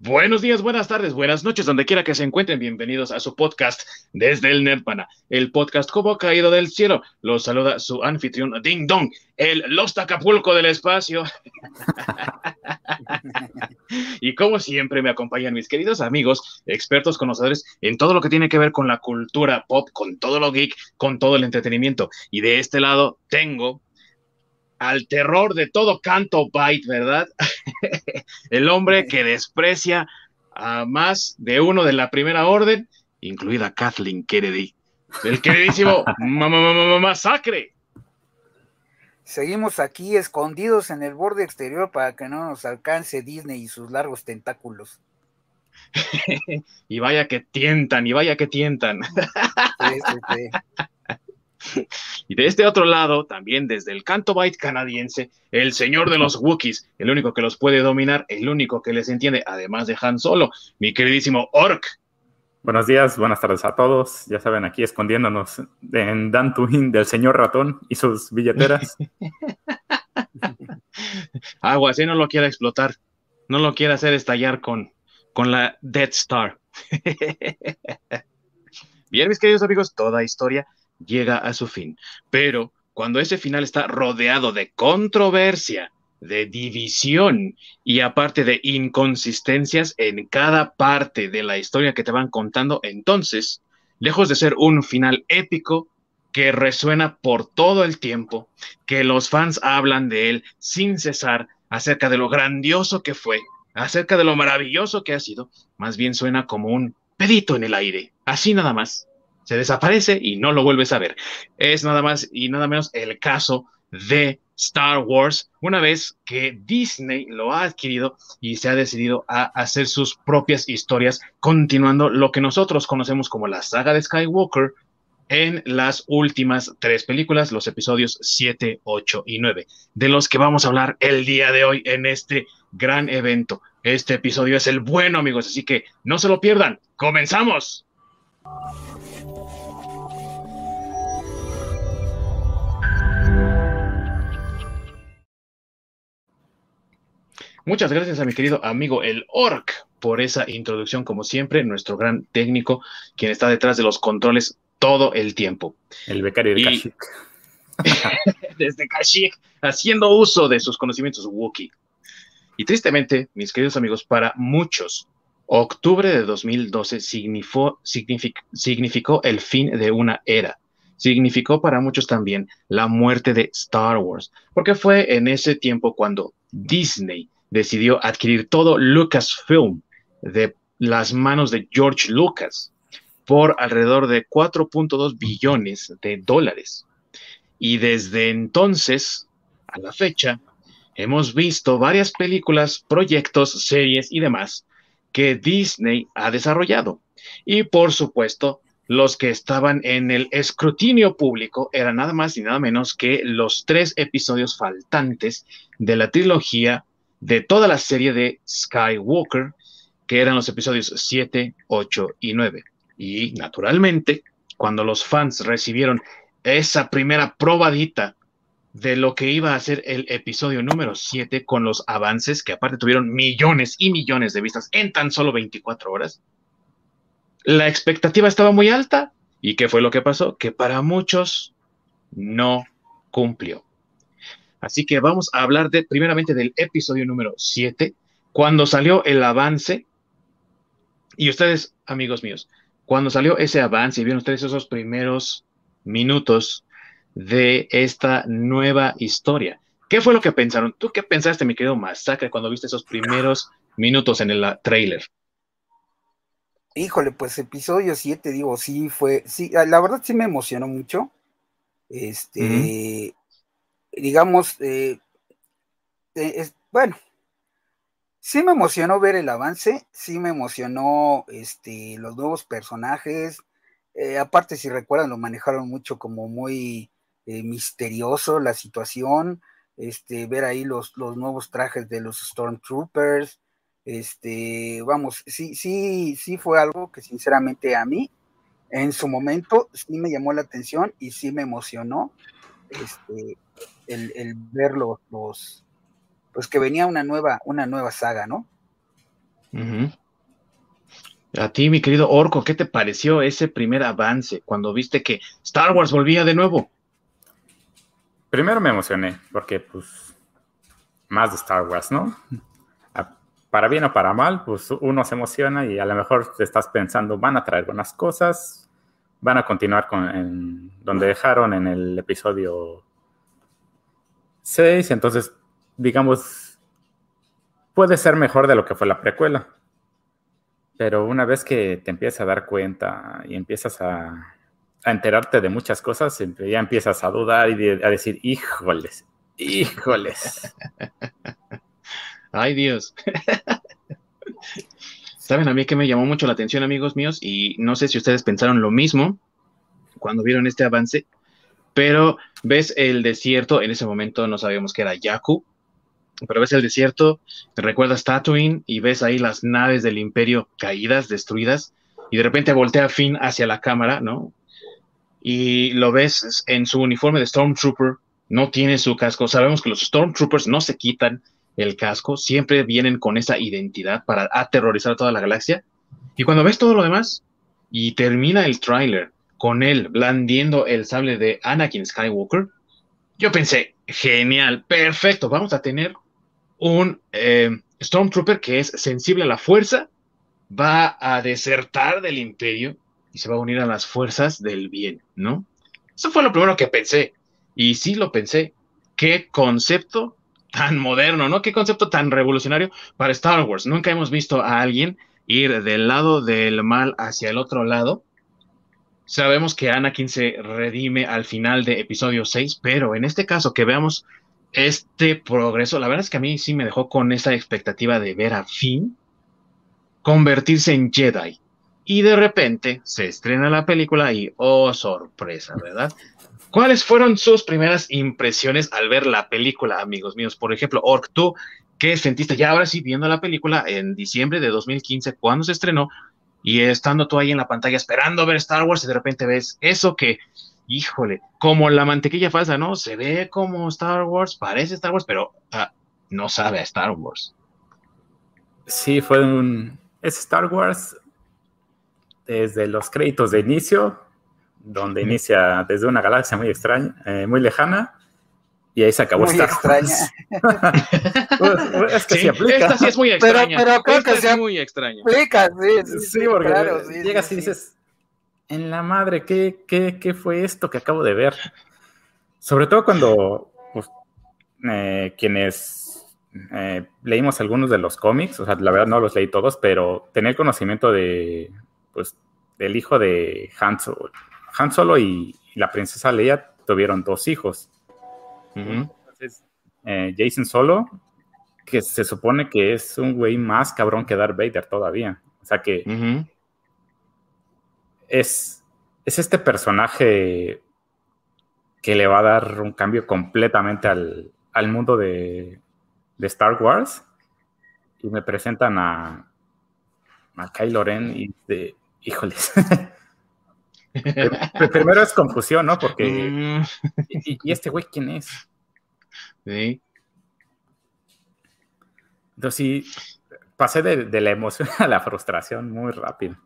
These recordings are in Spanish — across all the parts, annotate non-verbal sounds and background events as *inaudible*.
Buenos días, buenas tardes, buenas noches, donde quiera que se encuentren. Bienvenidos a su podcast desde el Nirvana, el podcast como caído del cielo. Los saluda su anfitrión Ding Dong, el Los Acapulco del espacio. *laughs* y como siempre me acompañan mis queridos amigos, expertos conocedores en todo lo que tiene que ver con la cultura pop, con todo lo geek, con todo el entretenimiento. Y de este lado tengo al terror de todo canto bite, ¿verdad? *laughs* el hombre que desprecia a más de uno de la primera orden, incluida Kathleen Kennedy. El queridísimo *laughs* Masacre. Seguimos aquí escondidos en el borde exterior para que no nos alcance Disney y sus largos tentáculos. *laughs* y vaya que tientan, y vaya que tientan. sí, sí, sí. Y de este otro lado, también desde el canto byte canadiense, el señor de los Wookiees, el único que los puede dominar, el único que les entiende, además de Han Solo, mi queridísimo Orc. Buenos días, buenas tardes a todos. Ya saben, aquí escondiéndonos en Dantooine del señor ratón y sus billeteras. *laughs* Agua, si no lo quiera explotar, no lo quiera hacer estallar con, con la Death Star. *laughs* Bien, mis queridos amigos, toda historia llega a su fin. Pero cuando ese final está rodeado de controversia, de división y aparte de inconsistencias en cada parte de la historia que te van contando, entonces, lejos de ser un final épico que resuena por todo el tiempo, que los fans hablan de él sin cesar acerca de lo grandioso que fue, acerca de lo maravilloso que ha sido, más bien suena como un pedito en el aire, así nada más se desaparece y no lo vuelves a ver. Es nada más y nada menos el caso de Star Wars, una vez que Disney lo ha adquirido y se ha decidido a hacer sus propias historias, continuando lo que nosotros conocemos como la saga de Skywalker en las últimas tres películas, los episodios 7, 8 y 9, de los que vamos a hablar el día de hoy en este gran evento. Este episodio es el bueno, amigos, así que no se lo pierdan. ¡Comenzamos! Muchas gracias a mi querido amigo el Orc por esa introducción, como siempre, nuestro gran técnico, quien está detrás de los controles todo el tiempo. El becario de Kashyyyk. *laughs* Desde Kashyyyk, haciendo uso de sus conocimientos Wookiee. Y tristemente, mis queridos amigos, para muchos, octubre de 2012 significó, significó el fin de una era. Significó para muchos también la muerte de Star Wars, porque fue en ese tiempo cuando Disney decidió adquirir todo Lucasfilm de las manos de George Lucas por alrededor de 4.2 billones de dólares. Y desde entonces a la fecha, hemos visto varias películas, proyectos, series y demás que Disney ha desarrollado. Y por supuesto, los que estaban en el escrutinio público eran nada más y nada menos que los tres episodios faltantes de la trilogía de toda la serie de Skywalker, que eran los episodios 7, 8 y 9. Y naturalmente, cuando los fans recibieron esa primera probadita de lo que iba a ser el episodio número 7 con los avances que aparte tuvieron millones y millones de vistas en tan solo 24 horas, la expectativa estaba muy alta. ¿Y qué fue lo que pasó? Que para muchos no cumplió. Así que vamos a hablar de, primeramente del episodio número 7, cuando salió el avance. Y ustedes, amigos míos, cuando salió ese avance y vieron ustedes esos primeros minutos de esta nueva historia, ¿qué fue lo que pensaron? ¿Tú qué pensaste, mi querido Masacre, cuando viste esos primeros minutos en el trailer? Híjole, pues episodio 7, digo, sí fue, sí, la verdad sí me emocionó mucho. Este, digamos, eh, eh, bueno, sí me emocionó ver el avance, sí me emocionó este, los nuevos personajes. Eh, aparte, si recuerdan, lo manejaron mucho como muy misterioso la situación. Este, ver ahí los, los nuevos trajes de los Stormtroopers. Este, vamos, sí, sí, sí fue algo que sinceramente a mí, en su momento, sí me llamó la atención y sí me emocionó. Este, el, el ver los, pues que venía una nueva, una nueva saga, ¿no? A ti, mi querido Orco, ¿qué te pareció ese primer avance cuando viste que Star Wars volvía de nuevo? Primero me emocioné, porque pues más de Star Wars, ¿no? Para bien o para mal, pues uno se emociona y a lo mejor te estás pensando, van a traer buenas cosas, van a continuar con donde dejaron en el episodio 6, entonces, digamos, puede ser mejor de lo que fue la precuela. Pero una vez que te empiezas a dar cuenta y empiezas a, enterarte de muchas cosas, ya empiezas a dudar y a decir, híjoles, híjoles. *laughs* Ay Dios. *laughs* Saben a mí que me llamó mucho la atención, amigos míos, y no sé si ustedes pensaron lo mismo cuando vieron este avance, pero ves el desierto, en ese momento no sabíamos que era Yaku, pero ves el desierto, recuerdas Tatooine y ves ahí las naves del imperio caídas, destruidas, y de repente voltea Finn hacia la cámara, ¿no? Y lo ves en su uniforme de Stormtrooper, no tiene su casco. Sabemos que los Stormtroopers no se quitan el casco, siempre vienen con esa identidad para aterrorizar a toda la galaxia. Y cuando ves todo lo demás y termina el tráiler con él blandiendo el sable de Anakin Skywalker, yo pensé, genial, perfecto, vamos a tener un eh, Stormtrooper que es sensible a la fuerza, va a desertar del imperio y se va a unir a las fuerzas del bien, ¿no? Eso fue lo primero que pensé. Y sí lo pensé. Qué concepto tan moderno, ¿no? Qué concepto tan revolucionario para Star Wars. Nunca hemos visto a alguien ir del lado del mal hacia el otro lado. Sabemos que Anakin se redime al final de episodio 6, pero en este caso que veamos este progreso, la verdad es que a mí sí me dejó con esa expectativa de ver a Finn convertirse en Jedi. Y de repente se estrena la película y, oh, sorpresa, ¿verdad? ¿Cuáles fueron sus primeras impresiones al ver la película, amigos míos? Por ejemplo, Ork, tú, ¿qué sentiste ya ahora sí viendo la película en diciembre de 2015, cuando se estrenó, y estando tú ahí en la pantalla esperando ver Star Wars y de repente ves eso que híjole, como la mantequilla falsa, ¿no? Se ve como Star Wars, parece Star Wars, pero ah, no sabe a Star Wars. Sí, fue un... Es Star Wars desde los créditos de inicio, donde inicia desde una galaxia muy extraña, eh, muy lejana, y ahí se acabó muy Star extraña. *laughs* *laughs* *laughs* Es que sí, aplica. Esta sí es muy extraña. Pero, creo que es muy extraña. Aplica, sí, sí, porque llegas y dices, en la madre, ¿qué, qué, fue esto que acabo de ver? Sobre todo cuando pues, eh, quienes eh, leímos algunos de los cómics, o sea, la verdad no los leí todos, pero tener conocimiento de, pues, del hijo de Han Solo, Han Solo y, la princesa Leia tuvieron dos hijos. Entonces, eh, Jason Solo, que se supone que es un güey más cabrón que Darth Vader todavía. O sea que es, es este personaje que le va a dar un cambio completamente al, mundo de, Star Wars. Y me presentan a, a Kylo Ren y de, híjoles. *laughs* Primero es confusión, ¿no? Porque. Mm. ¿Y, este güey quién es? Sí. Entonces sí, pasé de, la emoción *laughs* a la frustración muy rápido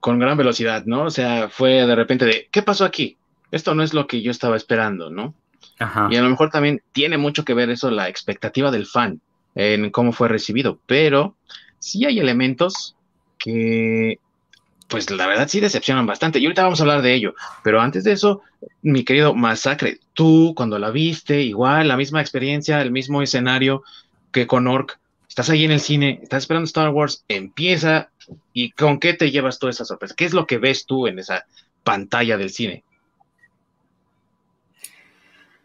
con gran velocidad, ¿no? O sea, fue de repente de, ¿qué pasó aquí? Esto no es lo que yo estaba esperando, ¿no? Ajá. Y a lo mejor también tiene mucho que ver eso, la expectativa del fan en cómo fue recibido, pero sí hay elementos que, pues la verdad sí decepcionan bastante. Y ahorita vamos a hablar de ello, pero antes de eso, mi querido Masacre, tú cuando la viste, igual, la misma experiencia, el mismo escenario que con Orc, estás ahí en el cine, estás esperando Star Wars, empieza y con qué te llevas tú esa sorpresa. ¿Qué es lo que ves tú en esa pantalla del cine?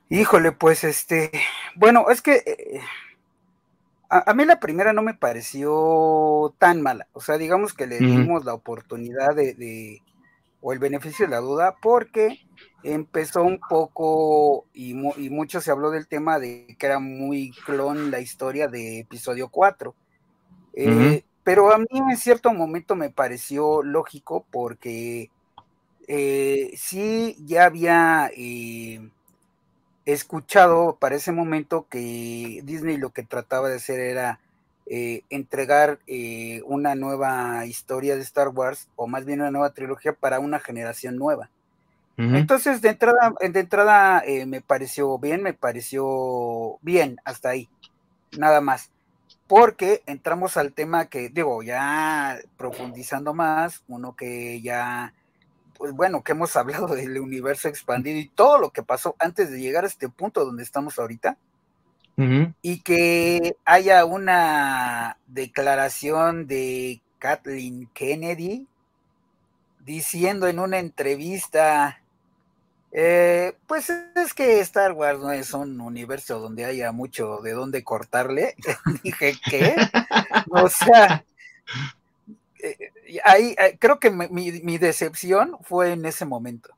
Híjole, pues este, bueno, es que eh, a, mí la primera no me pareció tan mala. O sea, digamos que le dimos la oportunidad de, o el beneficio de la duda, porque empezó un poco y, y, mucho se habló del tema de que era muy clon la historia de episodio 4. Eh, pero a mí en cierto momento me pareció lógico porque eh, sí ya había eh, escuchado para ese momento que Disney lo que trataba de hacer era entregar una nueva historia de Star Wars, o más bien una nueva trilogía para una generación nueva. Entonces, de entrada, de entrada eh, me pareció bien, me pareció bien hasta ahí, nada más. Porque entramos al tema que, digo, ya profundizando más, uno que ya, pues bueno, que hemos *laughs* hablado del universo expandido y todo lo que pasó antes de llegar a este punto donde estamos ahorita, y que haya una declaración de Kathleen Kennedy diciendo en una entrevista eh, pues es que Star Wars no es un universo donde haya mucho de dónde cortarle. *laughs* Dije, ¿qué? o sea, eh, ahí eh, creo que mi, decepción fue en ese momento.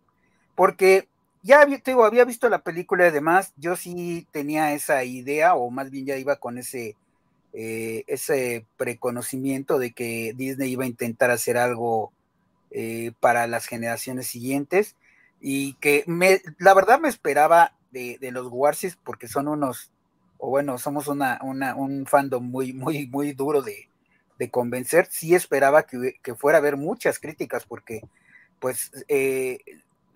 Porque ya digo, había visto la película y demás, yo sí tenía esa idea, o más bien ya iba con ese, ese preconocimiento de que Disney iba a intentar hacer algo para las generaciones siguientes y que me, la verdad me esperaba de, los Warsis porque son unos, o bueno, somos una, un fandom muy, muy, muy duro de, convencer. Sí esperaba que, fuera a haber muchas críticas porque, pues, eh,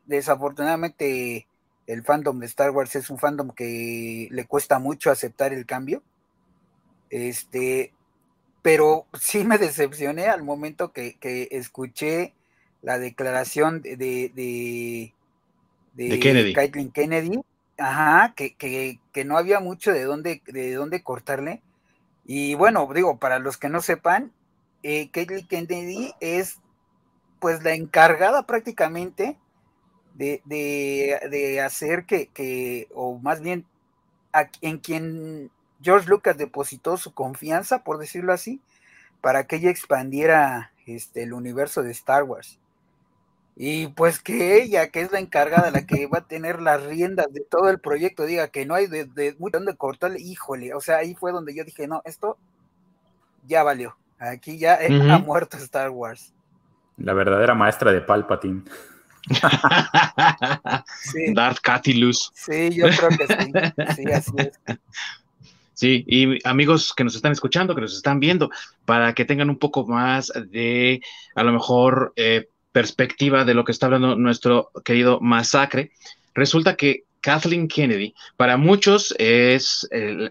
desafortunadamente el fandom de Star Wars es un fandom que le cuesta mucho aceptar el cambio. Este, pero sí me decepcioné al momento que, escuché la declaración de, de, Kennedy. Kennedy, ajá, que, que, que, no había mucho de dónde, de dónde cortarle. Y bueno, digo, para los que no sepan, eh, Kennedy es pues la encargada prácticamente de, de, hacer que, que, o más bien en quien George Lucas depositó su confianza, por decirlo así, para que ella expandiera este, el universo de Star Wars. Y pues que ella, que es la encargada, la que va a tener las riendas de todo el proyecto, diga que no hay de, de mucho donde cortarle, híjole, o sea, ahí fue donde yo dije, no, esto ya valió. Aquí ya ha muerto Star Wars. La verdadera maestra de Palpatine. sí. Darth Catilus. Sí, yo creo que sí. Sí, así es. *laughs* Sí, y amigos que nos están escuchando, que nos están viendo, para que tengan un poco más de, a lo mejor, eh, perspectiva de lo que está hablando nuestro querido Masacre, resulta que Kathleen Kennedy para muchos es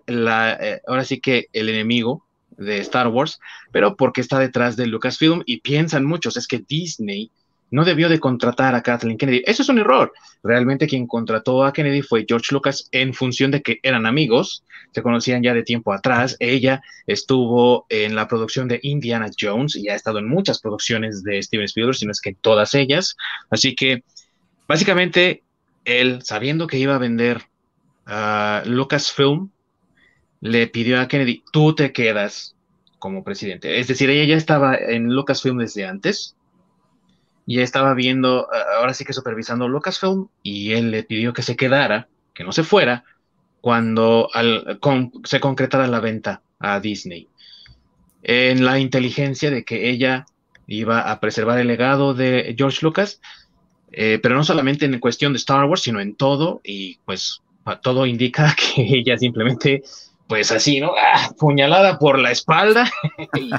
la, eh, ahora sí que el enemigo de Star Wars, pero porque está detrás de Lucasfilm y piensan muchos, es que Disney no debió de contratar a Kathleen Kennedy. Eso es un error. Realmente quien contrató a Kennedy fue George Lucas en función de que eran amigos, se conocían ya de tiempo atrás. Ella estuvo en la producción de Indiana Jones y ha estado en muchas producciones de Steven Spielberg, si no es que todas ellas. Así que básicamente él, sabiendo que iba a vender a Lucasfilm, le pidió a Kennedy, tú te quedas como presidente. Es decir, ella ya estaba en Lucasfilm desde antes y estaba viendo, ahora sí que supervisando Lucasfilm, y él le pidió que se quedara, que no se fuera, cuando se concretara la venta a Disney. En la inteligencia de que ella iba a preservar el legado de George Lucas, eh, pero no solamente en cuestión de Star Wars, sino en todo, y pues todo indica *laughs* que ella simplemente, pues así, ¿no? ¡Ah! Puñalada por la espalda, *laughs* y,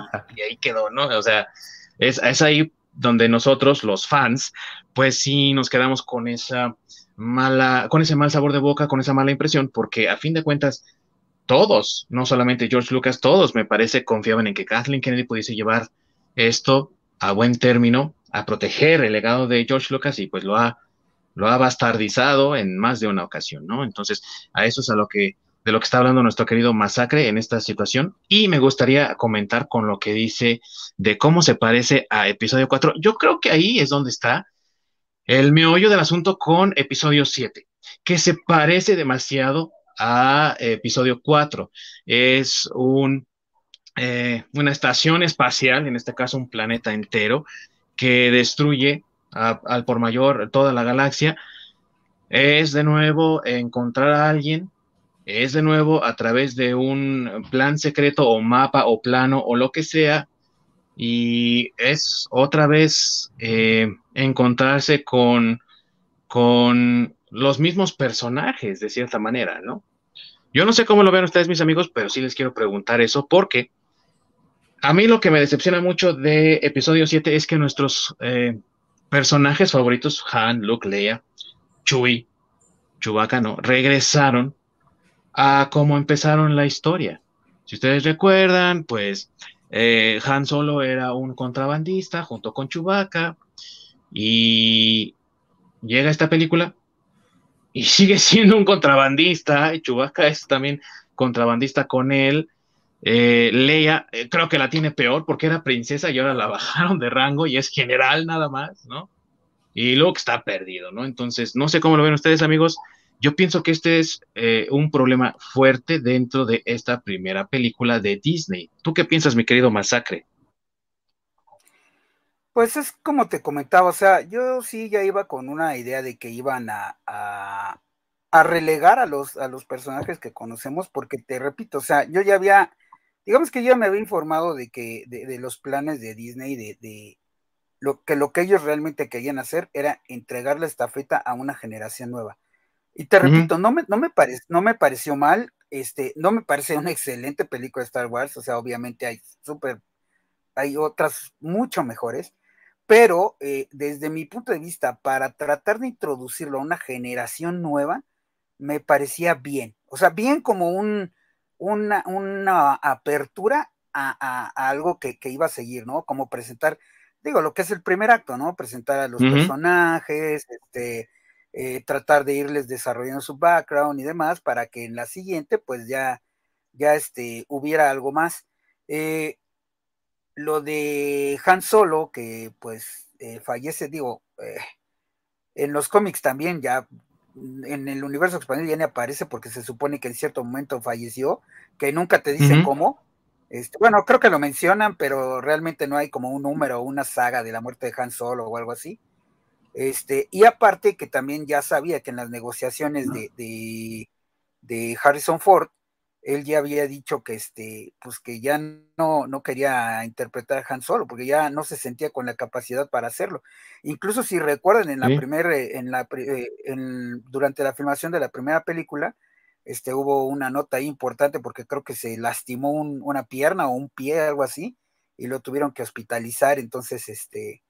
ahí quedó, ¿no? O sea, es, es ahí donde nosotros, los fans, pues sí nos quedamos con esa mala, con ese mal sabor de boca, con esa mala impresión, porque a fin de cuentas, todos, no solamente George Lucas, todos me parece confiaban en que Kathleen Kennedy pudiese llevar esto a buen término, a proteger el legado de George Lucas y pues lo ha, lo ha bastardizado en más de una ocasión, ¿no? Entonces, a eso es a lo que de lo que está hablando nuestro querido Masacre en esta situación. Y me gustaría comentar con lo que dice de cómo se parece a episodio 4. Yo creo que ahí es donde está el meollo del asunto con episodio 7, que se parece demasiado a episodio 4. Es un, eh, una estación espacial, en este caso un planeta entero, que destruye al por mayor toda la galaxia. Es de nuevo encontrar a alguien es de nuevo a través de un plan secreto o mapa o plano o lo que sea. Y es otra vez eh, encontrarse con, con los mismos personajes, de cierta manera, ¿no? Yo no sé cómo lo ven ustedes, mis amigos, pero sí les quiero preguntar eso porque a mí lo que me decepciona mucho de episodio 7 es que nuestros eh, personajes favoritos, Han, Luke, Leia, Chewie, Chewbacca, no, regresaron a cómo empezaron la historia. Si ustedes recuerdan, pues eh, Han Solo era un contrabandista junto con Chewbacca y llega esta película y *laughs* sigue siendo un contrabandista y Chewbacca es también contrabandista con él. Eh, Leia eh, creo que la tiene peor porque era princesa y ahora la *laughs* bajaron de rango y es general nada más, ¿no? Y Luke está perdido, ¿no? Entonces, no sé cómo lo ven ustedes, amigos. Yo pienso que este es eh, un problema fuerte dentro de esta primera película de Disney. ¿Tú qué piensas, mi querido Masacre? Pues es como te comentaba, o sea, yo sí ya iba con una idea de que iban a, a, relegar a los, a los personajes que conocemos, porque te repito, o sea, yo ya había, digamos que yo ya me había informado de que de, los planes de Disney, de, de, lo que lo que ellos realmente querían hacer era entregar la estafeta a una generación nueva. Y te repito, no, me, no, me no me pareció mal, este, no me parece una excelente película de Star Wars, o sea, obviamente hay súper, hay otras mucho mejores, pero eh, desde mi punto de vista, para tratar de introducirlo a una generación nueva, me parecía bien, o sea, bien como un, una, una apertura a, algo que, iba a seguir, ¿no? Como presentar, digo, lo que es el primer acto, ¿no? Presentar a los personajes, este, eh, tratar de irles desarrollando su background y demás para que en la siguiente pues ya, ya este, hubiera algo más. Eh, lo de Han Solo, que pues eh, fallece, digo, en los cómics también ya en el universo expandido ya ni aparece porque se supone que en cierto momento falleció, que nunca te dicen cómo. Este, bueno, creo que lo mencionan, pero realmente no hay como un número o una saga de la muerte de Han Solo o algo así. Este, y aparte que también ya sabía que en las negociaciones de, de, Harrison Ford, él ya había dicho que este, pues que ya no, no quería interpretar a Han Solo, porque ya no se sentía con la capacidad para hacerlo. Incluso si recuerdan en la primera, en la eh, en, durante la filmación de la primera película, este hubo una nota ahí importante porque creo que se lastimó una pierna o un pie, algo así, y lo tuvieron que hospitalizar. Entonces, este,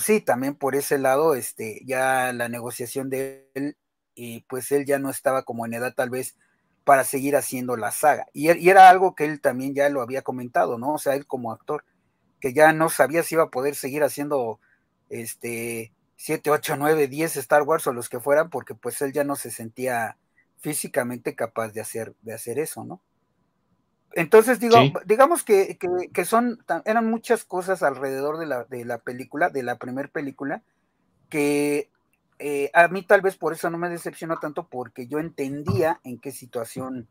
sí, también por ese lado, este, ya la negociación de él, y pues él ya no estaba como en edad tal vez para seguir haciendo la saga. Y, era algo que él también ya lo había comentado, ¿no? O sea, él como actor, que ya no sabía si iba a poder seguir haciendo este 7, 8, 9, 10 Star Wars o los que fueran, porque pues él ya no se sentía físicamente capaz de hacer, de hacer eso, ¿no? Entonces, digo, digamos que, son, eran muchas cosas alrededor de la, de la película, de la primera película, que eh, a mí tal vez por eso no me decepcionó tanto, porque yo entendía en qué situación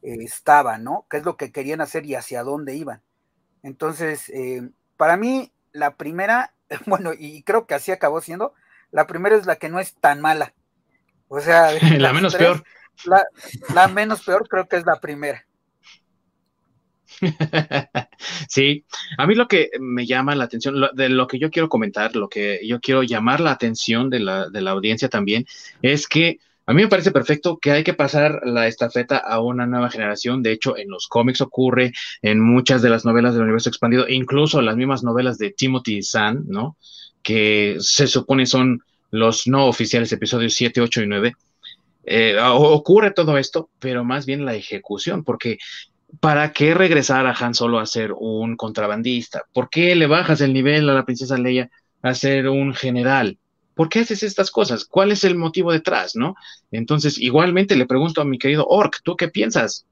eh, estaba, ¿no? ¿Qué es lo que querían hacer y hacia dónde iban? Entonces, eh, para mí, la primera, *laughs* bueno, y creo que así acabó siendo, la primera es la que no es tan mala. O sea, *laughs* la menos peor. la menos peor creo que es la primera. *laughs* sí, a mí lo que me llama la atención, de lo que yo quiero comentar, lo que yo quiero llamar la atención de la, de la audiencia también, es que a mí me parece perfecto que hay que pasar la estafeta a una nueva generación. De hecho, en los cómics ocurre, en muchas de las novelas del universo expandido, incluso las mismas novelas de Timothy Zahn, ¿no? Que se supone son los no oficiales episodios 7, 8 y 9. Eh, ocurre todo esto, pero más bien la ejecución, porque ¿para qué regresar a Han Solo a ser un contrabandista? ¿Por qué le bajas el nivel a la princesa Leia a ser un general? ¿Por qué haces estas cosas? ¿Cuál es el motivo detrás, no? Entonces, igualmente le pregunto a mi querido Orc, ¿tú qué piensas?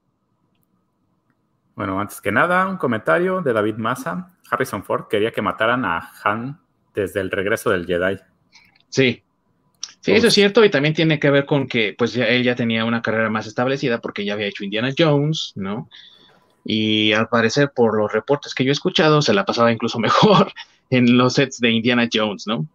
Bueno, antes que nada, un comentario de David Massa. Harrison Ford quería que mataran a Han desde el regreso del Jedi. Sí, Sí, eso es cierto y también tiene que ver con que pues él ya tenía una carrera más establecida porque ya había hecho Indiana Jones, ¿no? Y al parecer por los reportes que yo he escuchado se la pasaba incluso *laughs* mejor en los sets de Indiana Jones, ¿no?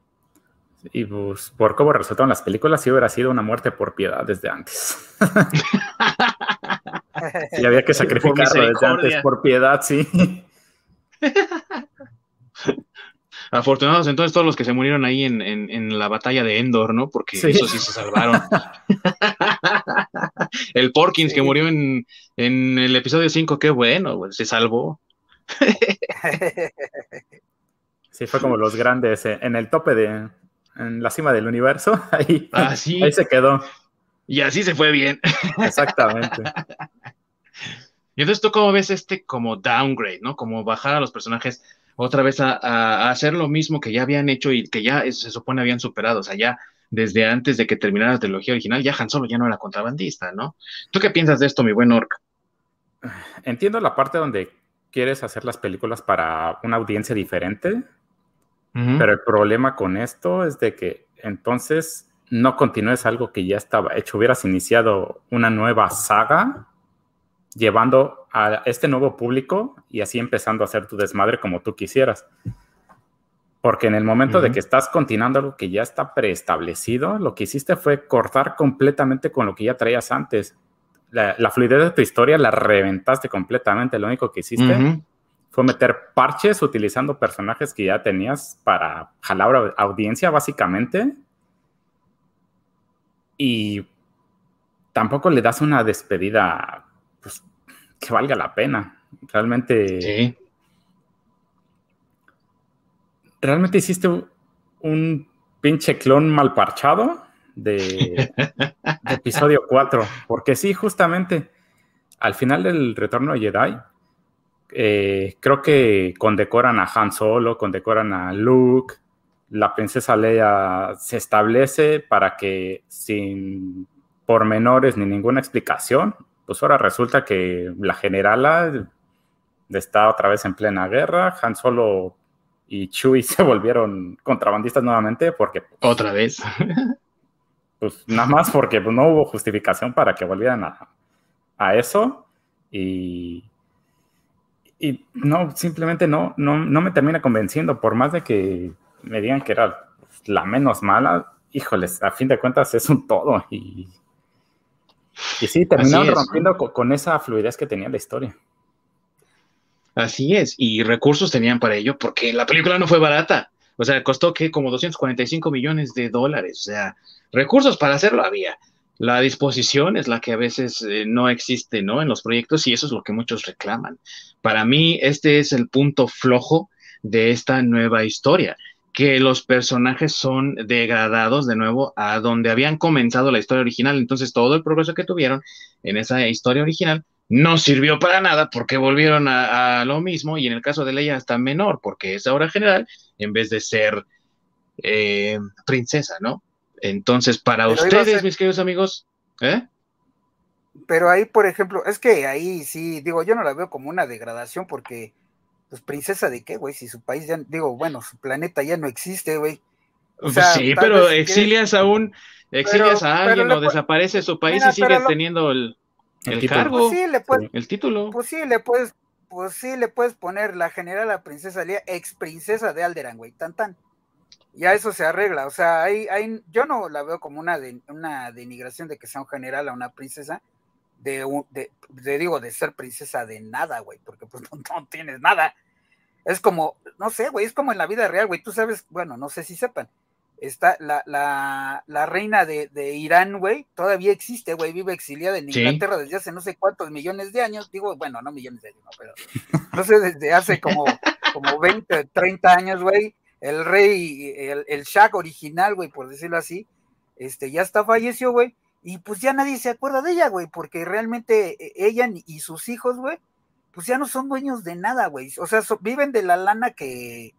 Y pues por cómo resultaron las películas, sí hubiera sido una muerte por piedad desde antes. *laughs* sí, había que sacrificarlo desde antes por piedad, sí. *laughs* Afortunados entonces todos los que se murieron ahí en, la batalla de Endor, ¿no? Porque eso sí se salvaron. *laughs* el Porkins que murió en, el episodio 5, qué bueno, se salvó. *laughs* sí, fue como los grandes eh, en el tope de, en la cima del universo. *laughs* Ahí, ah, ahí se quedó. Y así se fue bien. Exactamente. Y entonces tú cómo ves este como downgrade, ¿no? Como bajar a los personajes otra vez a, hacer lo mismo que ya habían hecho y que ya se supone habían superado. O sea, ya desde antes de que terminara la trilogía original, ya Han Solo ya no era contrabandista, ¿no? ¿Tú qué piensas de esto, mi buen Orc? Entiendo la parte donde quieres hacer las películas para una audiencia diferente, pero el problema con esto es de que entonces no continúes algo que ya estaba hecho, hubieras iniciado una nueva saga llevando a este nuevo público y así empezando a hacer tu desmadre como tú quisieras. Porque en el momento de que estás continuando algo que ya está preestablecido, lo que hiciste fue cortar completamente con lo que ya traías antes. La, fluidez de tu historia la reventaste completamente. Lo único que hiciste fue meter parches utilizando personajes que ya tenías para jalar audiencia, básicamente. Y tampoco le das una despedida pues, que valga la pena. Realmente. Sí. Realmente hiciste un, pinche clon mal parchado de, *laughs* episodio 4. Porque sí, justamente al final del retorno de Jedi, eh, creo que condecoran a Han Solo, condecoran a Luke. La princesa Leia se establece para que sin pormenores ni ninguna explicación pues ahora resulta que la generala está otra vez en plena guerra, Han Solo y Chewie *laughs* se volvieron contrabandistas nuevamente porque... Pues, otra vez. pues nada más porque pues, no hubo justificación para que volvieran a, eso y... Y no, simplemente no, no, no me termina convenciendo, por más de que me digan que era la menos mala, híjoles, a fin de cuentas es un todo y y sí, terminaron rompiendo con, esa fluidez que tenía la historia. Así es, y recursos tenían para ello porque la película no fue barata. O sea, costó que como 245 millones de dólares. O sea, recursos para hacerlo había. La disposición es la que a veces eh, no existe, ¿no? En los proyectos y eso es lo que muchos reclaman. Para mí, este es el punto flojo de esta nueva historia que los personajes son degradados de nuevo a donde habían comenzado la historia original. Entonces todo el progreso que tuvieron en esa historia original no sirvió para nada porque volvieron a, lo mismo y en el caso de Leia hasta menor porque es ahora general en vez de ser eh, princesa, ¿no? Entonces para ustedes, mis queridos amigos, ¿eh? Pero ahí, por ejemplo, es que ahí sí, digo, yo no la veo como una degradación porque pues princesa de qué, güey, si su país ya, digo, bueno, su planeta ya no existe, güey. Pues sí, pero exilias a un, exilias a alguien o desaparece su país y sigues teniendo el, el, cargo, pues sí, le puedes, el título. Pues sí, le puedes, pues sí, le puedes poner la general a princesa Lía, ex princesa de Alderan, güey, tan tan. Ya eso se arregla, o sea, hay, hay, yo no la veo como una, de, una denigración de que sea un general a una princesa, de, de, digo, de ser princesa de nada, güey, porque pues *laughs* no, tienes nada. Es como, no sé, güey, es como en la vida real, güey, tú sabes, bueno, no sé si sepan, está la, la, la reina de, de Irán, güey, todavía existe, güey, vive exiliada en Inglaterra desde hace no sé cuántos millones de años, digo, bueno, no millones de años, no, pero *laughs* no sé, desde hace como, como 20, 30 años, güey, el rey, el, el Shah original, güey, por decirlo así, este, ya está falleció, güey, y pues ya nadie se acuerda de ella, güey, porque realmente eh, ella y sus hijos, güey, pues ya no son dueños de nada, güey. O sea, viven de la lana que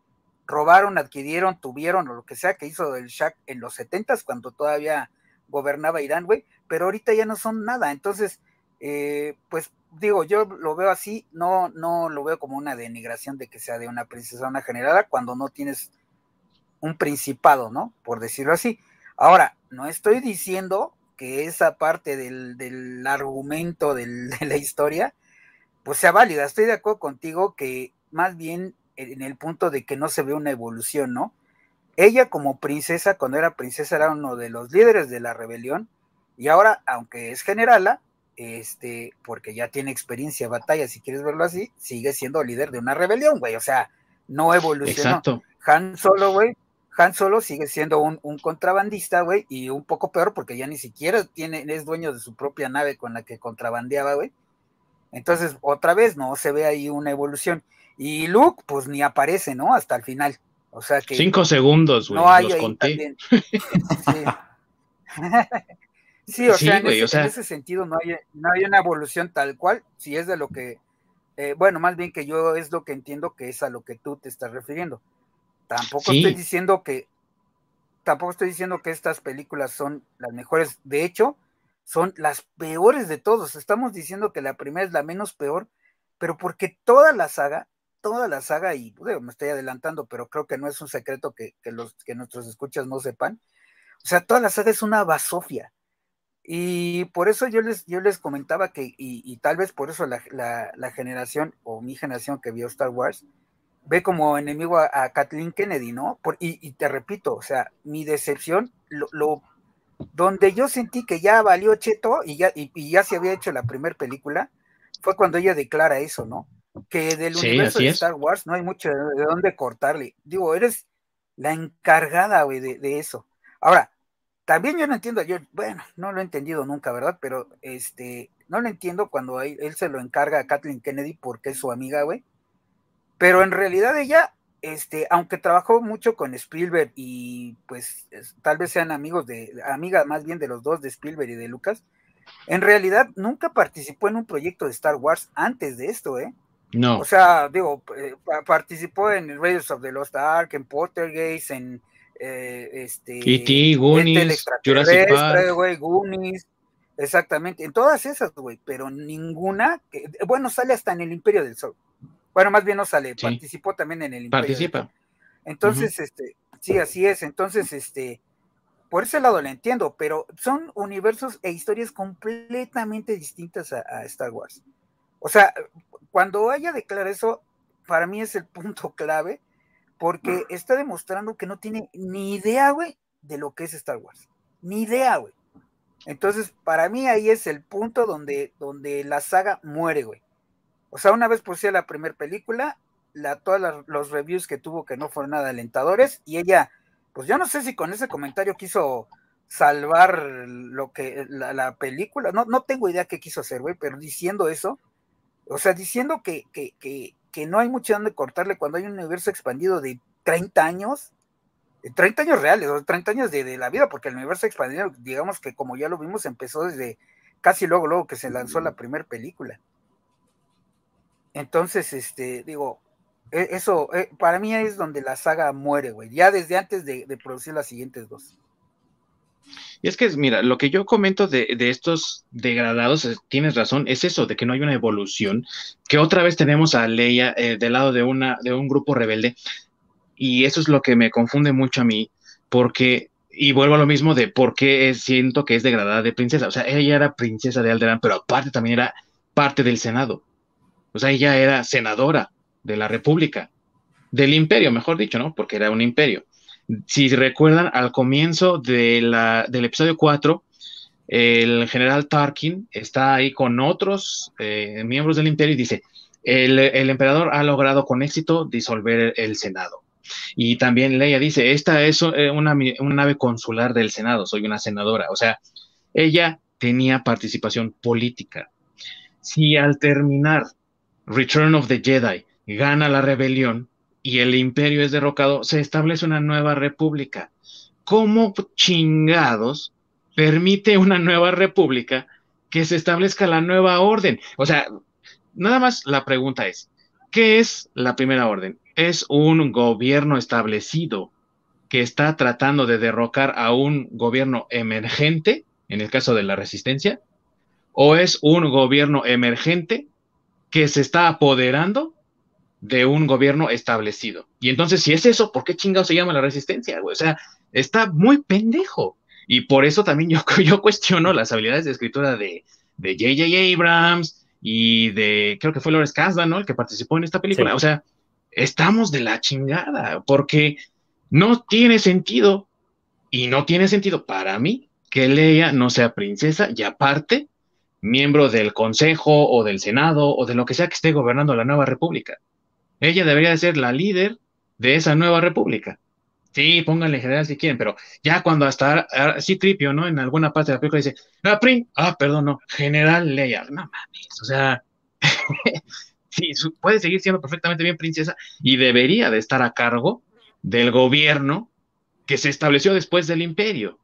robaron, adquirieron, tuvieron o lo que sea que hizo el Shah en los setentas cuando todavía gobernaba Irán, güey, pero ahorita ya no son nada. Entonces, eh, pues digo, yo lo veo así, no, no lo veo como una denigración de que sea de una princesa una generada cuando no tienes un principado, ¿no? Por decirlo así. Ahora, no estoy diciendo que esa parte del, argumento de la historia, pues sea válida. Estoy de acuerdo contigo que más bien en el punto de que no se ve una evolución, ¿no? Ella como princesa, cuando era princesa, era uno de los líderes de la rebelión, y ahora, aunque es generala, este, porque ya tiene experiencia batalla, si quieres verlo así, sigue siendo líder de una rebelión, güey. O sea, no evolucionó. Exacto. Han Solo, güey, han Solo sigue siendo un, contrabandista, güey, y un poco peor porque ya ni siquiera tiene, es dueño de su propia nave con la que contrabandeaba, güey. Entonces, otra vez, ¿no? Se ve ahí una evolución. Y Luke, pues ni aparece, ¿no? Hasta el final. O sea que. Cinco segundos, güey. No hay los conté. *laughs* sí. *laughs* o, sea, en ese, sentido no hay, no hay una evolución tal cual, si es de lo que. Eh, bueno, más bien que yo es lo que entiendo que es a lo que tú te estás refiriendo. Tampoco estoy diciendo que. Tampoco estoy diciendo que estas películas son las mejores. De hecho, son las peores de todos. Estamos diciendo que la primera es la menos peor, pero porque toda la saga toda la saga, y me estoy adelantando, pero creo que no es un secreto que, los, que nuestros escuchas no sepan. O sea, toda la saga es una basofia. Y por eso yo les, yo les comentaba que, y, tal vez por eso la, generación o mi generación que vio Star Wars, ve como enemigo a, Kathleen Kennedy, ¿no? y, te repito, o sea, mi decepción, lo, donde yo sentí que ya valió cheto y ya, y ya se había hecho la primera película, fue cuando ella declara eso, ¿no? que del universo de Star Wars no hay mucho de dónde cortarle. Digo, eres la encargada, güey, de, eso. Ahora, también yo no entiendo, yo, bueno, no lo he entendido nunca, ¿verdad? Pero este, no lo entiendo cuando él, se lo encarga a Kathleen Kennedy porque es su amiga, güey. Pero en realidad ella, este, aunque trabajó mucho con Spielberg y pues tal vez sean amigos de, amiga más bien de los dos, de Spielberg y de Lucas, en realidad nunca participó en un proyecto de Star Wars antes de esto, ¿eh? No. O sea, digo, eh, participó en Raiders of the Lost Ark, en Poltergeist, en eh, este. E.T., Goonies, Jurassic Park. Goonies, exactamente, en todas esas, güey, pero ninguna, que, bueno, sale hasta en el Imperio del Sol. Bueno, más bien no sale, participó también en el Imperio. Participa. Entonces, este, sí, así es. Entonces, este, por ese lado lo entiendo, pero son universos e historias completamente distintas a Star Wars. O sea, cuando ella declara eso, para mí es el punto clave, porque está demostrando que no tiene ni idea, güey, de lo que es Star Wars. Ni idea, güey. Entonces, para mí ahí es el punto donde, donde la saga muere, güey. O sea, una vez por sí la primera película, la, todos los reviews que tuvo que no fueron nada alentadores, y ella, pues yo no sé si con ese comentario quiso salvar lo que la, la película, no, no tengo idea qué quiso hacer, güey, pero diciendo eso, o sea, diciendo que, no hay mucho donde cortarle cuando hay un universo expandido de 30 años, 30 años reales, o 30 años de, la vida, porque el universo expandido, digamos que como ya lo vimos, empezó desde casi luego, luego que se lanzó la primera película. Entonces, este, digo, e, eso, e, para mí es donde la saga muere, güey, ya desde antes de, de producir las siguientes dos. Y es que, mira, lo que yo comento de, estos degradados, tienes razón, es eso, de que no hay una evolución, que otra vez tenemos a Leia eh, del lado de, una, de un grupo rebelde, y eso es lo que me confunde mucho a mí, porque, y vuelvo a lo mismo de por qué siento que es degradada de princesa, o sea, ella era princesa de Alderaan, pero aparte también era parte del Senado, o sea, ella era senadora de la República, del imperio, mejor dicho, ¿no? Porque era un imperio si recuerdan, al comienzo del episodio 4, el general Tarkin está ahí con otros eh, miembros del imperio y dice, el, emperador ha logrado con éxito disolver el, Senado. Y también Leia dice, esta es eh, una, una, nave consular del Senado, soy una senadora. O sea, ella tenía participación política. Si al terminar Return of the Jedi gana la rebelión, y el imperio es derrocado, se establece una nueva república. ¿Cómo chingados permite una nueva república que se establezca la nueva orden? O sea, nada más la pregunta es, ¿qué es la primera orden? ¿Es un gobierno establecido que está tratando de derrocar a un gobierno emergente, en el caso de la resistencia? ¿O es un gobierno emergente que se está apoderando de un gobierno establecido. Y entonces, si es eso, ¿por qué chingado se llama la resistencia, O sea, está muy pendejo. Y por eso también yo, *laughs* yo cuestiono las habilidades de escritura de J.J. Abrams y de, creo que fue Lawrence Kasdan, ¿no? El que participó en esta película. O sea, estamos de la chingada, porque no tiene sentido, y no tiene sentido para mí, que Leia no sea princesa y aparte miembro del Consejo o del Senado o de lo que sea que esté gobernando la nueva república. Ella debería de ser la líder de esa nueva república. Sí, pónganle general si quieren, pero ya cuando hasta sí tripio, ¿no? En alguna parte de la película dice, ah, Prim, ah, perdón, no, general Leia, no mames, o sea, *laughs* sí, puede seguir siendo perfectamente bien princesa y debería de estar a cargo del gobierno que se estableció después del imperio.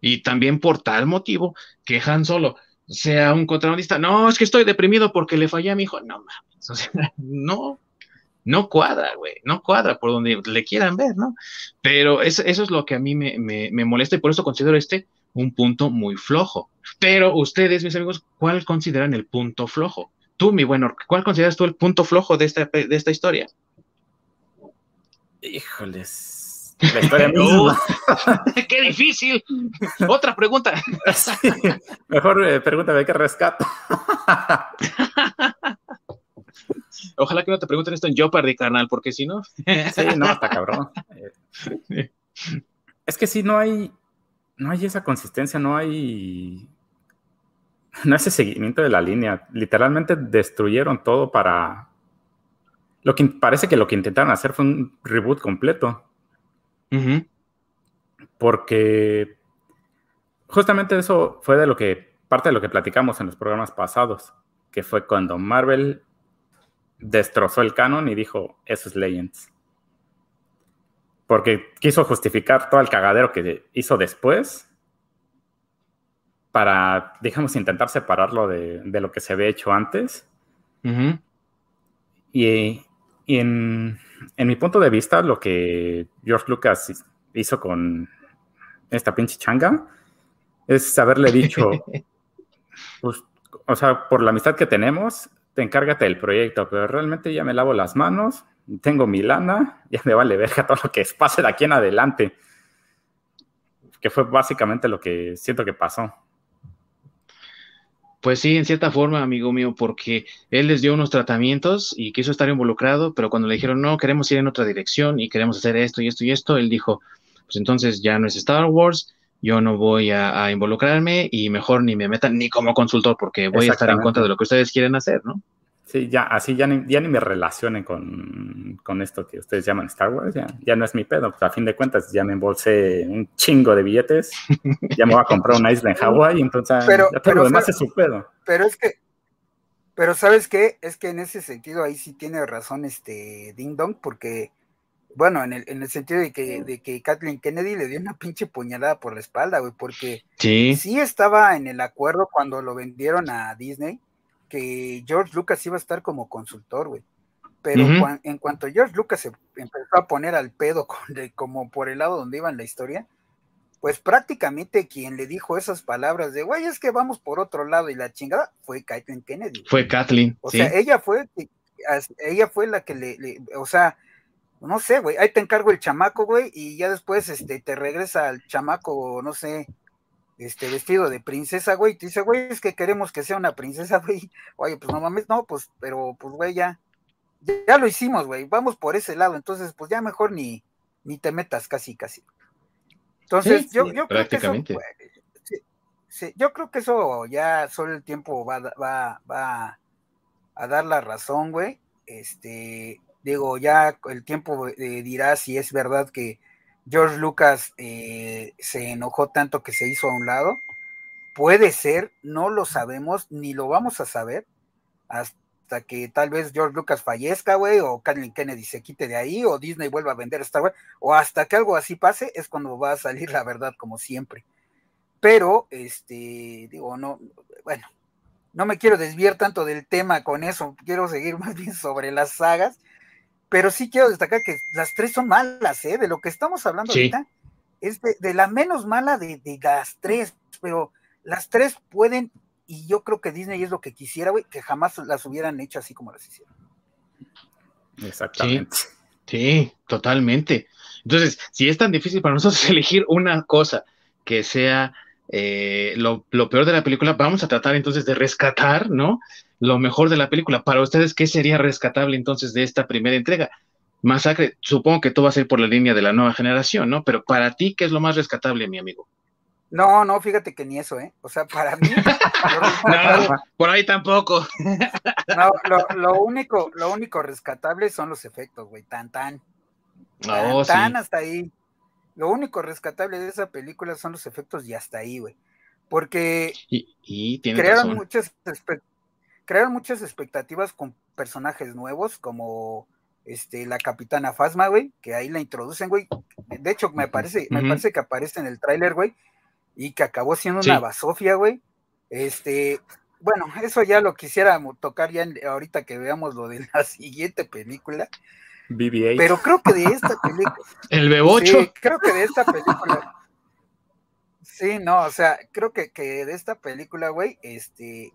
Y también por tal motivo que Han Solo sea un contrabandista. No, es que estoy deprimido porque le fallé a mi hijo. No mames, o sea, *laughs* no, no cuadra, güey, no cuadra por donde le quieran ver, ¿no? Pero eso, es lo que a mí me, me, molesta y por eso considero este un punto muy flojo. Pero ustedes, mis amigos, ¿cuál consideran el punto flojo? Tú, mi bueno, ¿cuál consideras tú el punto flojo de esta, de esta historia? Híjoles. La historia misma. *laughs* ¡Qué difícil! Otra pregunta. Mejor eh, pregúntame qué rescato. *laughs* Ojalá que no te pregunten esto en Jeopardy, carnal, porque si no. sí, no, está cabrón. *laughs* Es que si no hay, no hay esa consistencia, no hay, no ese seguimiento de la línea. Literalmente destruyeron todo para. Lo que parece que lo que intentaron hacer fue un reboot completo. Porque justamente eso fue de lo que parte de lo que platicamos en los programas pasados, que fue cuando Marvel destrozó el canon y dijo, eso es Legends. Porque quiso justificar todo el cagadero que hizo después para, digamos, intentar separarlo de, lo que se había hecho antes. Y, en, mi punto de vista, lo que George Lucas hizo con esta pinche changa es haberle dicho, *laughs* pues, o sea, por la amistad que tenemos, te encárgate del proyecto, pero realmente ya me lavo las manos, tengo mi lana, *laughs* ya me vale verga todo lo que pase de aquí en adelante. Que fue básicamente lo que siento que pasó. Pues sí, en cierta forma, amigo mío, porque él les dio unos tratamientos y quiso estar involucrado, pero cuando le dijeron, no, queremos ir en otra dirección y queremos hacer esto y esto y esto, él dijo, pues entonces ya no es Star Wars, yo no voy a, involucrarme y mejor ni me metan ni como consultor porque voy a estar en contra de lo que ustedes quieren hacer, ¿no? Sí, ya, así ya ni, ya ni me relacionen con, con, esto que ustedes llaman Star Wars, ya, ya no es mi pedo. Pues a fin de cuentas, ya me embolsé un chingo de billetes, ya me voy a comprar una isla en Hawái, entonces pero, ya todo lo demás es su pedo. Pero es que, pero ¿sabes qué? Es que en ese sentido ahí sí tiene razón este Ding Dong, porque bueno, en el, en el sentido de que, de que Kathleen Kennedy le dio una pinche puñalada por la espalda, güey, porque sí. sí estaba en el acuerdo cuando lo vendieron a Disney, que George Lucas iba a estar como consultor, güey. Pero en cuanto George Lucas se empezó a poner al pedo *laughs* como por el lado donde iba en la historia, pues prácticamente quien le dijo esas palabras de, güey, es que vamos por otro lado y la chingada, fue Kathleen Kennedy. Fue Kathleen. O sea, ella fue, ella fue la que le o sea, no sé, güey, ahí te encargo el chamaco, güey, y ya después este, te regresa al chamaco, no sé, este vestido de princesa, güey, te dice, güey, es que queremos que sea una princesa, *laughs* güey. Oye, pues no mames, no, pues, pero pues, güey, ya, ya, lo hicimos, güey, vamos por ese lado, entonces, pues ya mejor ni, ni te metas casi, casi. Entonces, yo, yo creo que eso, yo creo que eso ya solo el tiempo va, va, va a dar la razón, güey. Este, Digo, ya el tiempo eh, dirá si es verdad que George Lucas eh, se enojó tanto que se hizo a un lado. Puede ser, no lo sabemos, ni lo vamos a saber hasta que tal vez George Lucas fallezca, güey, o Kathleen Kennedy se quite de ahí, o Disney vuelva a vender Star Wars, o hasta que algo así pase, es cuando va a salir la verdad, como siempre. Pero, este, digo, no, bueno, no me quiero desviar tanto del tema con eso, quiero seguir *laughs* más bien sobre las sagas pero sí quiero destacar que las tres son malas, ¿eh? De lo que estamos hablando ahorita, es de, la menos mala de, las tres, pero las tres pueden, y yo creo que Disney es lo que quisiera, güey, que jamás las hubieran hecho así como las hicieron. Exactamente. Sí, totalmente. Entonces, si es tan difícil para nosotros *laughs* elegir una cosa que sea eh, lo, lo, peor de la película, vamos a tratar entonces de rescatar, ¿no? Lo mejor de la película. Para ustedes, ¿qué sería rescatable entonces de esta primera entrega? Masacre, supongo que todo va a ser por la línea de la nueva generación, ¿no? Pero para ti, ¿qué es lo más rescatable, mi amigo? No, no, fíjate que ni eso, ¿eh? O sea, para mí. *laughs* no, por ahí tampoco. no, lo, único, lo único rescatable son los efectos, güey, tan tan. Oh, tan, hasta ahí. Lo único rescatable de esa película son los efectos y hasta ahí, güey. Porque y, crearon muchas crearon muchas expectativas con personajes nuevos, como este, la capitana Fasma, güey, que ahí la introducen, güey. De hecho, me parece, me parece que aparece en el tráiler, güey, y que acabó siendo una basofia, güey. Este, bueno, eso ya lo quisiera tocar ya ahorita que veamos lo de la *laughs* siguiente película. BB-8. Pero creo que de esta película. *laughs* El B8. creo que de esta película. Sí, no, o sea, creo que, que de esta película, güey, este,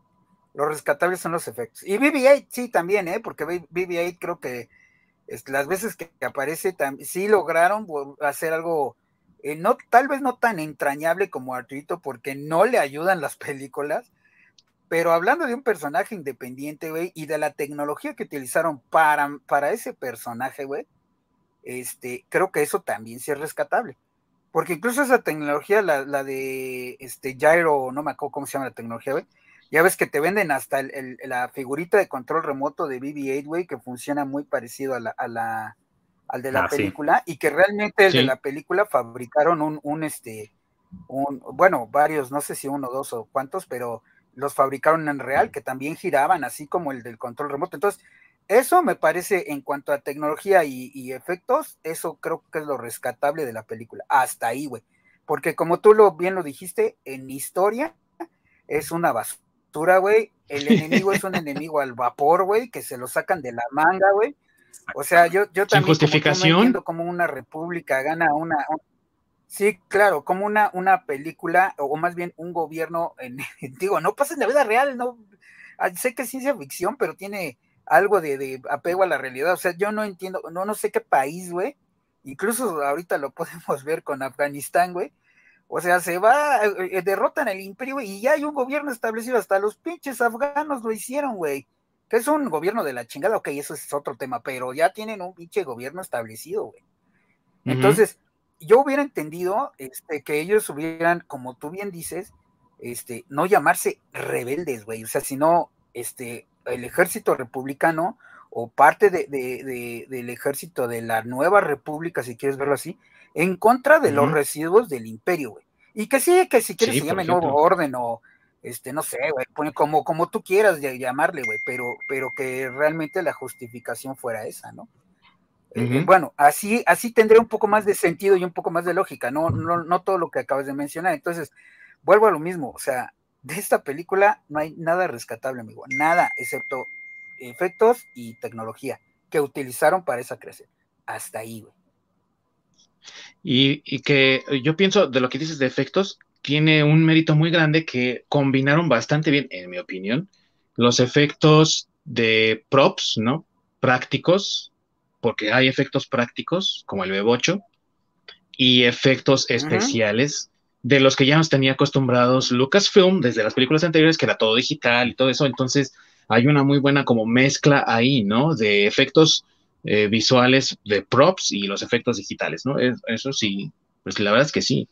los rescatables son los efectos. Y BB-8 sí también, ¿eh? Porque BB-8 creo que las veces que aparece sí lograron hacer algo, eh, no, tal vez no tan entrañable como Arturito, porque no le ayudan las películas, pero hablando de un personaje independiente, güey, y de la tecnología que utilizaron para, para ese personaje, güey, este, creo que eso también sí es rescatable. Porque incluso esa tecnología, la, la de este Gyro, no me acuerdo cómo se llama la tecnología, güey, ya ves que te venden hasta la figurita de control remoto de BB-8, güey, que funciona muy parecido a la, al de la ah, película, y que realmente el de la película fabricaron un, un, este, un, bueno, varios, no sé si uno, dos o cuántos, pero los fabricaron en real, que también giraban, así como el del control remoto. Entonces, eso me parece, en cuanto a tecnología y, y efectos, eso creo que es lo rescatable de la película. Hasta ahí, güey. Porque como tú lo bien lo dijiste, en historia es una basura güey. El enemigo es un enemigo al vapor, güey, que se lo sacan de la manga, güey. O sea, yo, yo también. justificación. Como, una república gana una, Sí, claro, como una, una película, o más bien un gobierno, en, *laughs* digo, no pasa en la vida real, no. Ah, sé que es ciencia ficción, pero tiene algo de, de, apego a la realidad. O sea, yo no entiendo, no, no sé qué país, güey. Incluso ahorita lo *laughs* podemos ver con Afganistán, güey o sea, se va, eh, eh, derrotan el imperio y ya hay un gobierno establecido, hasta los pinches afganos lo hicieron, güey. Que es un gobierno de la chingada, ok, eso es otro tema, pero ya tienen un pinche gobierno establecido, güey. Entonces, yo hubiera entendido este, que ellos hubieran, como tú bien dices, este, no llamarse rebeldes, güey, o sea, sino este, el ejército republicano o parte de, del ejército de la nueva república, si quieres verlo así, en contra de los residuos del imperio, güey. Y que sí, que si quieres se llame nuevo orden o este, no sé, güey, como, como tú quieras llamarle, güey, pero, pero que realmente la justificación fuera esa, ¿no? Eh, bueno, así, así tendría un poco más de sentido y un poco más de lógica, no, no, no todo lo que acabas de mencionar. Entonces, vuelvo a lo mismo, o sea, de esta película no hay nada rescatable, amigo, nada, excepto efectos y tecnología que utilizaron para esa creación. Hasta ahí, güey. Y, que yo pienso de lo que dices de efectos, tiene un mérito muy grande que combinaron bastante bien, en mi opinión, los efectos de props, ¿no? Prácticos, porque hay efectos prácticos, como el B8, y efectos especiales de los que ya nos tenía acostumbrados Lucasfilm desde las películas anteriores, que era todo digital y todo eso. Entonces, hay una muy buena como mezcla ahí, ¿no? De efectos eh, visuales de props y los efectos digitales, ¿no? eso sí, pues la verdad es que sí,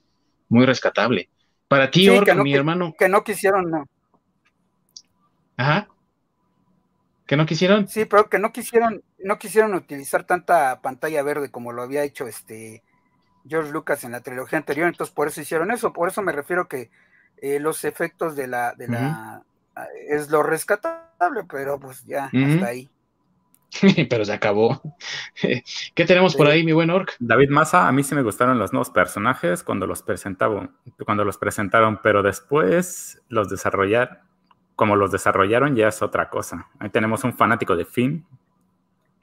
muy rescatable. Para ti, mi hermano. Que no quisieron, no. Ajá. ¿Que no quisieron? Sí, pero que no quisieron, no quisieron utilizar tanta pantalla verde como lo había hecho este George Lucas en la trilogía anterior, entonces por eso hicieron eso, por eso me refiero que eh, los efectos de la, de la es lo rescatable, pero pues ya hasta ahí. *laughs* pero se acabó. *laughs* ¿Qué tenemos por ahí, mi buen Orc? David Massa, a mí sí me gustaron los nuevos personajes cuando los presentaron, cuando los presentaron, pero después los desarrollar, como los desarrollaron ya es otra cosa. Ahí tenemos un fanático de Finn.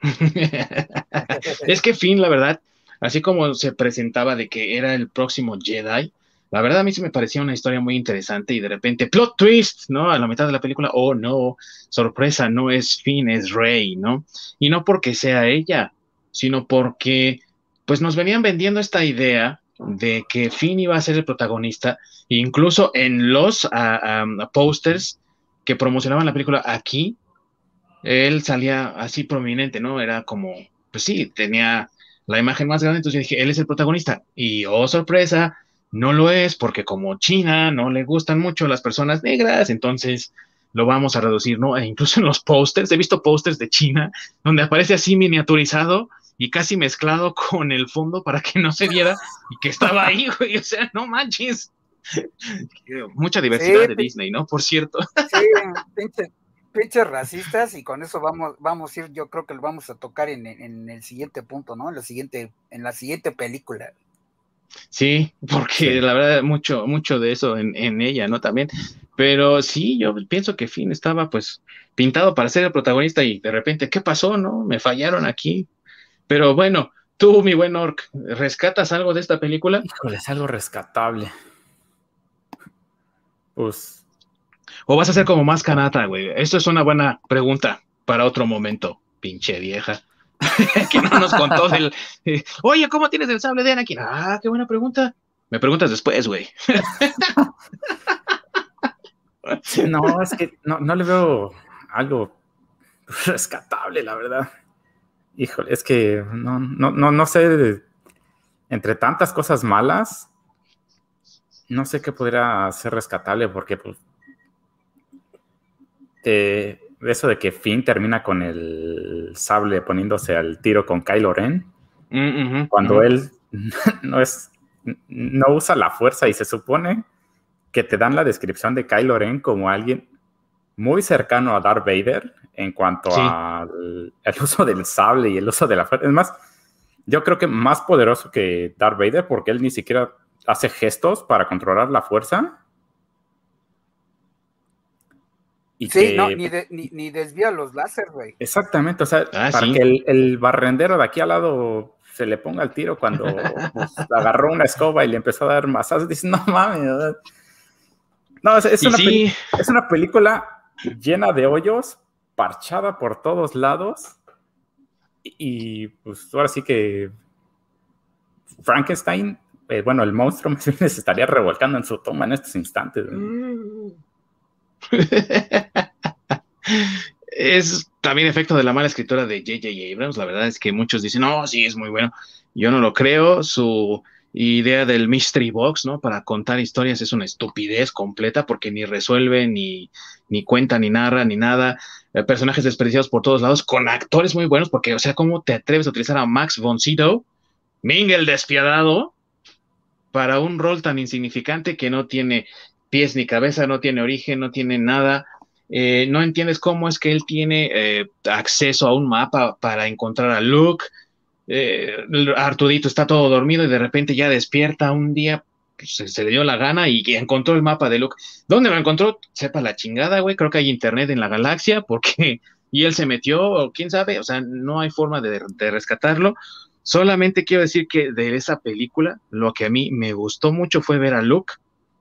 *laughs* es que Finn, la verdad, así como se presentaba de que era el próximo Jedi, la verdad a mí sí me parecía una historia muy interesante y de repente, plot twist, ¿no? A la mitad de la película, oh no, sorpresa, no es Finn, es Rey, ¿no? Y no porque sea ella, sino porque pues nos venían vendiendo esta idea de que Finn iba a ser el protagonista, incluso en los posters que promocionaban la película aquí, él salía así prominente, ¿no? Era como, pues sí, tenía la imagen más grande, entonces dije, él es el protagonista. Y oh, sorpresa, no lo es porque como China no le gustan mucho las personas negras, entonces lo vamos a reducir, ¿no? *laughs* E incluso en los pósters, he visto pósters de China donde aparece así miniaturizado y casi mezclado con el fondo para que no se viera y que estaba ahí, *laughs* güey, o sea, no manches. Mucha diversidad de Disney, ¿no? Por cierto. Sí, pinches racistas y con eso vamos, vamos a ir, yo creo que lo vamos a tocar en, el siguiente punto, ¿no? En la siguiente, en la siguiente película. Sí, porque la verdad, mucho, mucho de eso en, en, ella, ¿no? También. Pero sí, yo pienso que Finn estaba pues pintado para ser el protagonista y de repente, ¿qué pasó, no? Me fallaron aquí. Pero bueno, tú, mi buen Orc, ¿rescatas algo de esta película? Híjole, es algo rescatable. Pues. ¿O vas a ser como más canata, güey? Esto es una buena pregunta para otro momento, pinche vieja. *laughs* que no nos contó del. Oye, ¿cómo tienes el sable de Anakin? Ah, qué buena pregunta. Me preguntas después, güey. *laughs* no, es que no, le veo algo rescatable, la verdad. Híjole, es que no, no, no, no sé, entre tantas cosas malas, no sé qué podría ser rescatable porque pues, eh, eso de que Finn termina con el sable poniéndose al tiro con Kylo Ren, mm, cuando él *laughs* no es no usa la fuerza y se supone que te dan la descripción de Kylo Ren como alguien muy cercano a Darth Vader en cuanto al uso del sable y el uso de la fuerza. Es más, yo creo que más poderoso que Darth Vader porque él ni siquiera hace gestos para controlar la fuerza. Y sí, no, ni, desvía los láser, güey. Exactamente, o sea, ah, para que el, barrendero de aquí al lado se le ponga el tiro cuando *laughs* pues, agarró una escoba y le empezó a dar masas, dice, no mames. No, es, una es una película llena de hoyos, parchada por todos lados. Y, pues ahora sí que Frankenstein, eh, bueno, el monstruo *laughs* se estaría revolcando en su toma en estos instantes. Es también efecto de la mala escritura de J.J. Abrams. La verdad es que muchos dicen, no, sí, es muy bueno. Yo no lo creo. Su idea del mystery box, ¿no? Para contar historias es una estupidez completa porque ni resuelve, ni, ni cuenta, ni narra, ni nada. Eh, personajes desperdiciados por todos lados, con actores muy buenos, porque, o sea, ¿cómo te atreves a utilizar a Max von Sydow, Ming el despiadado, para un rol tan insignificante que no tiene pies ni cabeza, no tiene origen, no tiene nada? Eh, no entiendes cómo es que él tiene eh, acceso a un mapa para encontrar a Luke eh, Artudito está todo dormido y de repente ya despierta un día, pues, se, le dio la gana y, encontró el mapa de Luke. ¿Dónde lo encontró? Sepa la chingada, güey. Creo que hay internet en la galaxia porque *laughs* y él se metió, quién sabe, o sea, no hay forma de, rescatarlo. Solamente quiero decir que de esa película, lo que a mí me gustó mucho fue ver a Luke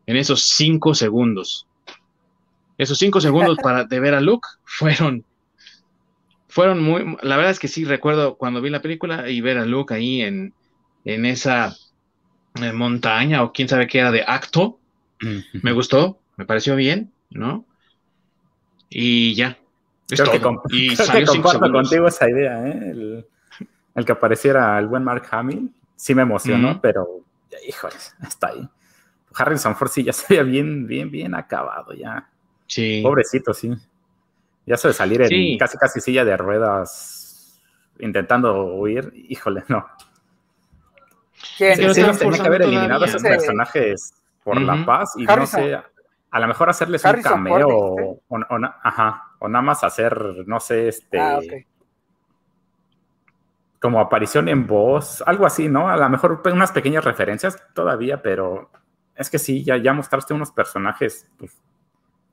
en esos cinco segundos. Esos cinco segundos *laughs* para de ver a Luke fueron fueron muy, la verdad es que sí recuerdo cuando vi la película y ver a Luke ahí en, en esa eh, montaña o quién sabe qué era de acto, me gustó, me pareció bien, ¿no? Y ya. creo que, comparto contigo esa idea, ¿eh? El, que apareciera el buen Mark Hamill, sí me emocionó, pero, híjole, está ahí. Harrison Ford sí ya *laughs* se veía bien, bien, bien acabado ya. Sí. Pobrecito, sí. Ya se de salir en casi casi silla de ruedas intentando huir, híjole, no. Sí, sí, tenía que haber eliminado a esos personajes por la paz y no sé, a lo mejor hacerles un cameo o, ajá, o nada más hacer, no sé, este... Ah, como aparición en voz, algo así, ¿no? A lo mejor unas pequeñas referencias todavía, pero es que sí, ya, ya mostraste unos personajes, pues,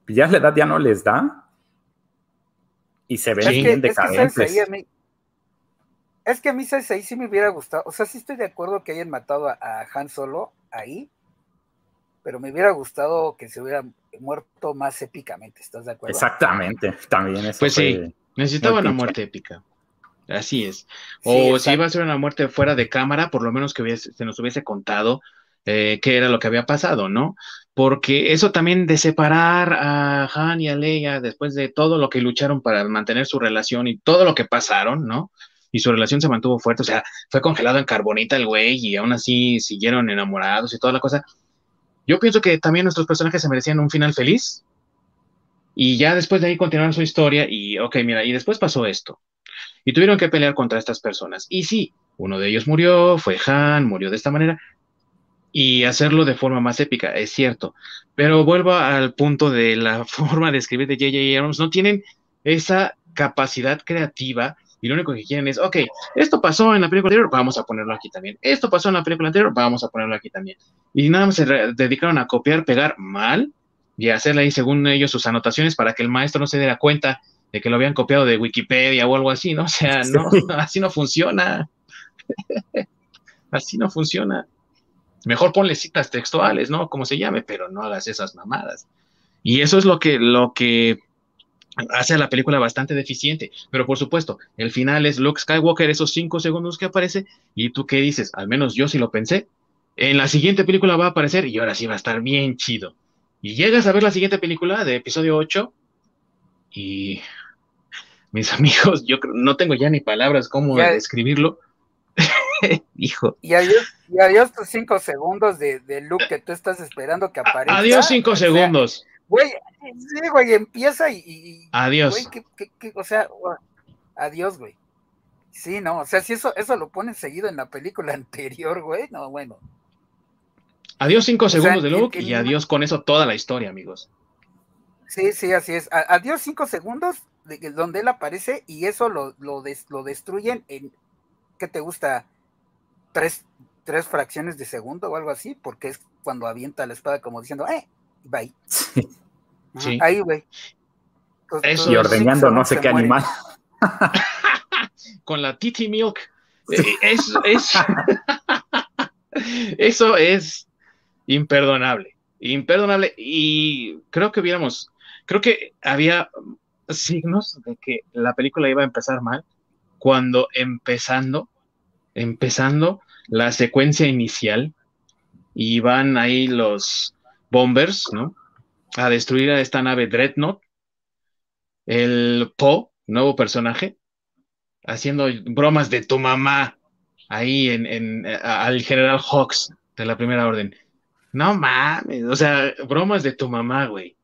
ya la edad ya no les da, y se ven bien decadentes. Es que a mí, ¿sabes? Ahí sí me hubiera gustado. O sea, sí estoy de acuerdo que hayan matado a, Han Solo ahí, pero me hubiera gustado que se hubiera muerto más épicamente. ¿Estás de acuerdo? Exactamente, también eso. Pues sí, necesitaba una muerte épica. Así es. O si iba a ser una muerte fuera de cámara, por lo menos que se nos hubiese contado eh, qué era lo que había pasado, ¿no? Porque eso también de separar a Han y a Leia después de todo lo que lucharon para mantener su relación y todo lo que pasaron, ¿no? Y su relación se mantuvo fuerte, o sea, fue congelado en carbonita el güey y aún así siguieron enamorados y toda la cosa. Yo pienso que también nuestros personajes se merecían un final feliz y ya después de ahí continuaron su historia y, ok, mira, y después pasó esto. Y tuvieron que pelear contra estas personas. Y sí, uno de ellos murió, fue Han, murió de esta manera, y hacerlo de forma más épica, es cierto. Pero vuelvo al punto de la *laughs* forma de escribir de J.J. Abrams. No tienen esa capacidad creativa y lo único que quieren es, ok, esto pasó en la película anterior, vamos a ponerlo aquí también. Esto pasó en la película anterior, vamos a ponerlo aquí también. Y nada más se dedicaron a copiar, pegar mal y hacerle ahí, según ellos, sus anotaciones para que el maestro no se diera cuenta de que lo habían copiado de Wikipedia o algo así, ¿no? O sea, no, *laughs* así no funciona. *laughs* así no funciona. Mejor ponle citas textuales, ¿no? Como se llame, pero no hagas esas mamadas. Y eso es lo que, lo que hace a la película bastante deficiente. Pero por supuesto, el final es Luke Skywalker, esos cinco segundos que aparece, y tú qué dices, al menos yo sí lo pensé. En la siguiente película va a aparecer y ahora sí va a estar bien chido. Y llegas a ver la siguiente película de episodio 8 y mis amigos, yo no tengo ya ni palabras cómo describirlo. *laughs* Hijo. Y adiós, y adiós tus cinco segundos de, de Luke que tú estás esperando que aparezca. Adiós cinco segundos. Güey, sí, güey, empieza y. adiós. Güey, o sea, adiós, güey. Sí, no, o sea, si eso, eso lo ponen seguido en la película *laughs* anterior, güey, no, bueno. Adiós cinco segundos de Luke y adiós con eso toda la historia, amigos. Sí, sí, así es. Adiós cinco segundos de, donde él aparece y eso lo, lo, lo destruyen en, ¿qué te gusta? Tres, tres fracciones de segundo o algo así, porque es cuando avienta la espada como diciendo, eh, bye. Sí. Ahí, güey. y ordeñando no sé qué animal. *laughs* Con la Titi Milk. Eh, es, *laughs* eso es imperdonable. Imperdonable. Y creo que viéramos, creo que había signos de que la película iba a empezar mal cuando empezando, empezando la secuencia inicial y van ahí los bombers, ¿no? A destruir a esta nave Dreadnought. El Po, nuevo personaje, haciendo bromas de tu mamá ahí en, en al general Hawks de la primera orden. No mames, o sea, bromas de tu mamá, güey.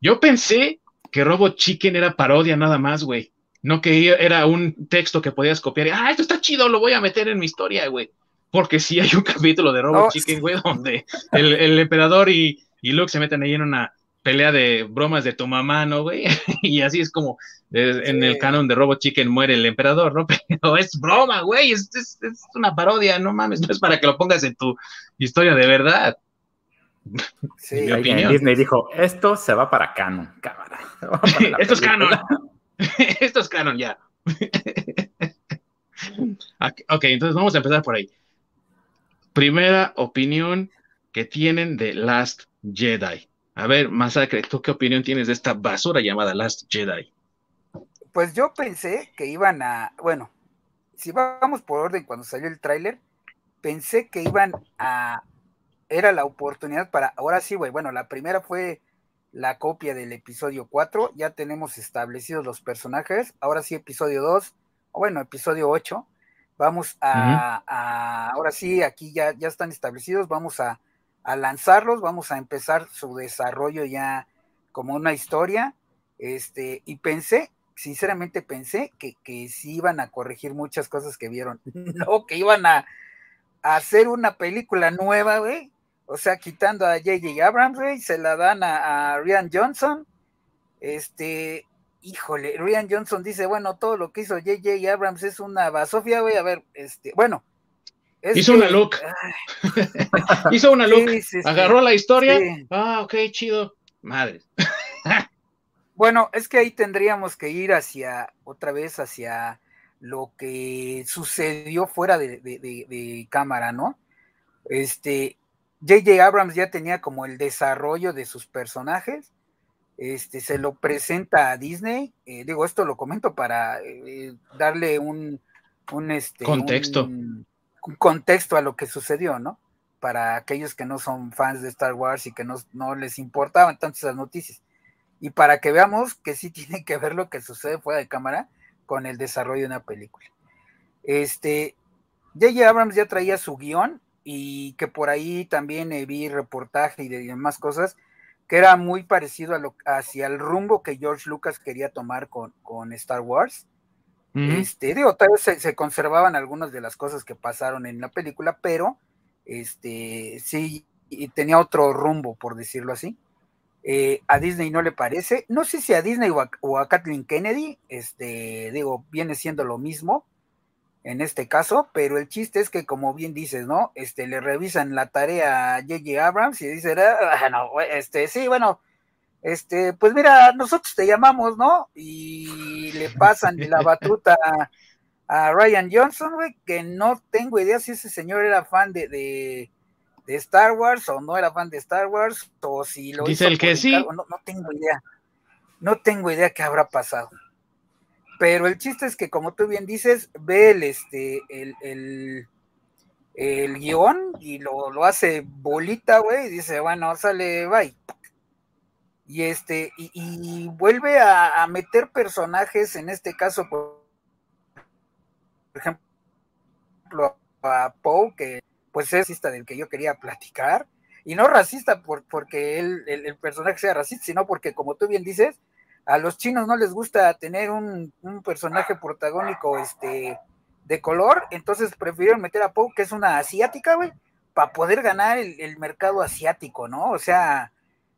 Yo pensé que Robot Chicken era parodia nada más, güey. No que era un texto que podías copiar. Y, ah, esto está chido, lo voy a meter en mi historia, güey. Porque sí hay un *laughs* capítulo de Robot Chicken, güey, donde el, emperador y, y, Luke se meten ahí en una pelea de bromas de tu mamá, ¿no, güey? *laughs* y así es como eh, en el canon de Robot Chicken muere el emperador, ¿no? *laughs* Pero es broma, güey, es, es, una parodia, no mames, no es para que lo pongas en tu historia de verdad. Sí, mi opinión. Disney dijo, esto se va para canon, cámara. esto es canon. *laughs* esto es canon, ya. *laughs* ok, entonces vamos a empezar por ahí. Primera opinión que tienen de Last Jedi. A ver, Masacre, ¿tú qué opinión tienes de esta basura llamada Last Jedi? Pues yo pensé que iban a, bueno, si vamos por orden cuando salió el tráiler, pensé que iban a, era la oportunidad para, ahora sí, güey, bueno, la primera fue la copia del episodio 4, ya tenemos establecidos los personajes, ahora sí episodio 2, o bueno, episodio 8, vamos a, ahora sí, aquí ya, ya están establecidos, vamos a, a, lanzarlos, vamos a empezar su desarrollo ya como una historia, este, y pensé, sinceramente pensé que, que sí iban a corregir muchas cosas que vieron, *laughs* no, que iban a, a hacer una película nueva, güey, o sea, quitando a J.J. Abrams, se la dan a, Ryan Johnson. Este, híjole, Ryan Johnson dice, bueno, todo lo que hizo J.J. Abrams es una basofia, güey, a ver, este, bueno. hizo una look. *laughs* hizo una look. Agarró la historia. Ah, ok, chido. Madre. *laughs* bueno, es que ahí tendríamos que ir hacia, otra vez, hacia lo que sucedió fuera de, de cámara, ¿no? Este, J.J. Abrams ya tenía como el desarrollo de sus personajes, este, se lo presenta a Disney, eh, digo, esto lo comento para eh, darle un, un este, contexto. Un, contexto a lo que sucedió, ¿no? Para aquellos que no son fans de Star Wars y que no, no les importaban tanto esas noticias. Y para que veamos que sí *laughs* tiene que ver lo que sucede fuera de cámara con el desarrollo de una película. Este, J.J. Abrams ya traía su guion, y que por ahí también eh, vi reportaje y demás cosas, que era muy parecido a lo, hacia el rumbo que George Lucas quería tomar con, con Star Wars. Este, digo, tal vez se, conservaban algunas de las cosas que pasaron en la película, pero este sí tenía otro rumbo, por decirlo así. Eh, a Disney no le parece. No sé si a Disney o a, Kathleen Kennedy, este, digo, viene siendo lo mismo en este caso, pero el chiste es que, como bien dices, ¿no? Este, le revisan la tarea a J.J. Abrams y dice, ah, no, este, sí, bueno, este, pues mira, nosotros te llamamos, ¿no? Y le *laughs* pasan la batuta a, Ryan Johnson, güey, que no tengo idea si ese señor era fan de, de, Star Wars o no era fan de Star Wars, o si lo Dice el que sí. no, no tengo idea. No tengo idea qué habrá pasado. Pero el chiste es que, como tú bien dices, ve el, este, el, el, guion y lo, lo hace bolita, güey, y dice, bueno, sale, bye. Y este, y, vuelve a, meter personajes, en este caso, por, ejemplo, a Poe, que pues es racista del que yo quería platicar, y no racista por, porque él, el, el personaje sea racista, sino porque, como tú bien dices, a los chinos no les gusta tener un, personaje protagónico este, de color, entonces prefirieron meter a Poe, que es una asiática, güey, para poder ganar el, mercado asiático, ¿no? O sea,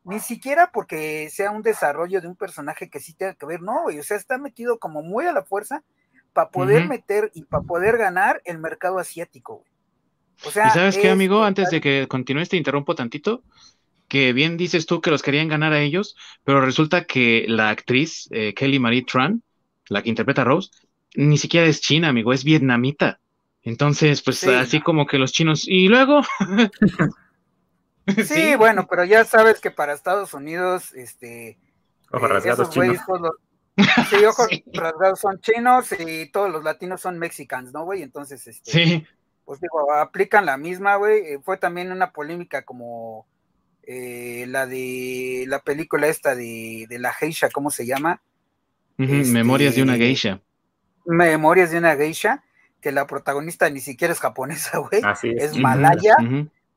ni siquiera porque sea un desarrollo de un personaje que sí tenga que ver, no, güey, o sea, está metido como muy a la fuerza para poder meter y para poder ganar el mercado asiático, güey. O sea, ¿Y sabes qué, amigo? Antes de que continúes, te interrumpo tantito que bien dices tú que los querían ganar a ellos, pero resulta que la actriz eh, Kelly Marie Tran, la que interpreta a Rose, ni siquiera es china, amigo, es vietnamita. Entonces, pues así como que los chinos. Y luego. *laughs* *laughs* sí, bueno, pero ya sabes que para Estados Unidos, este. Ojos eh, rasgados chinos. Pues, sí, ojos *laughs* rasgados son chinos y todos los latinos son mexicanos, ¿no, güey? Entonces, este. Sí. Pues digo, aplican la misma, güey. Eh, fue también una polémica como eh, la de la película esta de, la geisha, ¿cómo se llama? Este, Memorias de una geisha. Memorias de una geisha, que la protagonista ni siquiera es japonesa, güey, es malaya.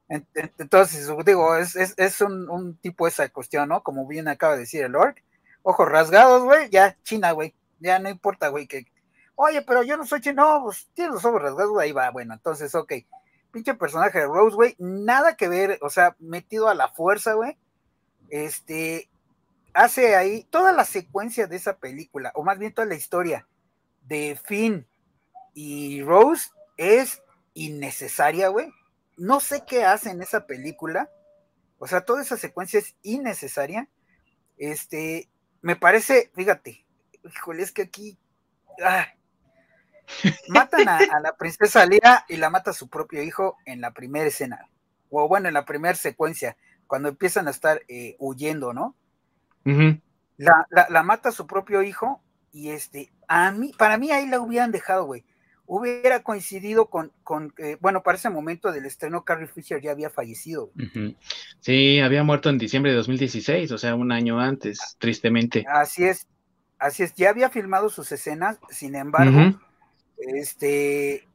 Entonces, digo, es, es, un, un, tipo esa cuestión, ¿no? Como bien acaba de decir el Orc, ojos rasgados, güey, ya, China, güey, ya no importa, güey, que, oye, pero yo no soy chino, no, pues tiene los ojos rasgados, ahí va, bueno, entonces, ok pinche personaje de Rose, güey, nada que ver, o sea, metido a la fuerza, güey. Este, hace ahí toda la secuencia de esa película, o más bien toda la historia de Finn y Rose es innecesaria, güey. No sé qué hace en esa película. O sea, toda esa secuencia es innecesaria. Este, me parece, fíjate, híjole, es que aquí, ah, Matan a, la princesa Lea y la mata su propio hijo en la primera escena, o bueno, en la primera secuencia, cuando empiezan a estar eh, huyendo, ¿no? la, la, mata su propio hijo y este, a mí, para mí ahí la hubieran dejado, güey. Hubiera coincidido con, con eh, bueno, para ese momento del estreno, Carrie Fisher ya había fallecido. Sí, había muerto en diciembre de 2016, o sea, un año antes, tristemente. Así es, así es, ya había filmado sus escenas, sin embargo, este,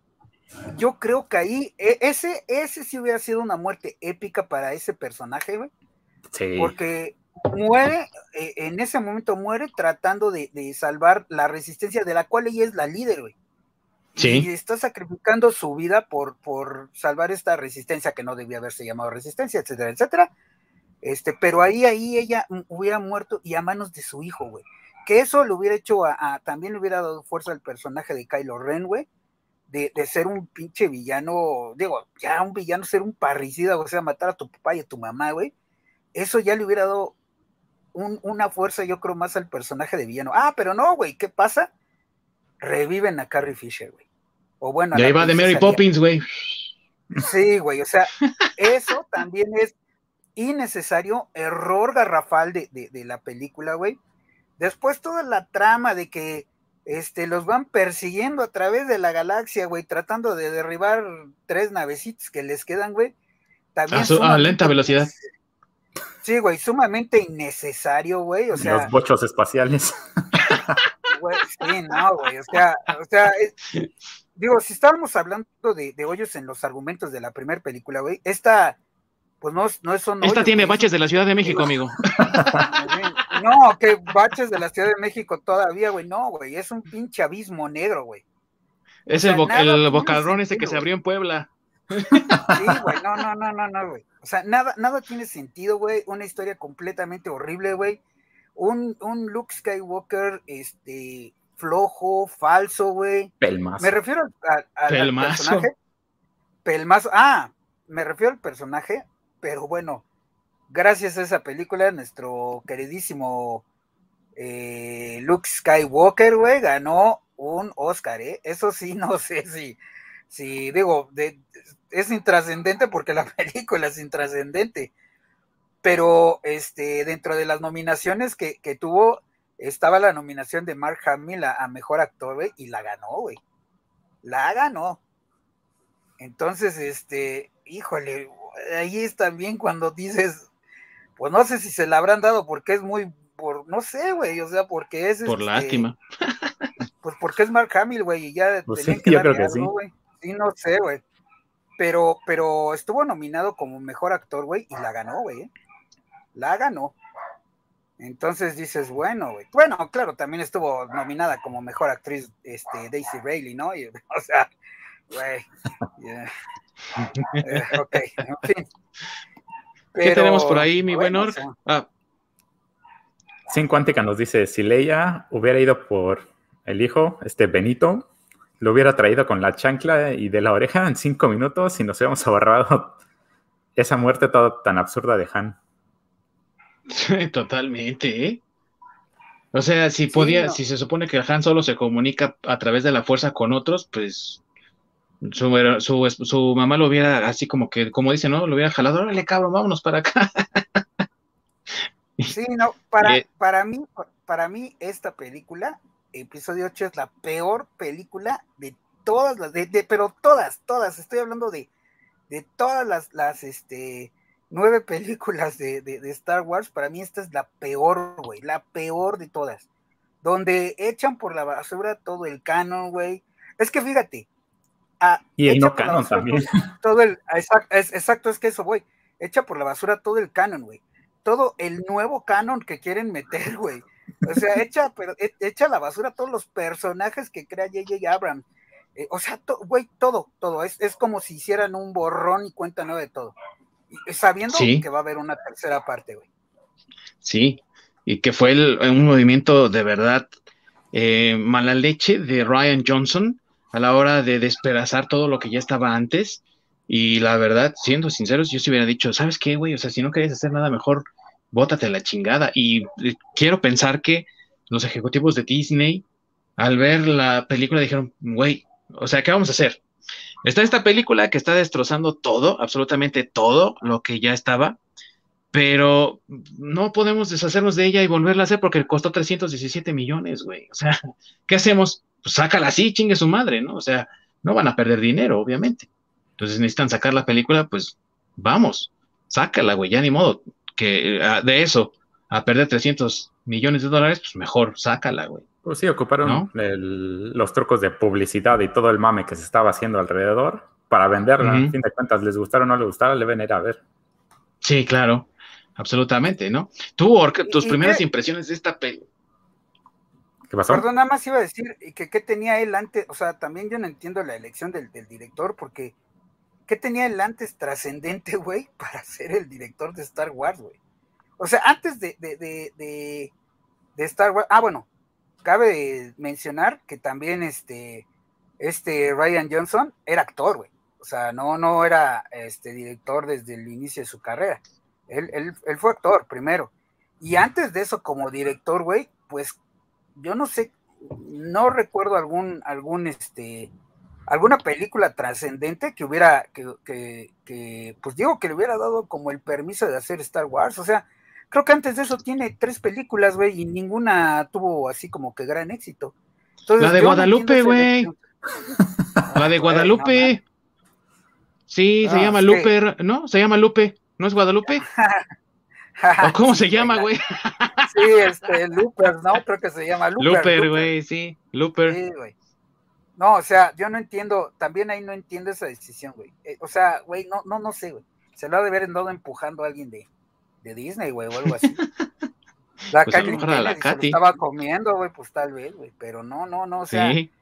yo creo que ahí, e, ese, ese sí hubiera sido una muerte épica para ese personaje, güey. Sí. Porque muere, e, en ese momento muere tratando de, salvar la resistencia de la cual ella es la líder, güey. Sí. Y está sacrificando su vida por, por salvar esta resistencia que no debía haberse llamado resistencia, etcétera, etcétera. Este, pero ahí, ahí ella hubiera muerto y a manos de su hijo, güey que eso le hubiera hecho a, también le hubiera dado fuerza al personaje de Kylo Ren, güey, de, ser un pinche villano, digo, ya un villano ser un parricida, o sea, matar a tu papá y a tu mamá, güey. Eso ya le hubiera dado una fuerza, yo creo, más al personaje de villano. Ah, pero no, güey, ¿qué pasa? Reviven a Carrie Fisher, güey. O bueno. Y ahí va de Mary Poppins, güey. Sí, güey, o sea, eso también es innecesario, error garrafal de, de la película, güey Después toda la trama de que este, los van persiguiendo a través de la galaxia, güey, tratando de derribar tres navecitos que les quedan, güey. También a, lenta velocidad. Sí, güey, sumamente innecesario, güey. O sea, los bochos espaciales. Güey, sí, no, güey. O sea, o sea digo, si estábamos hablando de, de, hoyos en los argumentos de la primera película, güey, esta, pues no, no es un Esta tiene baches de la Ciudad de México, amigo. No, que baches de la Ciudad de México todavía, güey. No, güey, es un pinche abismo negro, güey. Es el, el bocadrón ese que se abrió en Puebla. Sí, güey, no, no, no, no, no, güey. O sea, nada, nada tiene sentido, güey. Una historia completamente horrible, güey. Un, un Luke Skywalker, este, flojo, falso, güey. Pelmazo. Me refiero al, al personaje. Pelmazo. Ah, me refiero al personaje, pero bueno, gracias a esa película, nuestro queridísimo eh, Luke Skywalker, güey, ganó un Oscar, ¿eh? Eso sí, *laughs* no sé si, si digo, es intrascendente porque la *laughs* película es intrascendente, pero este, dentro de las nominaciones que, tuvo, estaba la nominación de Mark Hamill a, Mejor Actor, güey, y la ganó, güey. La ganó. Entonces, este, híjole, ahí es también cuando dices, pues no sé si se la habrán dado porque es muy, por, no sé, güey, o sea, porque es... Por este, lástima. Pues porque es Mark Hamill, güey, y ya pues tenían que darle algo, güey. Sí. no sé, güey. Pero, pero estuvo nominado como mejor actor, güey, y la ganó, güey. ¿eh? La ganó. Entonces dices, bueno, güey. Bueno, claro, también estuvo nominada como mejor actriz este, Daisy Rayleigh, ¿no? o sea, güey. *laughs* Eh, ok, en fin. ¿Qué tenemos por ahí, mi buen Orc? Ah. Sin Cuántica nos dice, si Leia hubiera ido por el hijo, este Benito, lo hubiera traído con la chancla y de la oreja en cinco minutos y nos hubiéramos *laughs* ahorrado esa muerte toda tan absurda de Han. *laughs* Totalmente, ¿eh? O sea, si podía, si se supone que Han solo se comunica a través de la fuerza con otros, pues su, su, mamá lo hubiera así como que, como dice, ¿no? Lo hubiera jalado, órale cabrón, vámonos para acá. Sí, no, para, para mí, para mí esta película, episodio 8 es la peor película de todas las, de, pero todas, todas, estoy hablando de, de todas las, las, este, nueve películas de, de, Star Wars, para mí esta es la peor, güey, la peor de todas, donde echan por la basura todo el canon, güey. Es que fíjate, y el no canon también. Todo el, exacto es, exacto, es que eso, güey. Echa por la basura todo el canon, güey. Todo el nuevo canon que quieren meter, *laughs* güey. O sea, echa, pero e, echa la basura todos los personajes que crea J.J. Abrams. Eh, o sea, güey, todo, todo. Es, es como si hicieran un borrón y cuenta nueva de todo. sabiendo que va a haber una tercera parte, güey. Sí, y que fue un movimiento de verdad eh, mala leche de Ryan Johnson a la hora de despedazar todo lo que ya estaba antes. Y la verdad, siendo sinceros, yo se hubiera dicho, ¿sabes qué, güey? O sea, si no querías hacer nada mejor, bótate la chingada. Y eh, quiero pensar que los ejecutivos de Disney, al ver la película, dijeron, güey, o sea, ¿qué vamos a hacer? Está esta película que está destrozando todo, absolutamente todo lo que ya estaba, pero no podemos deshacernos de ella y volverla a hacer porque costó 317 millones, güey. O sea, ¿qué hacemos? Pues sácala así, chingue su madre, ¿no? O sea, no van a perder dinero, obviamente. Entonces necesitan sacar la película, pues vamos, sácala, güey, ya ni modo. Que ah, de eso, a perder 300 millones de dólares, pues mejor, sácala, güey. Pues sí, ocuparon los trucos de publicidad y todo el mame que se estaba haciendo alrededor para venderla. A fin de cuentas, les gustara o no les gustara, le ven a ver. Sí, claro, absolutamente, ¿no? Tú, tus primeras impresiones de esta película Perdón, nada más iba a decir que qué tenía él antes, o sea, también yo no entiendo la elección del, director, porque ¿qué tenía él antes trascendente, *laughs* güey, para ser el director de Star Wars, güey? O sea, antes de, de, de, de, Star Wars, ah, bueno, cabe mencionar que también este, este Ryan Johnson era actor, güey. O sea, no, no era este director desde el inicio de su carrera. Él, él, él fue actor primero. Y antes de eso, como director, güey, pues yo no sé, no recuerdo algún, algún, este, alguna película trascendente que hubiera, que, que, pues digo que le hubiera dado como el permiso de hacer Star Wars, o sea, creo que antes de eso tiene tres películas, güey, y ninguna tuvo así como que gran éxito. la de Guadalupe, güey. la de Guadalupe. Sí, se ah, llama Lupe, ¿no? Se llama Lupe, ¿no es Guadalupe? *laughs* *laughs* ¿O cómo se llama, güey? *laughs* sí, este, Looper, ¿no? Creo que se llama Looper. Looper, güey, sí, Looper. Sí, güey. No, o sea, yo no entiendo, también ahí no entiendo esa decisión, güey. Eh, o sea, güey, no, no, no sé, güey. Se lo ha de haber andado empujando a alguien de, de Disney, güey, o algo así. *laughs* La pues estaba comiendo, güey, pues tal vez, güey, pero no, no, no, o sea. Sí.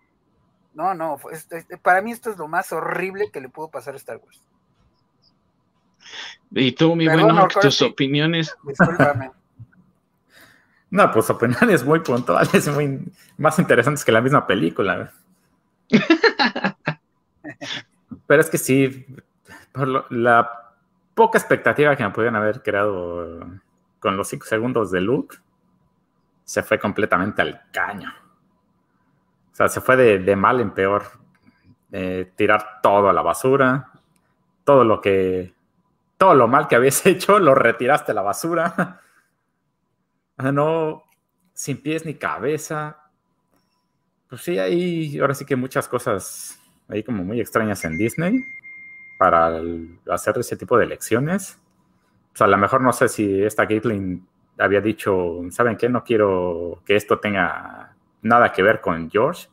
no, no, para mí esto es lo más horrible que le pudo pasar a Star Wars. Y tú, mi bueno, tus opiniones. *laughs* Discúlpame. No, pues opiniones muy puntuales, muy más interesantes que la misma película. *laughs* Pero es que sí, por la poca expectativa que me pudieron haber creado con los cinco segundos de Luke, se fue completamente al caño. O sea, se fue de, mal en peor. tirar todo a la basura. Todo lo que. Todo lo mal que habías *laughs* hecho, lo retiraste a la basura. no. Sin pies ni cabeza. Pues sí, hay ahora sí que muchas cosas ahí como muy extrañas en Disney para hacer ese tipo de elecciones. O sea, a lo mejor no sé si esta Gatling había dicho, ¿saben qué? No quiero que esto tenga nada que ver con George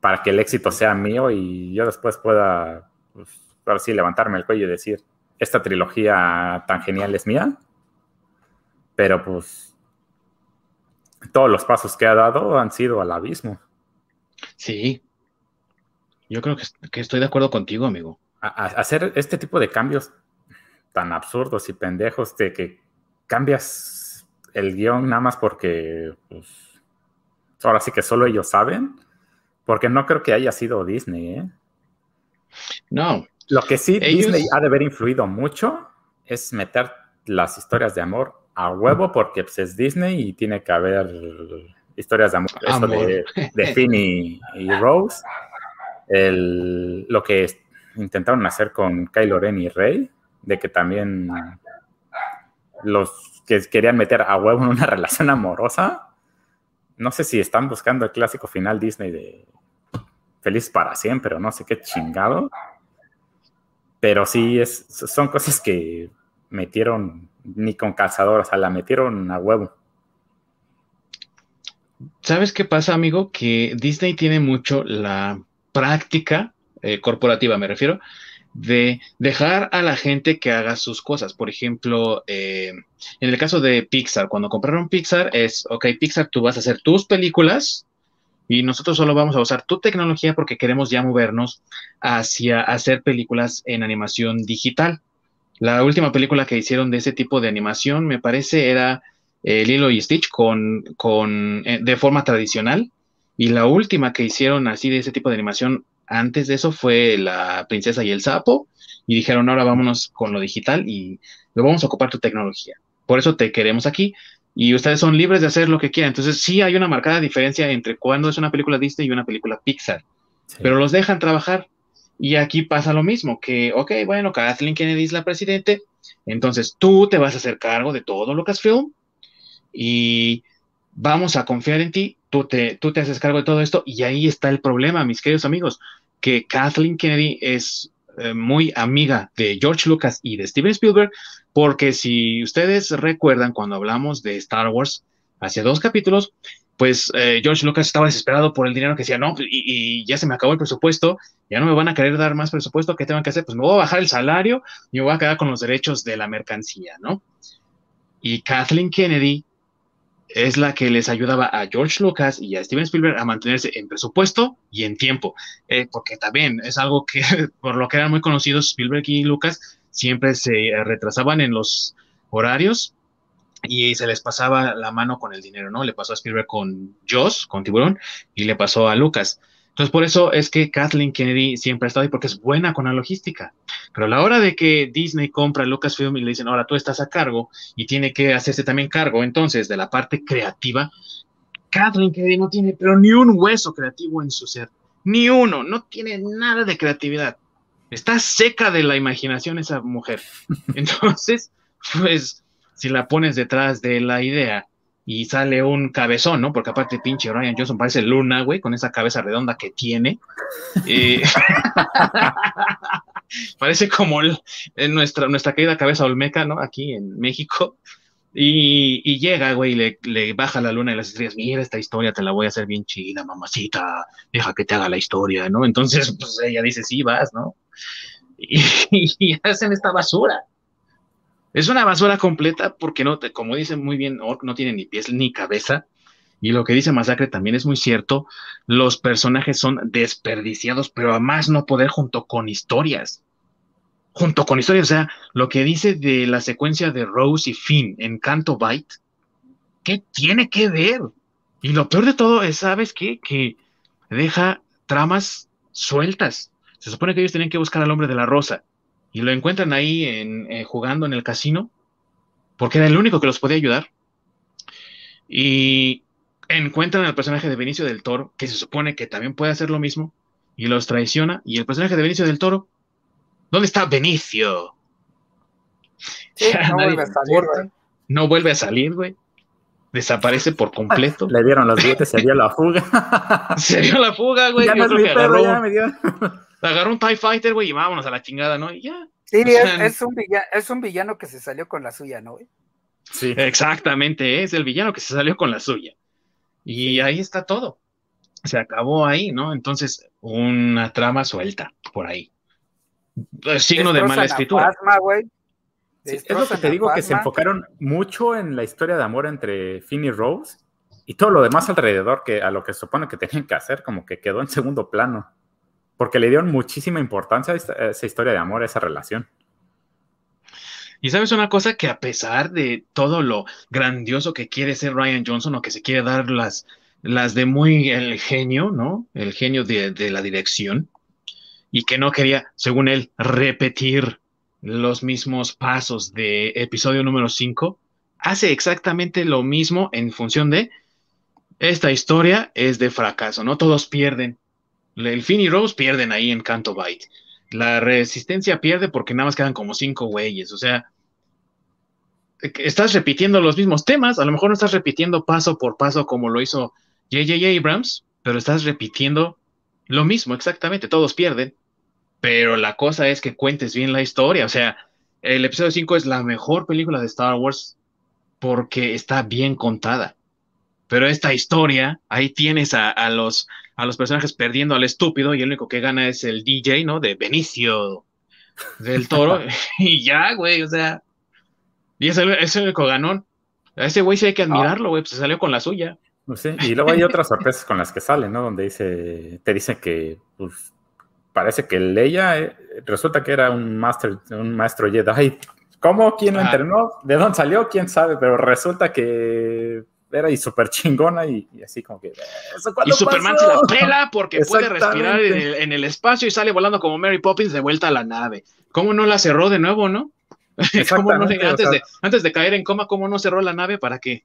para que el éxito sea mío y yo después pueda, pues, ahora sí, levantarme el cuello y decir, esta trilogía tan genial es mía. Pero pues todos los pasos que ha dado han sido al abismo. Sí, yo creo que, estoy de acuerdo contigo, amigo. hacer este tipo de cambios tan absurdos y pendejos de que cambias el guion nada más porque pues, ahora sí que solo ellos saben, porque no creo que haya sido Disney, ¿eh? No. Lo que sí Disney ha de haber influido mucho es meter las historias de amor a huevo porque pues, es Disney y tiene que haber historias de amor, de, de *laughs* Finn y Rose. Lo que intentaron hacer con Kylo Ren y Rey, de que también los que querían meter a huevo en una *laughs* relación amorosa, no sé si están buscando el clásico final Disney de Feliz para siempre o no sé qué chingado, pero sí es, son cosas que metieron ni con calzador, o sea, la metieron a huevo. ¿Sabes qué pasa, amigo? Que Disney tiene mucho la práctica eh, corporativa, me refiero, de dejar a la gente que haga sus cosas. Por ejemplo, eh, en el caso de Pixar, cuando compraron Pixar, es, ok, Pixar, tú vas a hacer tus películas y nosotros solo vamos a usar tu tecnología porque queremos ya movernos hacia hacer películas en animación digital. La última película que hicieron de ese tipo de animación, me parece, era eh, Lilo y Stitch con, con, de forma tradicional y la última que hicieron así de ese tipo de animación antes de eso fue La Princesa y el Sapo. Y dijeron, ahora vámonos con lo digital y lo vamos a ocupar tu tecnología. Por eso te queremos aquí. Y ustedes son libres de hacer lo que quieran. Entonces sí hay una marcada diferencia entre cuando es una película Disney y una película Pixar. Pero los dejan trabajar. Y aquí pasa lo mismo, que, ok, bueno, Kathleen Kennedy es la presidente, entonces tú te vas a hacer cargo de todo Lucasfilm y vamos a confiar en ti, tú te, tú te haces cargo de todo esto y ahí está el problema, mis queridos amigos, que Kathleen Kennedy es eh, muy amiga de George Lucas y de Steven Spielberg, porque si ustedes recuerdan cuando hablamos de Star Wars hace dos capítulos, pues eh, George Lucas estaba desesperado por el dinero que decía, no, y, ya se me acabó el presupuesto, ya no me van a querer dar más presupuesto, ¿qué tengo que hacer? Pues me voy a bajar el salario y me voy a quedar con los derechos de la mercancía, ¿no? Y Kathleen Kennedy es la que les ayudaba a George Lucas y a Steven Spielberg a mantenerse en presupuesto y en tiempo, eh, porque también es algo que *laughs* por lo que eran muy conocidos Spielberg y Lucas siempre se retrasaban en los horarios y se les pasaba la mano con el dinero, ¿no? Le pasó a Spielberg con Joss, con Tiburón, y le pasó a Lucas. Entonces, por eso es que Kathleen Kennedy siempre ha estado ahí, porque es buena con la logística. Pero a la hora de que Disney compra Lucasfilm y le dicen, ahora tú estás a cargo y tiene que hacerse también cargo entonces de la parte creativa, Kathleen Kennedy no tiene, pero ni un hueso creativo en su ser. Ni uno, no tiene nada de creatividad. Está seca de la imaginación esa mujer. *laughs* Entonces, pues, si la pones detrás de la idea y sale un cabezón, ¿no? Porque aparte pinche Ryan Johnson parece Luna, güey, con esa cabeza redonda que tiene. Eh, *laughs* parece como en nuestra, nuestra querida cabeza olmeca, ¿no? Aquí en México. Y, llega, güey, le, le, baja la luna y las estrellas, mira esta historia, te la voy a hacer bien chida, mamacita, deja que te haga la historia, ¿no? Entonces, pues ella dice, sí, vas, ¿no? *laughs* Y, hacen esta basura. Es una basura completa porque no, como dicen muy bien, no tiene ni pies ni cabeza. Y lo que dice Masacre también es muy cierto. Los personajes son desperdiciados, pero a más no poder junto con historias. Junto con historias, o sea, lo que dice de la secuencia de Rose y Finn en Canto Bite, ¿qué tiene que ver? Y lo peor de todo es, ¿sabes qué? Que deja tramas sueltas. Se supone que ellos tenían que buscar al hombre de la rosa y lo encuentran ahí en, eh, jugando en el casino porque era el único que los podía ayudar. Y encuentran al personaje de Benicio del Toro, que se supone que también puede hacer lo mismo, y los traiciona. Y el personaje de Benicio del Toro, ¿dónde está Benicio? no, *laughs* vuelve a salir, güey. no vuelve a salir, güey. Desaparece por completo. Le dieron los billetes, se dio la fuga. *laughs* se dio la fuga, güey. Ya no es agarró, ya me dio. Agarró un TIE Fighter, güey, y vámonos a la chingada, ¿no? Y ya. Sí, es, un villano, es un villano que se salió con la suya, ¿no, güey? Sí. Exactamente, es el villano que se salió con la suya. Y ahí está todo. Se acabó ahí, ¿no? Entonces, una trama suelta por ahí. Signo de mala escritura. es lo que te digo, que se enfocaron mucho en la historia de amor entre Finn y Rose y todo lo demás alrededor, que a lo que se supone que tenían que hacer, como que quedó en segundo plano. Porque le dieron muchísima importancia a esa historia de amor, a esa relación. Y sabes una cosa que a pesar de todo lo grandioso que quiere ser Ryan Johnson o que se quiere dar las, las de muy el genio, ¿no? El genio de, de la dirección y que no quería, según él, repetir los mismos pasos de episodio número 5, hace exactamente lo mismo en función de esta historia es de fracaso, ¿no? Todos pierden. El Finn y Rose pierden ahí en Canto Bite. La resistencia pierde porque nada más quedan como cinco güeyes. O sea, estás repitiendo los mismos temas. A lo mejor no estás repitiendo paso por paso como lo hizo J.J. Abrams, pero estás repitiendo lo mismo exactamente. Todos pierden. Pero la cosa es que cuentes bien la historia. O sea, el episodio 5 es la mejor película de Star Wars porque está bien contada. Pero esta historia, ahí tienes a los a los personajes perdiendo al estúpido y el único que gana es el DJ, ¿no? De Benicio del Toro. *laughs* *laughs* y ya, güey, o sea. Y es el, único ganón. A ese güey sí hay que admirarlo, güey, pues se salió con la suya. No sé, y luego hay *laughs* otras sorpresas con las que salen, ¿no? Donde dice, te dice que, pues, parece que Leia eh, resulta que era un master, un maestro Jedi. ¿Cómo? ¿Quién lo entrenó? ¿De dónde salió? ¿Quién sabe? Pero resulta que era y súper chingona y, así como que... y Superman se la pela porque puede respirar en el, espacio y sale volando como Mary Poppins de vuelta a la nave. ¿Cómo no la cerró de nuevo, no? *laughs* antes, de, antes de caer en coma, ¿cómo no cerró la nave? ¿Para qué?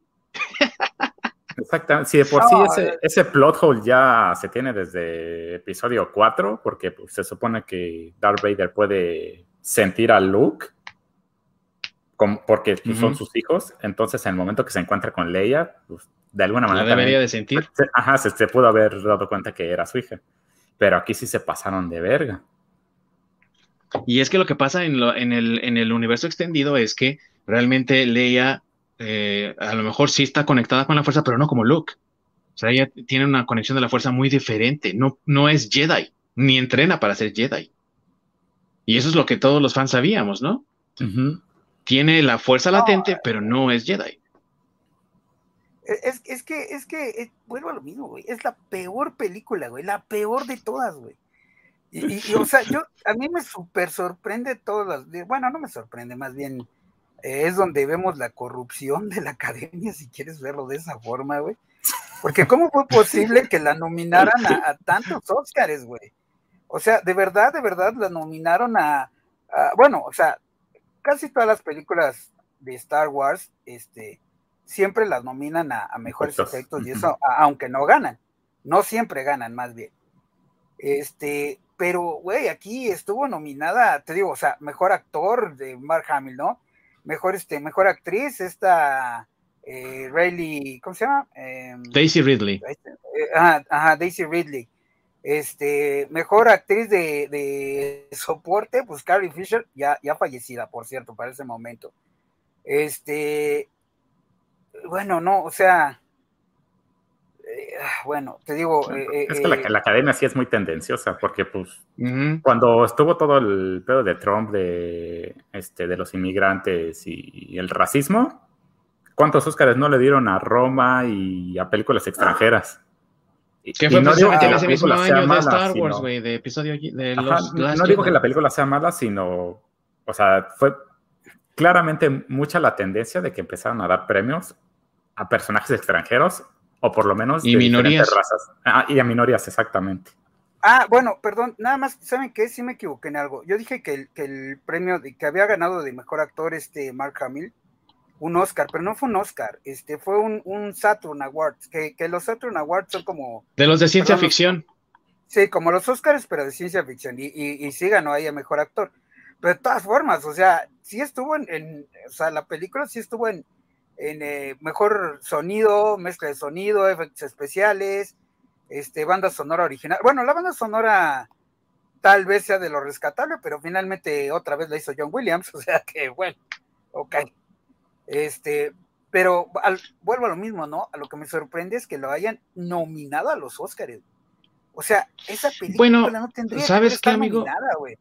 Exactamente. Si de por sí ese, eh. ese, plot hole ya se tiene desde episodio 4, porque pues, se supone que Darth Vader puede sentir a Luke porque son sus hijos, entonces en el momento que se encuentra con Leia, pues, de alguna manera... debería de sentir. Se, ajá, se, pudo haber dado cuenta que era su hija, pero aquí sí se pasaron de verga. Y es que lo que pasa en, el, universo extendido es que realmente Leia eh, a lo mejor sí está conectada con la fuerza, pero no como Luke. O sea, ella tiene una conexión de la fuerza muy diferente. No, no es Jedi, ni entrena para ser Jedi. Y eso es lo que todos los fans sabíamos, ¿no? Tiene la fuerza latente, pero no es Jedi. Es, es que, es que, eh, vuelvo a lo mismo, güey. Es la peor película, güey. La peor de todas, güey. Y, o sea, yo, a mí me súper sorprende todas bueno, no me sorprende, más bien eh, es donde vemos la corrupción de la academia, si quieres verlo de esa forma, güey. Porque ¿cómo fue posible que la nominaran a, tantos Oscars, güey? O sea, de verdad, de verdad, la nominaron a, bueno, o sea, casi todas las películas de Star Wars, este, siempre las nominan a, mejores efectos y eso, aunque no ganan, no siempre ganan, más bien. Este, pero, güey, aquí estuvo nominada, te digo, o sea, mejor actor de Mark Hamill, ¿no? Mejor, este, mejor actriz, esta eh, Rayleigh, ¿cómo se llama? Em, Daisy Ridley. Eh, ajá, Daisy Ridley. Este, mejor actriz de, soporte, pues Carrie Fisher, ya, ya fallecida, por cierto, para ese momento. Este, bueno, no, o sea, eh, bueno, te digo. Eh, es que la, eh, academia sí es muy tendenciosa, porque pues cuando estuvo todo el pedo de Trump de, este, de los inmigrantes y, el racismo, ¿Cuántos Oscars no le dieron a Roma y a películas extranjeras? Que fue no digo que la película sea mala, de Star Wars, güey, de episodio de los, No digo que la película sea mala, sino, o sea, fue claramente mucha la tendencia de que empezaron a dar premios a personajes extranjeros o por lo menos y de minorías. razas. Ah, y a minorías, exactamente. Ah, bueno, perdón, nada más, ¿saben qué? Sí me equivoqué en algo. Yo dije que el, que el premio de, que había ganado de mejor actor este Mark Hamill un Oscar, pero no fue un Oscar, este fue un, un Saturn Awards, que, que, los Saturn Awards son como... De los de ciencia ficción. sí, como los Oscars, pero de ciencia ficción, y, y, sí ganó ahí a Mejor Actor. Pero de todas formas, o sea, sí estuvo en, o sea, la película sí estuvo en, en eh, mejor sonido, mezcla de sonido, efectos especiales, este, banda sonora original. Bueno, la banda sonora tal vez sea de lo rescatable, pero finalmente otra vez la hizo John Williams, *laughs* o sea que bueno, ok. Este, pero vuelvo a lo mismo, ¿no? A lo que me sorprende es que lo hayan nominado a los Oscars. O sea, esa película no tendría ¿sabes que qué, amigo? nominada, güey.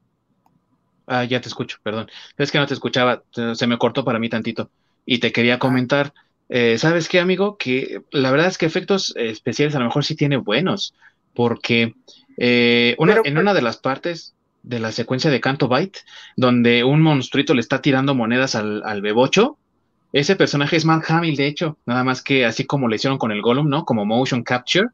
Ah, ya te escucho, perdón. Es que no te escuchaba, se me cortó para mí tantito. Y te quería comentar, eh, ¿sabes qué, amigo? Que la verdad es que efectos especiales a lo mejor sí tiene buenos, porque eh, una, en una de las partes de la secuencia de Canto Byte, donde un monstruito le está tirando monedas al, al bebocho, ese personaje es Mark Hamill, de hecho, nada más que así como le hicieron con el Gollum, ¿no? Como motion capture.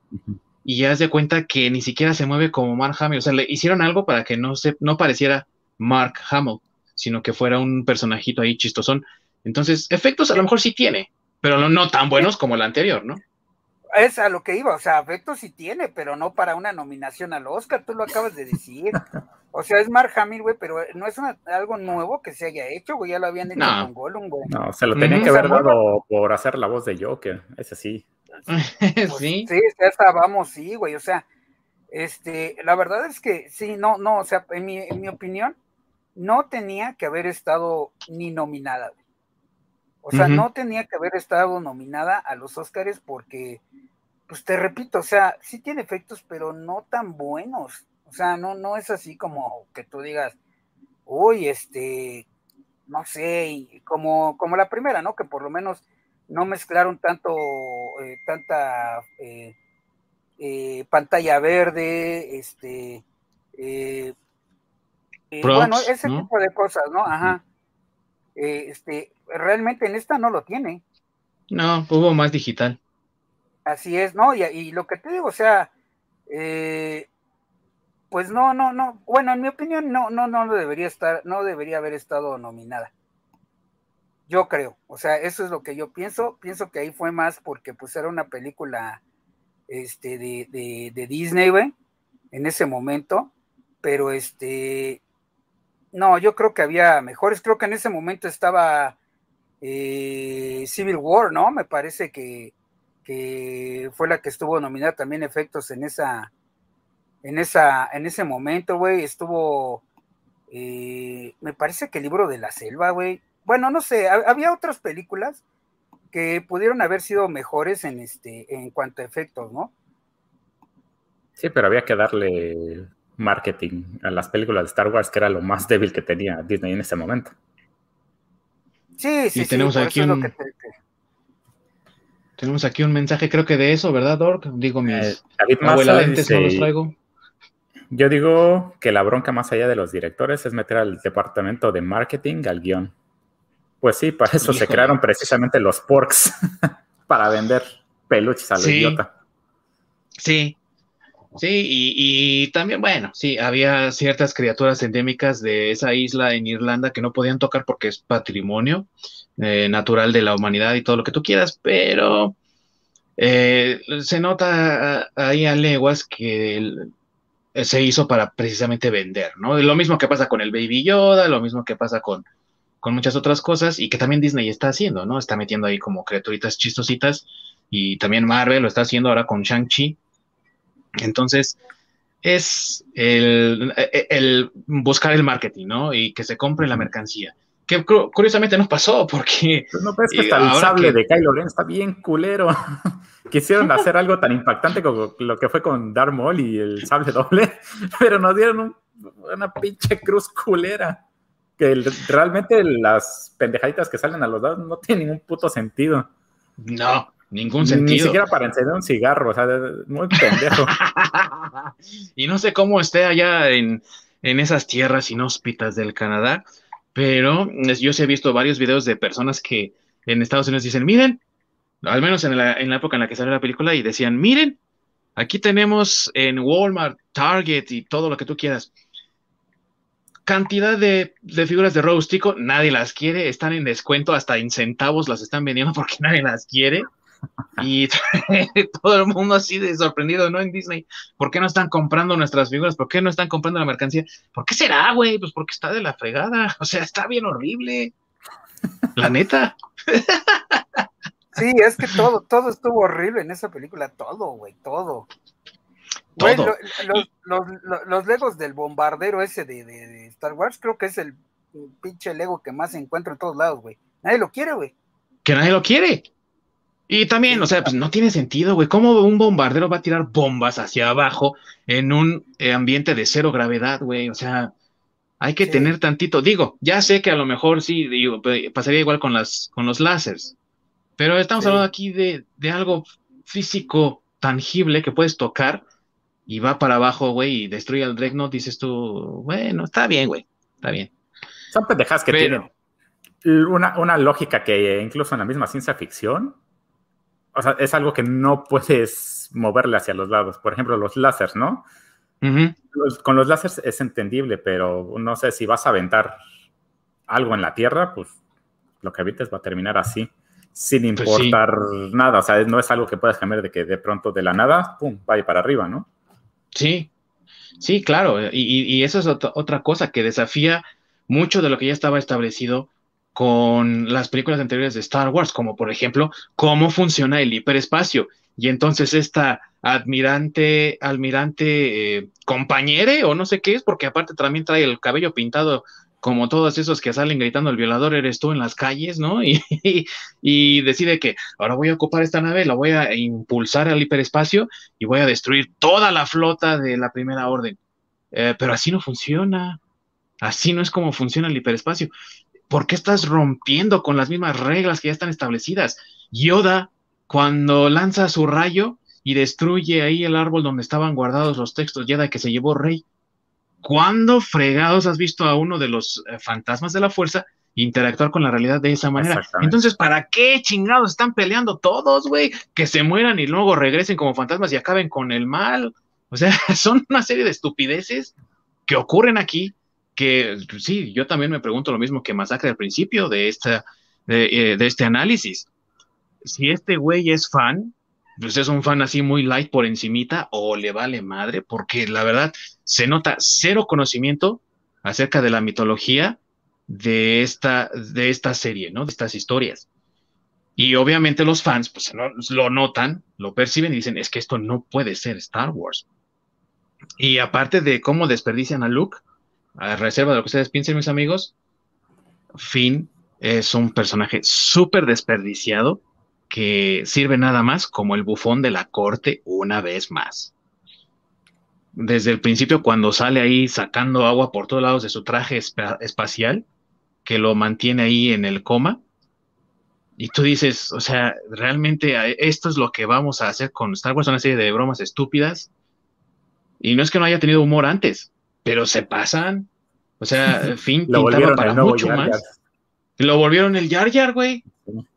Y ya haz de cuenta que ni siquiera se mueve como Mark Hamill. O sea, le hicieron algo para que no, se, no pareciera Mark Hamill, sino que fuera un personajito ahí chistosón. Entonces, efectos a lo mejor sí tiene, pero no, tan buenos como el anterior, ¿no? Es a lo que iba, o sea, efectos sí tiene, pero no para una nominación al Oscar, tú lo acabas de decir. *laughs* O sea, es Mark Hamill, güey, pero no es algo nuevo que se haya hecho, güey, ya lo habían hecho con Gollum, güey. No, se lo tenía que haber dado por hacer la voz de Joker, ese sí. *laughs* Pues, sí. Sí, esa vamos, sí, güey, o sea, este, la verdad es que sí, no, no, o sea, en mi, en mi opinión, no tenía que haber estado ni nominada, güey. O sea, no tenía que haber estado nominada a los Oscars porque, pues te repito, o sea, sí tiene efectos, pero no tan buenos. O sea, no, no es así como que tú digas, uy, este, no sé, como, como la primera, ¿no? Que por lo menos no mezclaron tanto, eh, tanta eh, eh, pantalla verde, este, bueno, ese tipo de cosas, ¿no? Ajá. este, realmente en esta no lo tiene. No, hubo más digital. Así es, ¿no? Y, y lo que te digo, o sea, eh, pues no, no, no. Bueno, en mi opinión, no, no, no debería estar, no debería haber estado nominada. Yo creo, o sea, eso es lo que yo pienso. Pienso que ahí fue más porque pues era una película este, de, de, Disney, en ese momento. Pero este, no, yo creo que había mejores. Creo que en ese momento estaba eh, Civil War, ¿no? Me parece que, que fue la que estuvo nominada también efectos en esa, en, esa, en ese momento, güey, estuvo, eh, me parece que el libro de la selva, güey. Bueno, no sé, había otras películas que pudieron haber sido mejores en, este, en cuanto a efectos, ¿no? Sí, pero había que darle marketing a las películas de Star Wars, que era lo más débil que tenía Disney en ese momento. Sí, sí, y tenemos aquí un... Tenemos aquí un mensaje, creo que de eso, ¿verdad, Dork? Digo, mis eh, abuela lentes no los traigo. Yo digo que la bronca más allá de los directores es meter al departamento de marketing al guion. Pues sí, para eso se crearon precisamente los porks, *laughs* para vender peluches a la idiota. Sí, sí, y, también, bueno, sí, había ciertas criaturas endémicas de esa isla en Irlanda que no podían tocar porque es patrimonio eh, natural de la humanidad y todo lo que tú quieras, pero eh, se nota ahí a leguas que el, se hizo para precisamente vender, ¿no? Lo mismo que pasa con el Baby Yoda, lo mismo que pasa con, con muchas otras cosas y que también Disney está haciendo, ¿no? Está metiendo ahí como criaturitas chistositas y también Marvel lo está haciendo ahora con Shang-Chi. Entonces, es el, el, buscar el marketing, ¿no? Y que se compre la mercancía. Que curiosamente nos pasó porque... No que hasta el sable de Kylo Ren está bien culero. *laughs* quisieron hacer algo tan impactante como lo que fue con Darth Maul y el sable doble, *laughs* pero nos dieron una pinche cruz culera. que realmente las pendejaditas que salen a los lados no tienen ningún puto sentido. No, ningún sentido. Ni siquiera para encender un cigarro, o sea, muy pendejo. *laughs* y no sé cómo esté allá en, en esas tierras inhóspitas del Canadá, pero yo sí he visto varios videos de personas que en Estados Unidos dicen, miren, al menos en la, en la época en la que salió la película, y decían, miren, aquí tenemos en Walmart, Target y todo lo que tú quieras. Cantidad de, de figuras de rústico, nadie las quiere, están en descuento, hasta en centavos las están vendiendo *laughs* porque nadie las quiere. Y *laughs* todo el mundo así de sorprendido, ¿no? En Disney. ¿Por qué no están comprando nuestras figuras? ¿Por qué no están comprando la mercancía? ¿Por qué será, güey? Pues porque está de la fregada. *laughs* O sea, está bien horrible. La neta. Sí, es que todo, todo estuvo horrible en esa película, todo, güey, todo. todo. los, legos del bombardero ese de, Star Wars, creo que es el pinche lego que más se encuentra en todos lados, güey. Nadie lo quiere, güey. Que nadie lo quiere. Y también, o sea, pues no tiene sentido, güey. ¿Cómo un bombardero va a tirar bombas hacia abajo en un eh, ambiente de cero gravedad, güey? O sea, hay que tener tantito. Digo, ya sé que a lo mejor sí, digo, pasaría igual con las, con los láseres. Pero estamos hablando aquí de, de, algo físico tangible que puedes tocar y va para abajo, güey, y destruye al Dreadnought. Dices tú, bueno, está bien, güey, está bien. Son pendejas que tienen una, una lógica que incluso en la misma ciencia ficción o sea, es algo que no puedes moverle hacia los lados. Por ejemplo, los láseres, ¿no? con los láseres es entendible, pero no sé si vas a aventar algo en la Tierra, pues lo que evites va a terminar así, sin pues importar nada. O sea, no es algo que puedas cambiar de que de pronto de la nada, pum, vaya para arriba, ¿no? Sí, sí, claro. Y, y eso es otra cosa que desafía mucho de lo que ya estaba establecido con las películas anteriores de Star Wars, como por ejemplo, cómo funciona el hiperespacio. Y entonces esta admirante, almirante eh, compañere, o no sé qué es, porque aparte también trae el cabello pintado como todos esos que salen gritando el violador eres tú en las calles, ¿no? *laughs* Y, decide que ahora voy a ocupar esta nave, la voy a impulsar al hiperespacio y voy a destruir toda la flota de la primera orden. Eh, pero así no funciona. Así no es como funciona el hiperespacio. ¿por qué estás rompiendo con las mismas reglas que ya están establecidas? Yoda, cuando lanza su rayo y destruye ahí el árbol donde estaban guardados los textos Jedi que se llevó Rey, ¿cuándo fregados has visto a uno de los eh, fantasmas de la fuerza interactuar con la realidad de esa manera? Entonces, ¿para qué chingados están peleando todos, güey? Que se mueran y luego regresen como fantasmas y acaben con el mal. O sea, *laughs* son una serie de estupideces que ocurren aquí que sí, yo también me pregunto lo mismo que Masacre al principio de, esta, de, eh, este análisis. Si este güey es fan, pues es un fan así muy light por encimita o le vale madre, porque la verdad se nota cero conocimiento acerca de la mitología de esta, de esta serie, ¿no? De estas historias. Y obviamente los fans pues lo notan, lo perciben y dicen, es que esto no puede ser Star Wars. Y aparte de cómo desperdician a Luke, a reserva de lo que ustedes piensen, mis amigos, Finn es un personaje súper desperdiciado que sirve nada más como el bufón de la corte una vez más. Desde el principio, cuando sale ahí sacando agua por todos lados de su traje espacial, que lo mantiene ahí en el coma, y tú dices, o sea, realmente esto es lo que vamos a hacer con Star Wars, una serie de bromas estúpidas. Y no es que no haya tenido humor antes, pero se pasan. O sea, *laughs* fin pintaba para mucho más. Lo volvieron el Yar Yar, güey.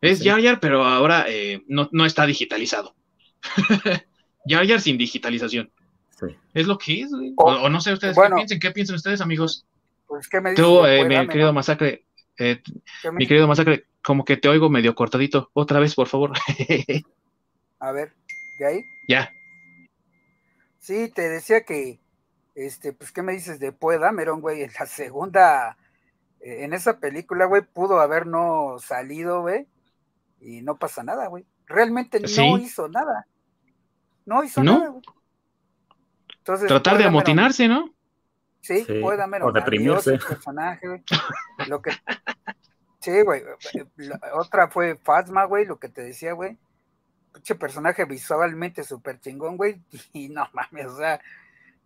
es Yar Yar, pero ahora eh, no, está digitalizado. *laughs* Yar Yar sin digitalización. Es lo que es, güey. O, no sé ustedes qué piensan, qué piensan ustedes, amigos. Pues, ¿qué me Tú, eh, mi querido Masacre, eh, mi querido Masacre, como que te oigo medio cortadito. Otra vez, por favor. *laughs* A ver, ¿qué hay? Ya. Sí, te decía que este, pues, ¿qué me dices de Poe Dameron, güey? En la segunda, eh, en esa película, güey, pudo haber no salido, güey, y no pasa nada, güey. Realmente no hizo nada. No hizo nada, güey. Entonces, Tratar de amotinarse, ¿no? Sí, sí, Poe Dameron. O deprimirse. personaje, güey. Lo que... Sí, güey. Otra fue Fasma, güey, lo que te decía, güey. Pinche personaje visualmente súper chingón, güey. *laughs* Y no mames, o sea,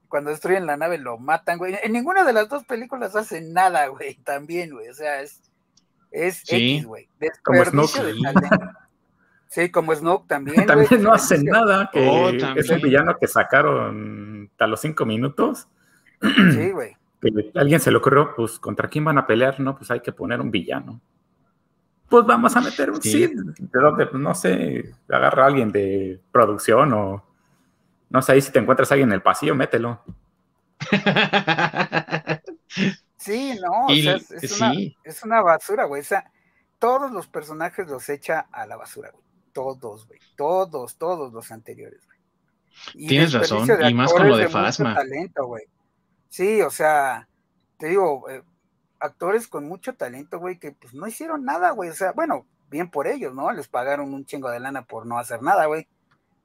cuando destruyen la nave lo matan, güey. En ninguna de las dos películas hacen nada, güey, también, güey. O sea, es, es X, güey. Como Snoke. Sí, como Snoke también. *laughs* también no hacen nada, que oh, es el villano que sacaron a los cinco minutos. Sí, güey. *clears throat* alguien se le ocurrió, pues, ¿contra quién van a pelear? No, pues hay que poner un villano. Pues vamos a meter un sí. de donde, pues, no sé, agarra a alguien de producción o no sé, ahí si te encuentras a alguien en el pasillo, mételo. *laughs* Sí, no, o sea, es, una, basura, güey. O sea, todos los personajes los echa a la basura, güey. Todos, güey. Todos, todos los anteriores, güey. Tienes razón, y más con lo de Fasma. Talento, güey. Sí, o sea, te digo, eh, actores con mucho talento, güey, que pues no hicieron nada, güey. O sea, bueno, bien por ellos, ¿no? Les pagaron un chingo de lana por no hacer nada, güey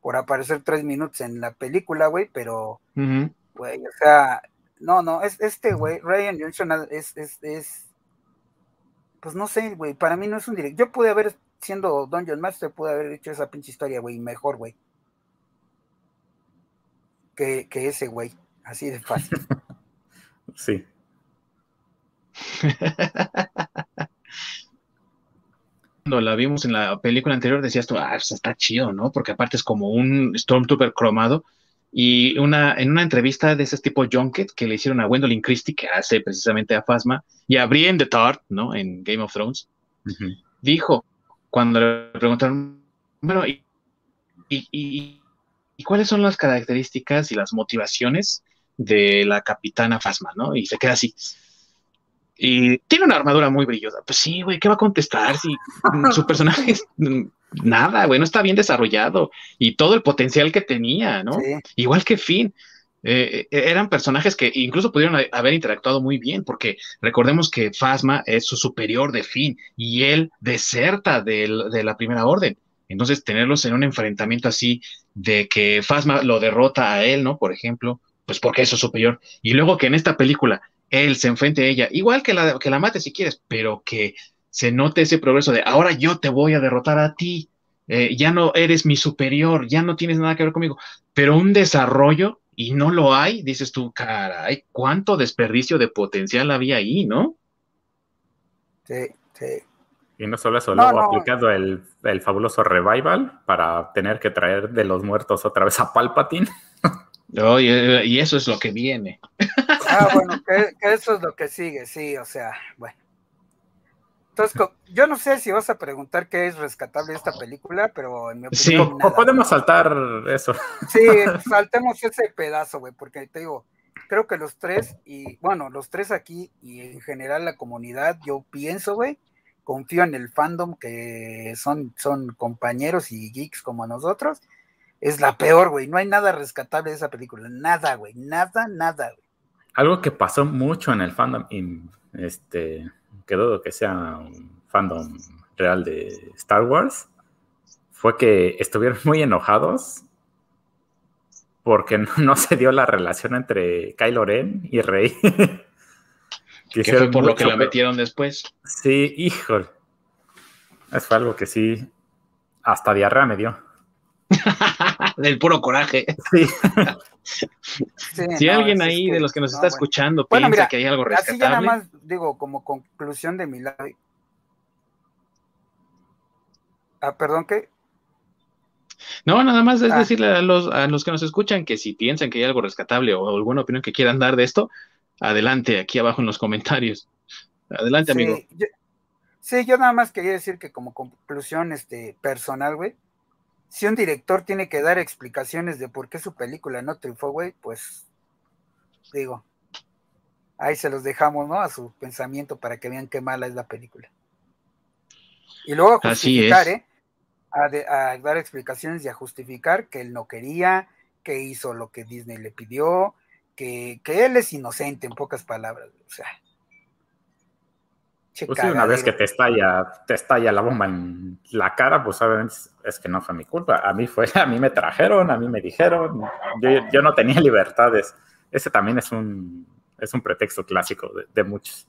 por aparecer tres minutos en la película, güey, pero, güey, o sea, no, no, es este, güey, Ryan Johnson es, es, es, pues no sé, güey, para mí no es un directo. Yo pude haber, siendo Dungeon Master, pude haber hecho esa pinche historia, güey, mejor, güey. Que, que ese, güey, así de fácil. *laughs* sí. *laughs* cuando la vimos en la película anterior decías tú, ah, pues está chido, ¿no? Porque aparte es como un Stormtrooper cromado. Y una, en una entrevista de ese tipo Junket que le hicieron a Gwendolyn Christie, que hace precisamente a Phasma, y a Brienne de Tart, ¿no? En Game of Thrones, dijo, cuando le preguntaron, bueno, y, y, y, cuáles son las características y las motivaciones de la capitana Phasma, ¿no? Y se queda así. Y tiene una armadura muy brillosa. Pues sí, güey, ¿qué va a contestar si *laughs* su personaje es nada, güey, no está bien desarrollado y todo el potencial que tenía, ¿no? Igual que Finn. Eh, eh, eran personajes que incluso pudieron haber interactuado muy bien, porque recordemos que Phasma es su superior de Finn y él deserta de la primera orden. Entonces, tenerlos en un enfrentamiento así de que Phasma lo derrota a él, ¿no? Por ejemplo, pues porque es su superior. Y luego que en esta película él se enfrente a ella, igual que la, que la mate si quieres, pero que se note ese progreso de ahora yo te voy a derrotar a ti, eh, ya no eres mi superior, ya no tienes nada que ver conmigo, pero un desarrollo y no lo hay, dices tú, caray, cuánto desperdicio de potencial había ahí, ¿no? Sí, sí. Y no solo eso, luego aplicado el, el, fabuloso revival para tener que traer de los muertos otra vez a Palpatine. *laughs* y, eso es lo que viene. Ah, bueno, que, eso es lo que sigue, sí, o sea, bueno. Entonces, yo no sé si vas a preguntar qué es rescatable esta película, pero en mi opinión. Sí, podemos saltar eso. Sí, saltemos ese pedazo, güey, porque te digo, creo que los tres, y bueno, los tres aquí y en general la comunidad, yo pienso, güey, confío en el fandom que son, son compañeros y geeks como nosotros, es la peor, güey. No hay nada rescatable de esa película. Nada, güey. Nada, nada, güey. Algo que pasó mucho en el fandom, y este, que dudo que sea un fandom real de Star Wars, fue que estuvieron *laughs* muy enojados porque no, se dio la relación entre Kylo Ren y Rey. *laughs* que fue por lo que la metieron después. Sí, híjole. Eso fue algo que sí, hasta diarrea me dio. *laughs* *laughs* Del puro coraje. Sí. *laughs* si alguien ahí de los que nos está escuchando piensa que hay algo rescatable. Así ya nada más digo, como conclusión de mi lado. Ah, perdón, ¿qué? No, nada más es ah. decirle a los, a los que nos escuchan que si piensan que hay algo rescatable o alguna opinión que quieran dar de esto, adelante, aquí abajo en los comentarios. Adelante, amigo. sí, yo nada más quería decir que como conclusión este, personal, güey, si un director tiene que dar explicaciones de por qué su película no triunfó, güey, pues digo, ahí se los dejamos, ¿no? A su pensamiento para que vean qué mala es la película. Y luego a justificar, ¿eh? A, dar explicaciones y a justificar que él no quería, que hizo lo que Disney le pidió, que, que él es inocente, en pocas palabras. O sea, pues una vez que te estalla, te estalla la bomba en la cara, pues obviamente es que no fue mi culpa. A mí fue, a mí me trajeron, a mí me dijeron, yo, no tenía libertades. Ese también es un, es un pretexto clásico de, muchos.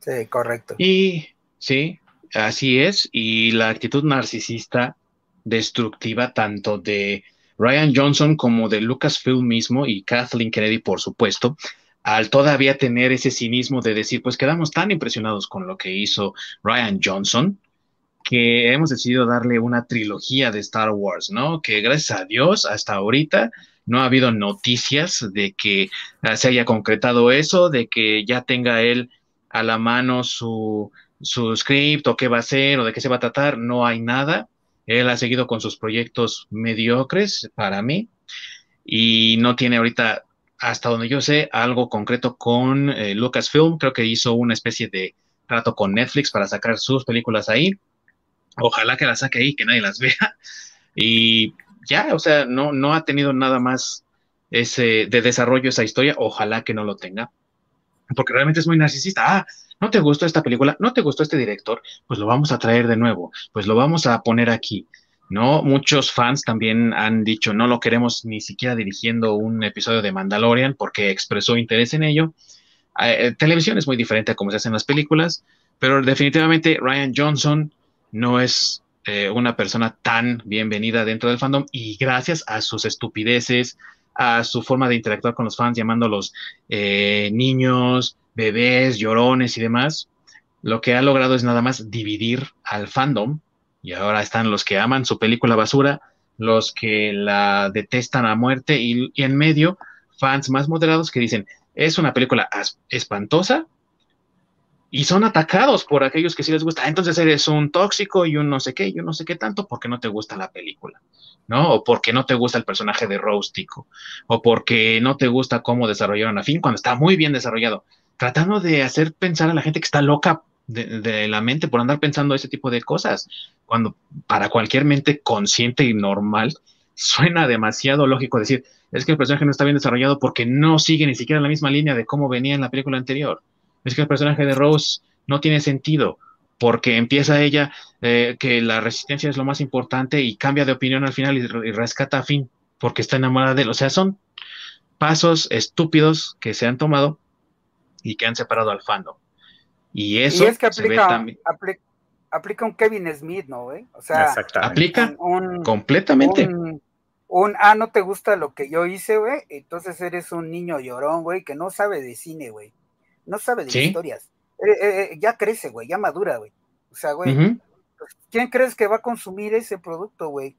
Sí, correcto. Y sí, así es. Y la actitud narcisista, destructiva tanto de Ryan Johnson como de Lucasfilm mismo y Kathleen Kennedy, por supuesto, al todavía tener ese cinismo de decir, pues quedamos tan impresionados con lo que hizo Ryan Johnson, que hemos decidido darle una trilogía de Star Wars, ¿no? Que gracias a Dios, hasta ahorita no ha habido noticias de que ah, se haya concretado eso, de que ya tenga él a la mano su, su script o qué va a hacer o de qué se va a tratar, no hay nada. Él ha seguido con sus proyectos mediocres para mí y no tiene ahorita, hasta donde yo sé, algo concreto con eh, Lucasfilm. Creo que hizo una especie de trato con Netflix para sacar sus películas ahí. Ojalá que las saque ahí, que nadie las *laughs* vea. Y ya, o sea, no, no ha tenido nada más ese de desarrollo esa historia. Ojalá que no lo tenga. Porque realmente es muy narcisista. Ah, ¿No te gustó esta película? ¿No te gustó este director? Pues lo vamos a traer de nuevo, pues lo vamos a poner aquí. ¿No? Muchos fans también han dicho, no lo queremos ni siquiera dirigiendo un episodio de Mandalorian porque expresó interés en ello. Eh, eh, televisión es muy diferente a cómo se hacen las películas, pero definitivamente Ryan Johnson no es eh, una persona tan bienvenida dentro del fandom y gracias a sus estupideces, a su forma de interactuar con los fans, llamándolos niños, bebés, llorones y demás, lo que ha logrado es nada más dividir al fandom. Y ahora están los que aman su película basura, los que la detestan a muerte y, en medio fans más moderados que dicen, es una película espantosa y son atacados por aquellos que sí les gusta. Entonces eres un tóxico y un no sé qué, y un no sé qué tanto porque no te gusta la película, ¿no? O porque no te gusta el personaje de Rostico, o porque no te gusta cómo desarrollaron a Finn cuando está muy bien desarrollado tratando de hacer pensar a la gente que está loca de, la mente por andar pensando ese tipo de cosas, cuando para cualquier mente consciente y normal suena demasiado lógico decir, es que el personaje no está bien desarrollado porque no sigue ni siquiera la misma línea de cómo venía en la película anterior. Es que el personaje de Rose no tiene sentido porque empieza ella eh, que la resistencia es lo más importante y cambia de opinión al final y, y rescata a Finn porque está enamorada de él. O sea, son pasos estúpidos que se han tomado y que han separado al fandom. Y eso es que aplica, aplica, un Kevin Smith, ¿no, güey? O sea, aplica completamente. Un, ah, no te gusta lo que yo hice, güey, entonces eres un niño llorón, güey, que no sabe de cine, güey. No sabe de historias. Eh, eh, eh, ya crece, güey, ya madura, güey. O sea, güey, pues, ¿quién crees que va a consumir ese producto, güey?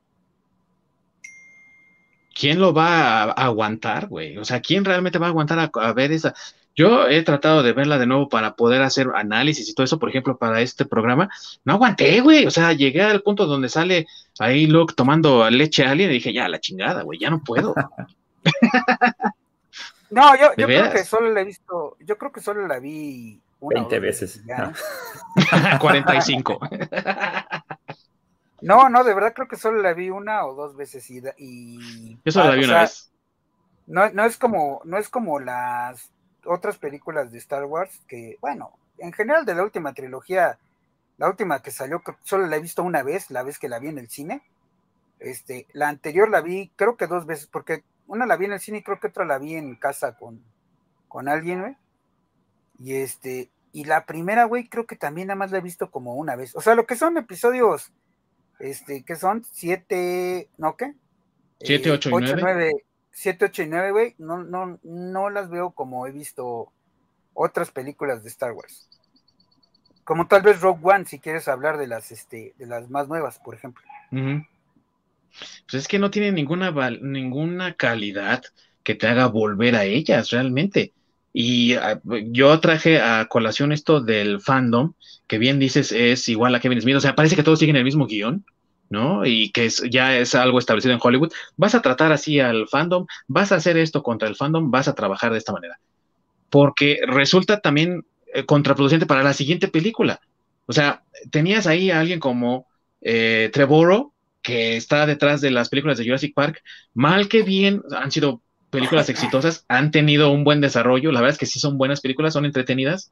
¿Quién lo va a, aguantar, güey? O sea, ¿quién realmente va a aguantar a ver esa? Yo he tratado de verla de nuevo para poder hacer análisis y todo eso, por ejemplo, para este programa. No aguanté, güey. O sea, llegué al punto donde sale ahí Luke tomando leche a alguien y dije, ya, la chingada, güey, ya no puedo. *laughs* no, yo, yo creo que solo la he visto, yo creo que solo la vi una 20 veces. 45. *laughs* no, no, de verdad creo que solo la vi una o dos veces y... y yo solo la vi una vez. No, no es como, no es como las otras películas de Star Wars que, bueno, en general de la última trilogía, la última que salió, solo la he visto una vez, la vez que la vi en el cine. Este, la anterior la vi, creo que dos veces, porque una la vi en el cine y creo que otra la vi en casa con, con alguien, güey. Y este, y la primera, güey, creo que también nada más la he visto como una vez. O sea, lo que son episodios, este, que son siete, ¿no qué? Siete, ocho, y nueve. 7, 8 y 9, güey, no, no, no las veo como he visto otras películas de Star Wars. Como tal vez Rogue One, si quieres hablar de las, este, de las más nuevas, por ejemplo. Pues es que no tiene ninguna, ninguna calidad que te haga volver a ellas realmente. Y ah, yo traje a colación esto del fandom, que bien dices es igual a Kevin Smith, o sea, parece que todos siguen el mismo guion, ¿no? Y que ya es algo establecido en Hollywood, vas a tratar así al fandom, vas a hacer esto contra el fandom, vas a trabajar de esta manera. Porque resulta también eh, contraproducente para la siguiente película. O sea, tenías ahí a alguien como eh, Trevorrow, que está detrás de las películas de Jurassic Park, mal que bien, han sido películas *laughs* exitosas, han tenido un buen desarrollo, la verdad es que sí son buenas películas, son entretenidas.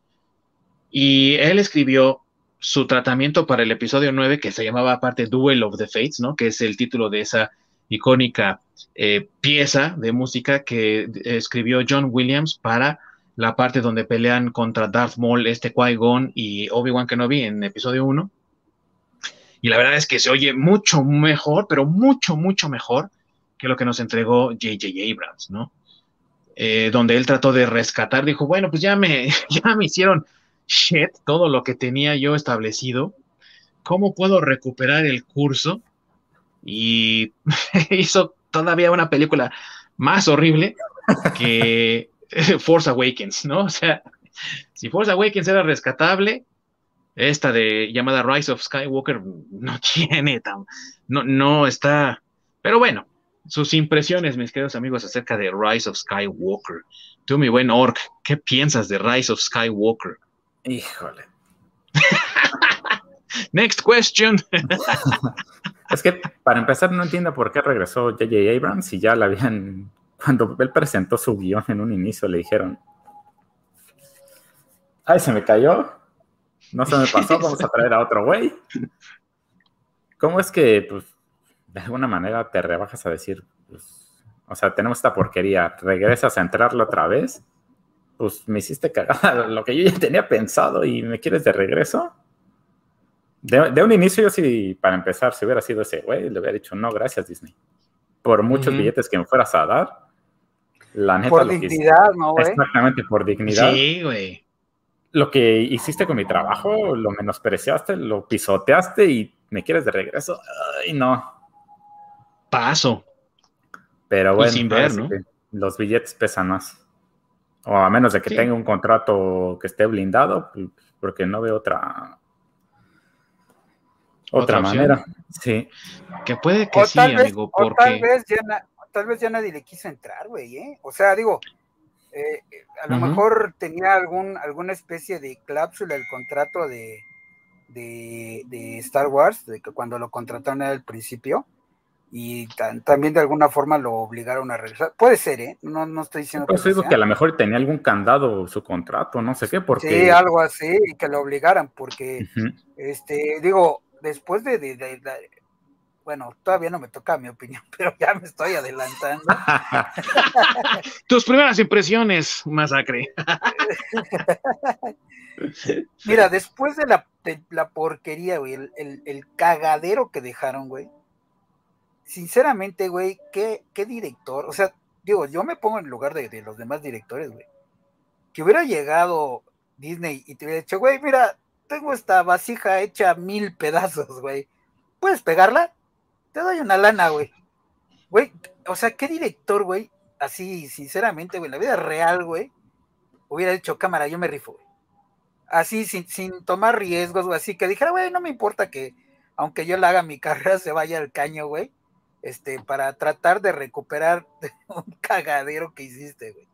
Y él escribió su tratamiento para el episodio 9, que se llamaba aparte Duel of the Fates, ¿no? Que es el título de esa icónica eh, pieza de música que escribió John Williams para la parte donde pelean contra Darth Maul, este Qui-Gon y Obi-Wan Kenobi en episodio 1. Y la verdad es que se oye mucho mejor, pero mucho, mucho mejor que lo que nos entregó J.J. Abrams, ¿no? Eh, donde él trató de rescatar, dijo, bueno, pues ya me, *laughs* ya me hicieron shit todo lo que tenía yo establecido, ¿cómo puedo recuperar el curso? Y *laughs* hizo todavía una película más horrible que *laughs* Force Awakens, ¿no? O sea, si Force Awakens era rescatable, esta de llamada Rise of Skywalker no *laughs* tiene tan, no, no está, pero bueno, sus impresiones, mis queridos amigos, acerca de Rise of Skywalker. Tú, mi buen Orc, ¿qué piensas de Rise of Skywalker? Híjole. *laughs* Next question. *laughs* es que para empezar no entiendo por qué regresó J.J. Abrams y ya la habían, cuando él presentó su guion en un inicio le dijeron, ay, se me cayó, no se me pasó, vamos a traer a otro güey. ¿Cómo es que, pues, de alguna manera te rebajas a decir, pues, o sea, tenemos esta porquería, regresas a entrarlo otra vez? Pues me hiciste cagar *laughs* lo que yo ya tenía pensado y me quieres de regreso. De, un inicio, yo sí, para empezar, si hubiera sido ese güey, le hubiera dicho, no, gracias, Disney. Por muchos billetes que me fueras a dar, la neta. Por dignidad, ¿no, güey? Exactamente, por dignidad. Sí, güey lo que hiciste con mi trabajo, lo menospreciaste, lo pisoteaste y me quieres de regreso. Ay, no. Paso. Pero bueno, sin ver, ¿no? los billetes pesan más. O a menos de que tenga un contrato que esté blindado, pues, porque no veo otra otra, manera. Sí. Que puede que sí, amigo, porque tal vez ya tal vez ya nadie le quiso entrar, güey, ¿eh? O sea, digo, eh, a lo mejor tenía algún, alguna especie de cláusula el contrato de, de, Star Wars, de que cuando lo contrataron al principio, y también de alguna forma lo obligaron a regresar. Puede ser, ¿eh? No, no estoy diciendo pues que. que a lo mejor tenía algún candado su contrato, no sé qué, porque. Sí, algo así, y que lo obligaran, porque, este, digo, después de, bueno, todavía no me toca mi opinión, *laughs* pero ya me estoy adelantando. *laughs* Tus primeras impresiones, masacre. *laughs* Mira, después de la, la porquería, güey, el, cagadero que dejaron, güey. Sinceramente, güey, ¿qué, ¿qué, director? O sea, digo, yo me pongo en lugar de, de los demás directores, güey. Que hubiera llegado Disney y te hubiera dicho, güey, mira, tengo esta vasija hecha mil pedazos, güey. ¿Puedes pegarla? te doy una lana, güey. Güey, o sea, ¿qué director, güey? Así, sinceramente, güey, en la vida real, güey, hubiera dicho, cámara, yo me rifo, güey. Así, sin, sin tomar riesgos, güey, así que dijera, güey, no me importa que, aunque yo le haga mi carrera, se vaya al caño, güey, este, para tratar de recuperar *laughs* un cagadero que hiciste, güey.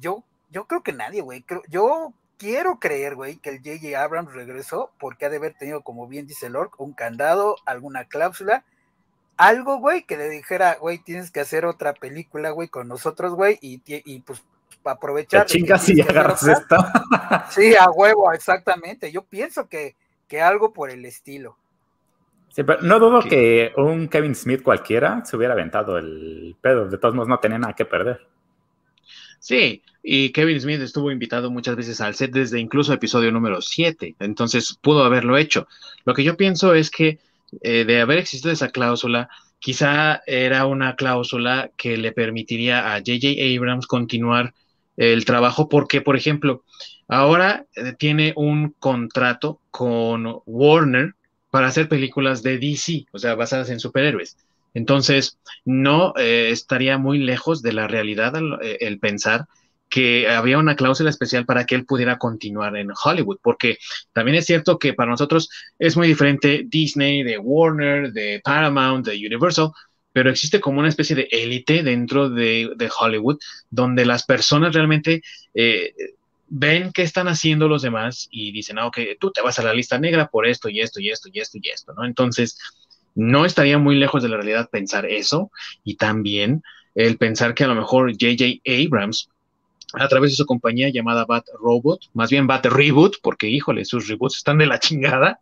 Yo, yo creo que nadie, güey, yo quiero creer, güey, que el J.J. Abrams regresó porque ha de haber tenido, como bien dice Lord, un candado, alguna cláusula, algo, güey, que le dijera, güey, tienes que hacer otra película, güey, con nosotros, güey, y, y pues para aprovechar. chingas y *laughs* agarras esta. sí, a huevo, exactamente. Yo pienso que, que algo por el estilo. Sí, pero no dudo que un Kevin Smith cualquiera se hubiera aventado el pedo. De todos modos, no tenía nada que perder. Sí, y Kevin Smith estuvo invitado muchas veces al set desde incluso episodio número 7, entonces pudo haberlo hecho. Lo que yo pienso es que eh, de haber existido esa cláusula, quizá era una cláusula que le permitiría a J.J. Abrams continuar el trabajo porque, por ejemplo, ahora eh, tiene un contrato con Warner para hacer películas de DC, o sea, basadas en superhéroes. Entonces, no eh, estaría muy lejos de la realidad el pensar que había una cláusula especial para que él pudiera continuar en Hollywood, porque también es cierto que para nosotros es muy diferente Disney, de Warner, de Paramount, de Universal, pero existe como una especie de élite dentro de, Hollywood, donde las personas realmente eh, ven qué están haciendo los demás y dicen, ah, ok, tú te vas a la lista negra por esto y esto y esto y esto y esto, ¿no? Entonces, no estaría muy lejos de la realidad pensar eso y también el pensar que a lo mejor JJ Abrams a través de su compañía llamada Bat Robot, más bien Bat Reboot, porque híjole, sus reboots están de la chingada.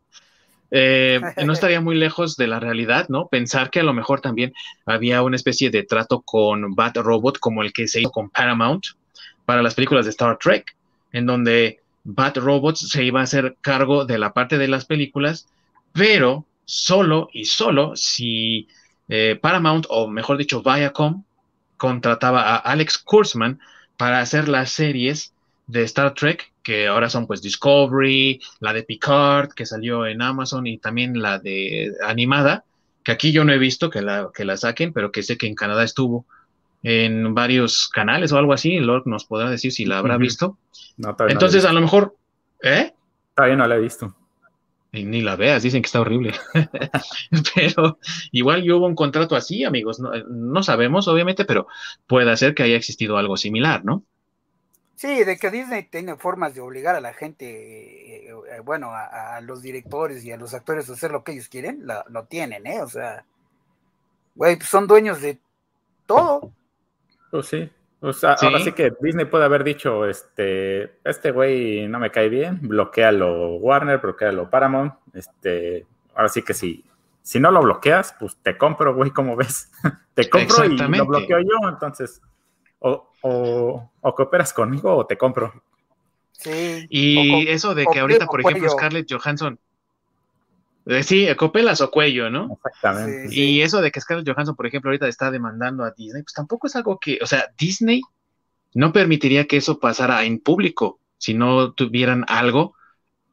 Eh, *laughs* no estaría muy lejos de la realidad, ¿no? Pensar que a lo mejor también había una especie de trato con Bat Robot como el que se hizo con Paramount para las películas de Star Trek, en donde Bat Robot se iba a hacer cargo de la parte de las películas, pero solo y solo si eh, Paramount, o mejor dicho, Viacom, contrataba a Alex Kurzman para hacer las series de Star Trek, que ahora son pues Discovery, la de Picard, que salió en Amazon, y también la de animada, que aquí yo no he visto que la, que la saquen, pero que sé que en Canadá estuvo en varios canales o algo así. Lord nos podrá decir si la habrá visto. Entonces, a lo mejor, ¿eh? Todavía no la he visto. Y ni la veas, dicen que está horrible. *laughs* pero igual hubo un contrato así, amigos. No, sabemos, obviamente, pero puede ser que haya existido algo similar, ¿no? Sí, de que Disney tiene formas de obligar a la gente, eh, eh, bueno, a, los directores y a los actores a hacer lo que ellos quieren, lo, tienen, ¿eh? O sea, güey, pues son dueños de todo. Pues sí. O sea, ahora sí que Disney puede haber dicho, este, este güey no me cae bien, bloquealo Warner, bloquealo Paramount, este, ahora sí que si, si no lo bloqueas, pues te compro, güey, como ves, *laughs* te compro y lo bloqueo yo, entonces, o, o, o cooperas conmigo o te compro. Sí. Y eso de que ahorita, por ejemplo, Scarlett Johansson sí, copelas o cuello, ¿no? Exactamente. y eso de que Scarlett Johansson, por ejemplo, ahorita está demandando a Disney, pues tampoco es algo que, o sea, Disney no permitiría que eso pasara en público si no tuvieran algo,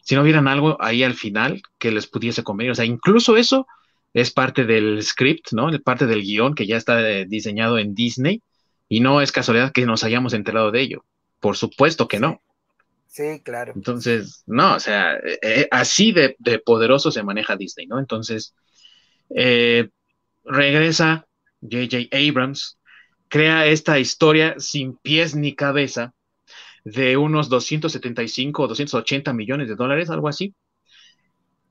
si no vieran algo ahí al final que les pudiese convenir. O sea, incluso eso es parte del script, ¿no? Es parte del guion que ya está eh, diseñado en Disney y no es casualidad que nos hayamos enterado de ello. Por supuesto que no. Sí, claro. Entonces, no, o sea, eh, eh, así de, poderoso se maneja Disney, ¿no? Entonces, eh, regresa J.J. Abrams, crea esta historia sin pies ni cabeza de unos 275 o 280 millones de dólares, algo así.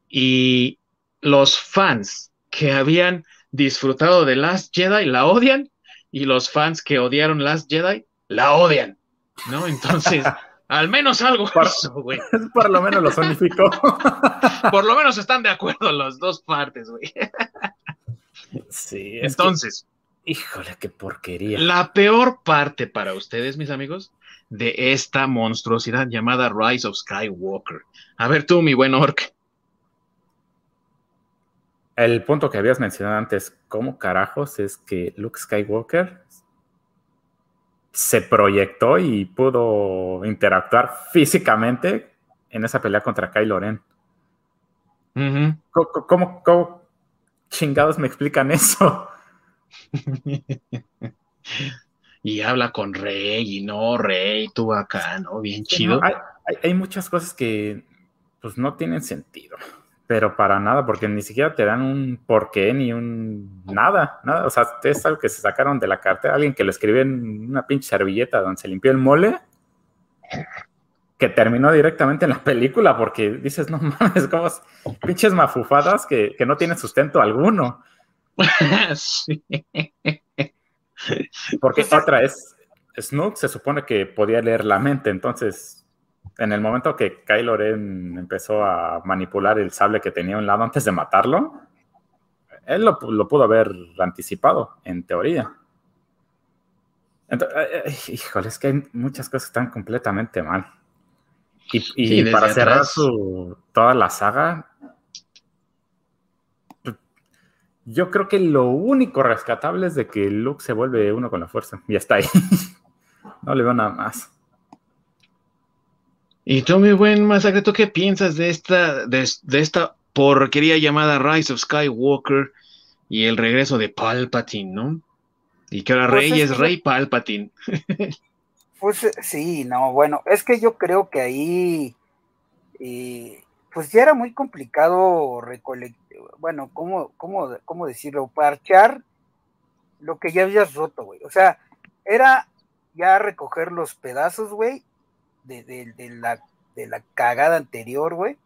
Y los fans que habían disfrutado de Last Jedi la odian y los fans que odiaron Last Jedi la odian, ¿no? Entonces... *laughs* Al menos algo por, güey. *laughs* Por lo menos lo sonificó. *laughs* por lo menos están de acuerdo las dos partes, güey. Sí. Entonces. híjole, qué porquería. La peor parte para ustedes, mis amigos, de esta monstruosidad llamada Rise of Skywalker. A ver tú, mi buen orc. El punto que habías mencionado antes, ¿cómo carajos es que Luke Skywalker se proyectó y pudo interactuar físicamente en esa pelea contra Kylo Ren. ¿Cómo, chingados me explican eso? *laughs* y habla con Rey y no, Rey, tú acá, ¿no? Bien chido. hay, muchas cosas que pues no tienen sentido pero para nada, porque ni siquiera te dan un porqué ni un nada, nada. O sea, es algo que se sacaron de la carta, alguien que lo escribió en una pinche servilleta donde se limpió el mole, que terminó directamente en la película, porque dices, no mames, como pinches mafufadas que, que no tienen sustento alguno. *laughs* sí. Porque otra es, Snook se supone que podía leer la mente, entonces en el momento que Kylo Ren empezó a manipular el sable que tenía a un lado antes de matarlo, él lo, pudo haber anticipado, en teoría. Entonces, eh, eh, híjole, es que hay muchas cosas que están completamente mal. Y, para cerrar su, toda la saga, yo creo que lo único rescatable es de que Luke se vuelve uno con la fuerza. Y está ahí. *laughs* no le veo nada más. Y tú, mi buen masacre, ¿tú qué piensas de esta, de, esta porquería llamada Rise of Skywalker y el regreso de Palpatine, ¿no? Y que ahora pues Rey es, Rey Palpatine. *laughs* Pues sí, no, bueno, es que yo creo que ahí, pues ya era muy complicado recolectar, bueno, ¿cómo, cómo, ¿cómo decirlo? Parchar lo que ya habías roto, güey. O sea, era ya recoger los pedazos, güey, de, la, de la cagada anterior, güey.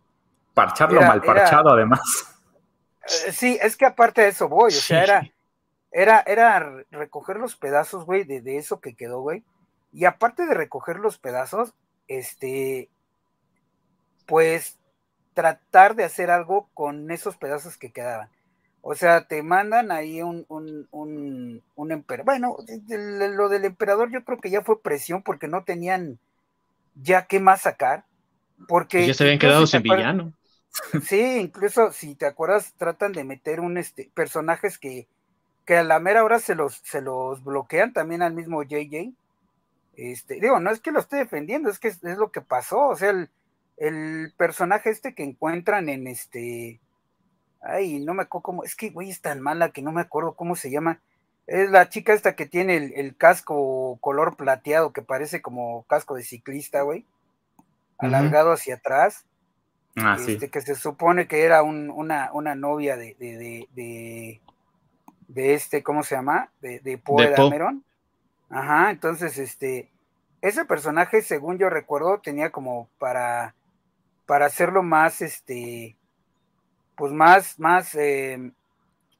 Parcharlo mal parchado, además. Eh, sí, es que aparte de eso voy, o sea, era, era, era recoger los pedazos, güey, de, de eso que quedó, güey. Y aparte de recoger los pedazos, este, pues tratar de hacer algo con esos pedazos que quedaban. O sea, te mandan ahí un, un, un, un emperador. Bueno, lo del emperador yo creo que ya fue presión porque no tenían ya qué más sacar. Porque pues ya se habían quedado sin villano. *laughs* Sí, incluso si te acuerdas, tratan de meter un este personajes que que a la mera hora se los, se los bloquean también al mismo JJ. Este, digo, no es que lo esté defendiendo, es que es, lo que pasó. O sea, el, el, personaje este que encuentran en este. Ay, no me acuerdo cómo. Es que, güey, es tan mala que no me acuerdo cómo se llama. Es la chica esta que tiene el, casco color plateado que parece como casco de ciclista, güey. Alargado hacia atrás. Ah, este, Que se supone que era una, una, novia de, de, de, de, este, ¿cómo se llama? De, de Poe Dameron. Ajá, entonces, este, ese personaje, según yo recuerdo, tenía como para, para hacerlo más, este, pues más, más, em,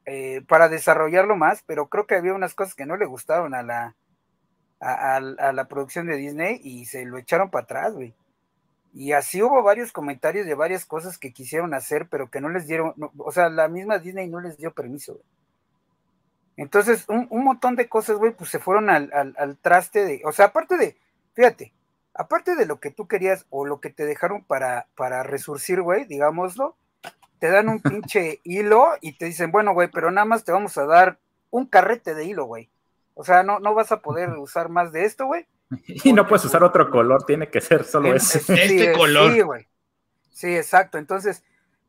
eh, para desarrollarlo más, pero creo que había unas cosas que no le gustaron a la, a, la producción de Disney y se lo echaron para atrás, güey. Y así hubo varios comentarios de varias cosas que quisieron hacer, pero que no les dieron, o sea, la misma Disney no les dio permiso, güey. Entonces, un, montón de cosas, güey, pues se fueron al, al, traste de, o sea, aparte de, fíjate, aparte de lo que tú querías o lo que te dejaron para, para resurcir, güey, digámoslo, te dan un pinche hilo y te dicen, bueno, güey, pero nada más te vamos a dar un carrete de hilo, güey. O sea, no, no vas a poder usar más de esto, güey. *laughs* Y no puedes usar otro color, tiene que ser solo ese. este color. Sí, güey. Sí, exacto. Entonces,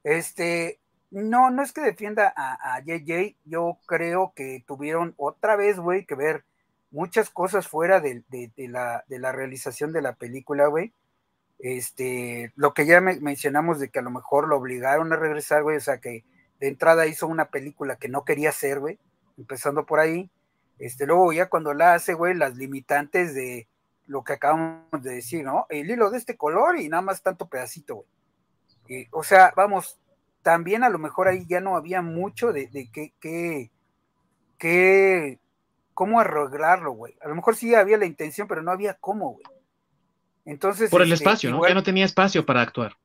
este, no, no es que defienda a, JJ, yo creo que tuvieron otra vez, güey, que ver muchas cosas fuera de, la, de la realización de la película, güey. Este, lo que ya mencionamos de que a lo mejor lo obligaron a regresar, güey, o sea que de entrada hizo una película que no quería hacer, güey, empezando por ahí. Este, luego ya cuando la hace, güey, las limitantes de lo que acabamos de decir, ¿no? El hilo de este color y nada más tanto pedacito, güey. o sea, vamos, también a lo mejor ahí ya no había mucho de, de qué, qué, qué, cómo arreglarlo, güey. A lo mejor sí había la intención, pero no había cómo, güey. Entonces. Por el este, espacio, ¿no? ya no tenía espacio para actuar.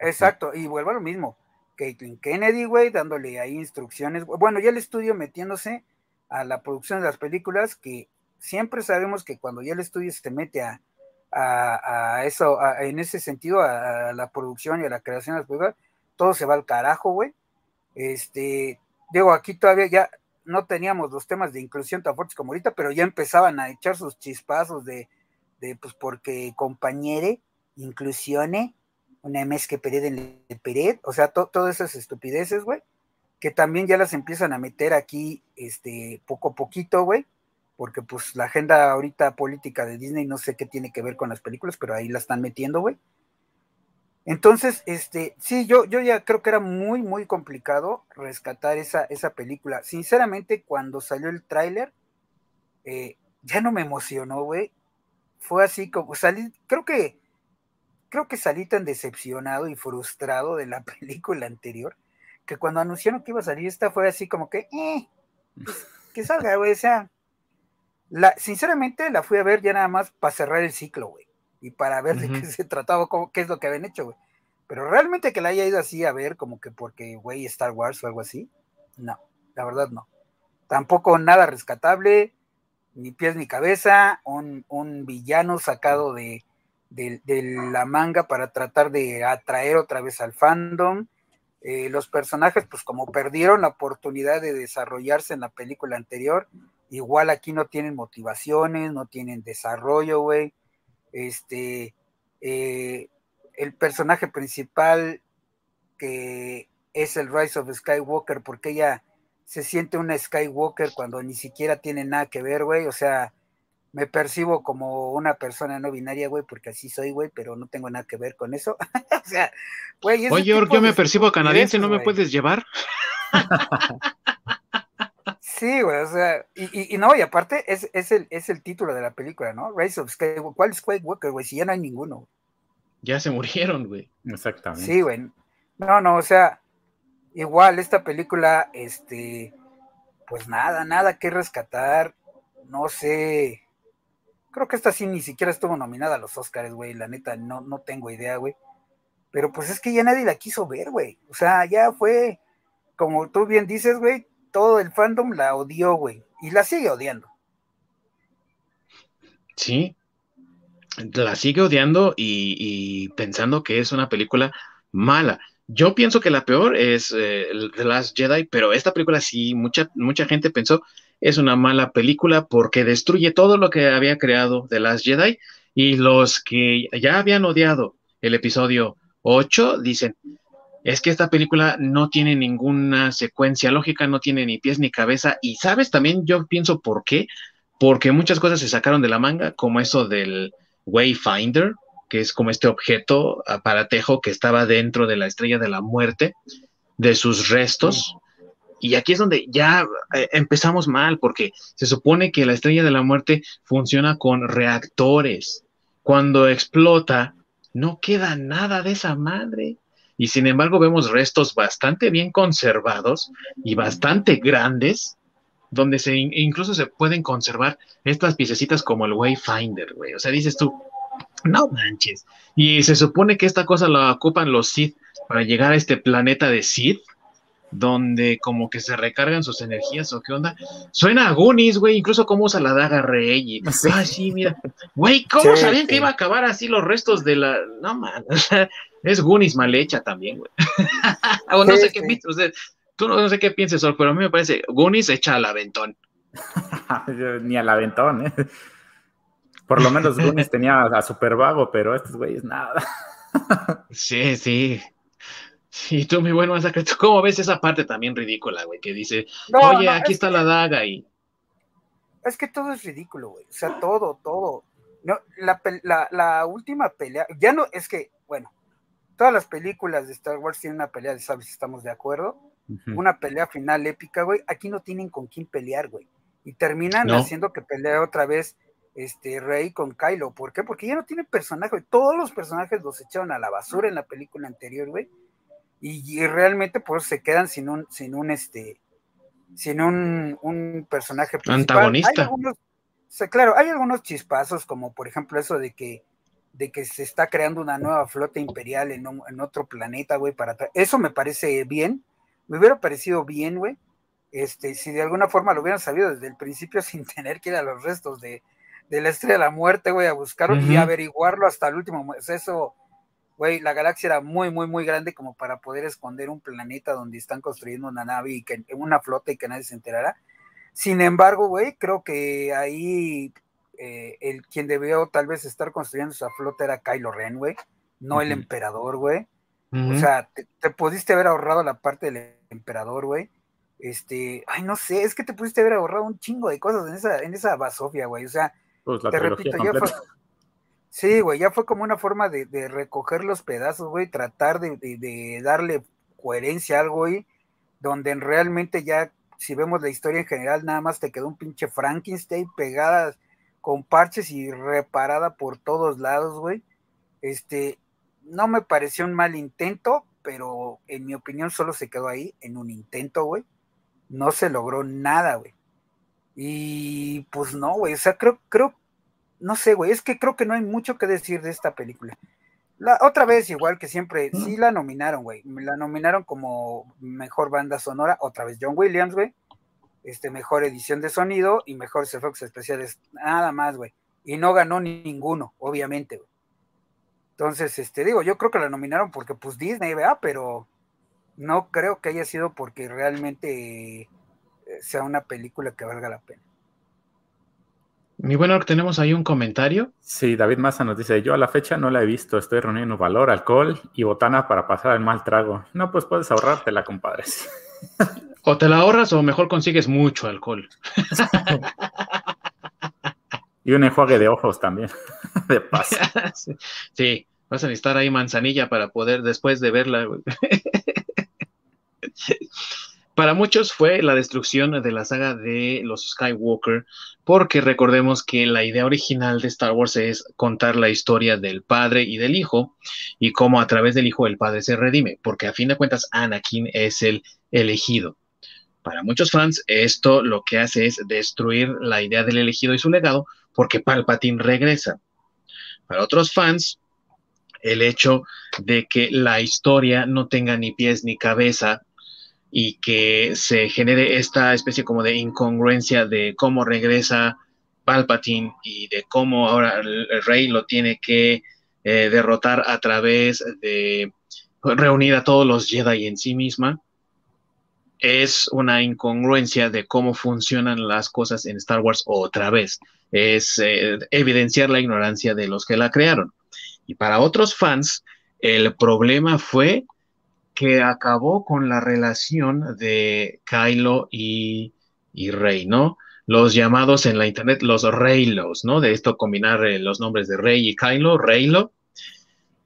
Exacto, y vuelvo a lo mismo. Caitlin Kennedy, güey, dándole ahí instrucciones. Bueno, ya el estudio metiéndose a la producción de las películas, que siempre sabemos que cuando ya el estudio se mete a, a, eso, en ese sentido, a, la producción y a la creación de las películas, todo se va al carajo, güey. Este, digo, aquí todavía ya no teníamos los temas de inclusión tan fuertes como ahorita, pero ya empezaban a echar sus chispazos de, de pues porque compañere, inclusione, una mes que pered en el pered, o sea, todas esas estupideces, güey, que también ya las empiezan a meter aquí, este, poco a poquito, güey, porque pues la agenda ahorita política de Disney no sé qué tiene que ver con las películas, pero ahí la están metiendo, güey. Entonces, este, sí, yo, yo ya creo que era muy, muy complicado rescatar esa, esa película. Sinceramente, cuando salió el tráiler, eh, ya no me emocionó, güey. Fue así como salí, creo que, creo que salí tan decepcionado y frustrado de la *laughs* película anterior, que cuando anunciaron que iba a salir esta fue así como que, eh, pues, que salga, güey. O sea, la, sinceramente la fui a ver ya nada más para cerrar el ciclo, güey y para ver de qué se trataba, qué es lo que habían hecho, güey. Pero realmente que la haya ido así a ver, como que porque, güey, Star Wars o algo así, no, la verdad no. Tampoco nada rescatable, ni pies ni cabeza, un, villano sacado de, de, la manga para tratar de atraer otra vez al fandom. Eh, los personajes, pues como perdieron la oportunidad de desarrollarse en la película anterior, igual aquí no tienen motivaciones, no tienen desarrollo, güey este, eh, el personaje principal que es el Rise of Skywalker, porque ella se siente una Skywalker cuando ni siquiera tiene nada que ver, güey, o sea, me percibo como una persona no binaria, güey, porque así soy, güey, pero no tengo nada que ver con eso. *laughs* o sea, güey. Oye, yo me percibo canadiense, ¿no me puedes llevar? Sí, güey, o sea, y, y, no, y aparte es, es, el, es el título de la película, ¿no? Race of Skywalker. ¿Cuál es Skywalker, güey? Si ya no hay ninguno. Ya se murieron, güey. Exactamente. Sí, güey. No, no, o sea, igual esta película, este, pues nada, nada que rescatar. No sé. Creo que esta sí ni siquiera estuvo nominada a los Oscars, güey. La neta, no, no tengo idea, güey. Pero pues es que ya nadie la quiso ver, güey. O sea, ya fue, como tú bien dices, güey, todo el fandom la odió, güey, y la sigue odiando. Sí, la sigue odiando y, pensando que es una película mala. Yo pienso que la peor es eh, The Last Jedi, pero esta película sí, mucha, mucha gente pensó es una mala película porque destruye todo lo que había creado The Last Jedi y los que ya habían odiado el episodio 8 dicen, es que esta película no tiene ninguna secuencia lógica, no tiene ni pies ni cabeza. Y sabes también yo pienso por qué, porque muchas cosas se sacaron de la manga, como eso del Wayfinder, que es como este objeto aparatejo que estaba dentro de la estrella de la muerte, de sus restos. Y aquí es donde ya eh, empezamos mal, porque se supone que la estrella de la muerte funciona con reactores. Cuando explota, no queda nada de esa madre. Y sin embargo vemos restos bastante bien conservados y bastante grandes, donde se incluso se pueden conservar estas piececitas como el Wayfinder, güey. O sea, dices tú, no manches. Y se supone que esta cosa la ocupan los Sith para llegar a este planeta de Sith, donde como que se recargan sus energías o qué onda. Suena a Goonies, güey, incluso cómo usa la daga Rey. Y, *laughs* Ah, sí, mira. Güey, ¿cómo sabían que iba a acabar así los restos de la... No, man, *laughs* es Goonies mal hecha también, güey. *laughs* o no sé qué piensas, tú no, sé qué pienses, Sol, pero a mí me parece Goonies echa al aventón. Ni al aventón, ¿eh? Por lo menos *laughs* Goonies tenía a Super Vago, pero estos güeyes nada. *laughs* sí, sí. Sí, tú, mi buen masacre, cómo ves esa parte también ridícula, güey? Que dice, oye, aquí está la daga y... Es que todo es ridículo, güey. O sea, todo, todo. No, la, la, la, última pelea, ya no, es que, bueno, todas las películas de Star Wars tienen una pelea, ¿sabes si estamos de acuerdo? Una pelea final épica, güey. Aquí no tienen con quién pelear, güey. Y terminan haciendo que pelee otra vez este Rey con Kylo. ¿Por qué? Porque ya no tiene personaje. Todos los personajes los echaron a la basura en la película anterior, güey. Y, realmente pues se quedan sin un, sin un este, sin un, un personaje principal. Antagonista. claro, hay algunos chispazos, como por ejemplo eso de que, de que se está creando una nueva flota imperial en, en otro planeta, güey, para eso me parece bien. Me hubiera parecido bien, güey. Este, si de alguna forma lo hubieran sabido desde el principio *laughs* sin tener que ir a los restos de, de la estrella de la muerte, güey, a buscarlo y averiguarlo hasta el último. Eso, güey, la galaxia era muy, muy, muy grande como para poder esconder un planeta donde están construyendo una nave y que una flota y que nadie se enterara. Sin embargo, güey, creo que ahí eh, el quien debió tal vez estar construyendo esa flota era Kylo Ren, güey, no el emperador, güey. O sea, te, te, pudiste haber ahorrado la parte del emperador, güey. Este, ay, no sé, es que te pudiste haber ahorrado un chingo de cosas en esa, en esa basofia, güey. O sea, pues, te repito, ya fue, *laughs* sí, güey, ya fue como una forma de, recoger los pedazos, güey, tratar de, darle coherencia a algo, güey, donde realmente ya, si vemos la historia en general, nada más te quedó un pinche Frankenstein pegada con parches y reparada por todos lados, güey. Este, no me pareció un mal intento, pero en mi opinión solo se quedó ahí, en un intento, güey. No se logró nada, güey. Y pues no, güey, o sea, creo, creo, no sé, güey, es que creo que no hay mucho que decir de esta película. La, otra vez, igual que siempre, sí la nominaron, güey. La nominaron como mejor banda sonora, otra vez John Williams, güey. Este, mejor edición de sonido y mejor efectos especiales, nada más, güey. Y no ganó ninguno, obviamente, güey. Entonces, este, digo, yo creo que la nominaron porque, pues, Disney, ¿verdad? Pero no creo que haya sido porque realmente sea una película que valga la pena. Mi bueno, tenemos ahí un comentario. Sí, David Massa nos dice, yo a la fecha no la he visto, estoy reuniendo valor, alcohol y botana para pasar el mal trago. No, pues puedes ahorrártela, compadres. *laughs* O te la ahorras o mejor consigues mucho alcohol. *laughs* y un enjuague de ojos también, *laughs* de paso. Sí, vas a necesitar ahí manzanilla para poder después de verla. Para muchos fue la destrucción de la saga de los Skywalker, porque recordemos que la idea original de Star Wars es contar la historia del padre y del hijo y cómo a través del hijo el padre se redime, porque a fin de cuentas Anakin es el elegido. Para muchos fans esto lo que hace es destruir la idea del elegido y su legado, porque Palpatine regresa. Para otros fans, el hecho de que la historia no tenga ni pies ni cabeza y que se genere esta especie como de incongruencia de cómo regresa Palpatine y de cómo ahora el, rey lo tiene que eh, derrotar a través de reunir a todos los Jedi en sí misma, es una incongruencia de cómo funcionan las cosas en Star Wars otra vez. Es eh, evidenciar la ignorancia de los que la crearon. Y para otros fans, el problema fue que acabó con la relación de Kylo y, Rey, ¿no? Los llamados en la internet los Reylos, ¿no? De esto combinar eh, los nombres de Rey y Kylo, Reylo,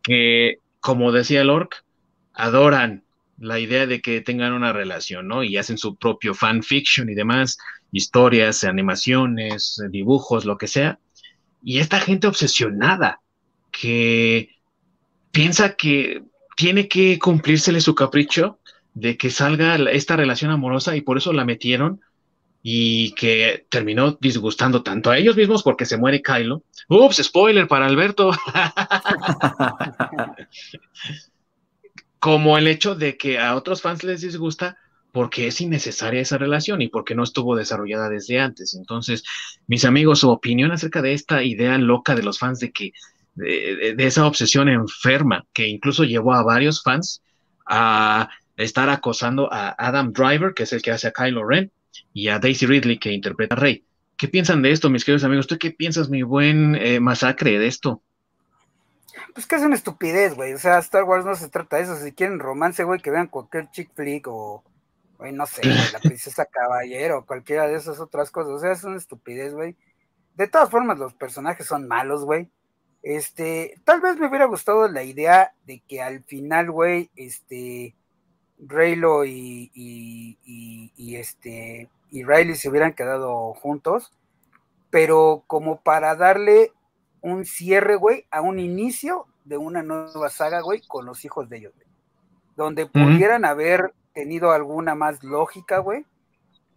que como decía el Orc, adoran la idea de que tengan una relación, ¿no? Y hacen su propio fanfiction y demás, historias, animaciones, dibujos, lo que sea. Y esta gente obsesionada que piensa que tiene que cumplírsele su capricho de que salga esta relación amorosa y por eso la metieron y que terminó disgustando tanto a ellos mismos porque se muere Kylo. Ups, spoiler para Alberto. *laughs* como el hecho de que a otros fans les disgusta porque es innecesaria esa relación y porque no estuvo desarrollada desde antes. Entonces, mis amigos, su opinión acerca de esta idea loca de los fans de que, de, esa obsesión enferma que incluso llevó a varios fans a estar acosando a Adam Driver, que es el que hace a Kylo Ren, y a Daisy Ridley, que interpreta a Rey. ¿Qué piensan de esto, mis queridos amigos? ¿Tú qué piensas, mi buen eh, masacre, de esto? Pues que es una estupidez, güey. O sea, Star Wars no se trata de eso. Si quieren romance, güey, que vean cualquier chick flick o, güey, no sé, la *laughs* princesa caballero o cualquiera de esas otras cosas. O sea, es una estupidez, güey. De todas formas, los personajes son malos, güey. Este, tal vez me hubiera gustado la idea de que al final, güey, este, Raylo y, y, y, este, y Riley se hubieran quedado juntos, pero como para darle un cierre, güey, a un inicio de una nueva saga, güey, con los hijos de ellos, güey. Donde pudieran haber tenido alguna más lógica, güey.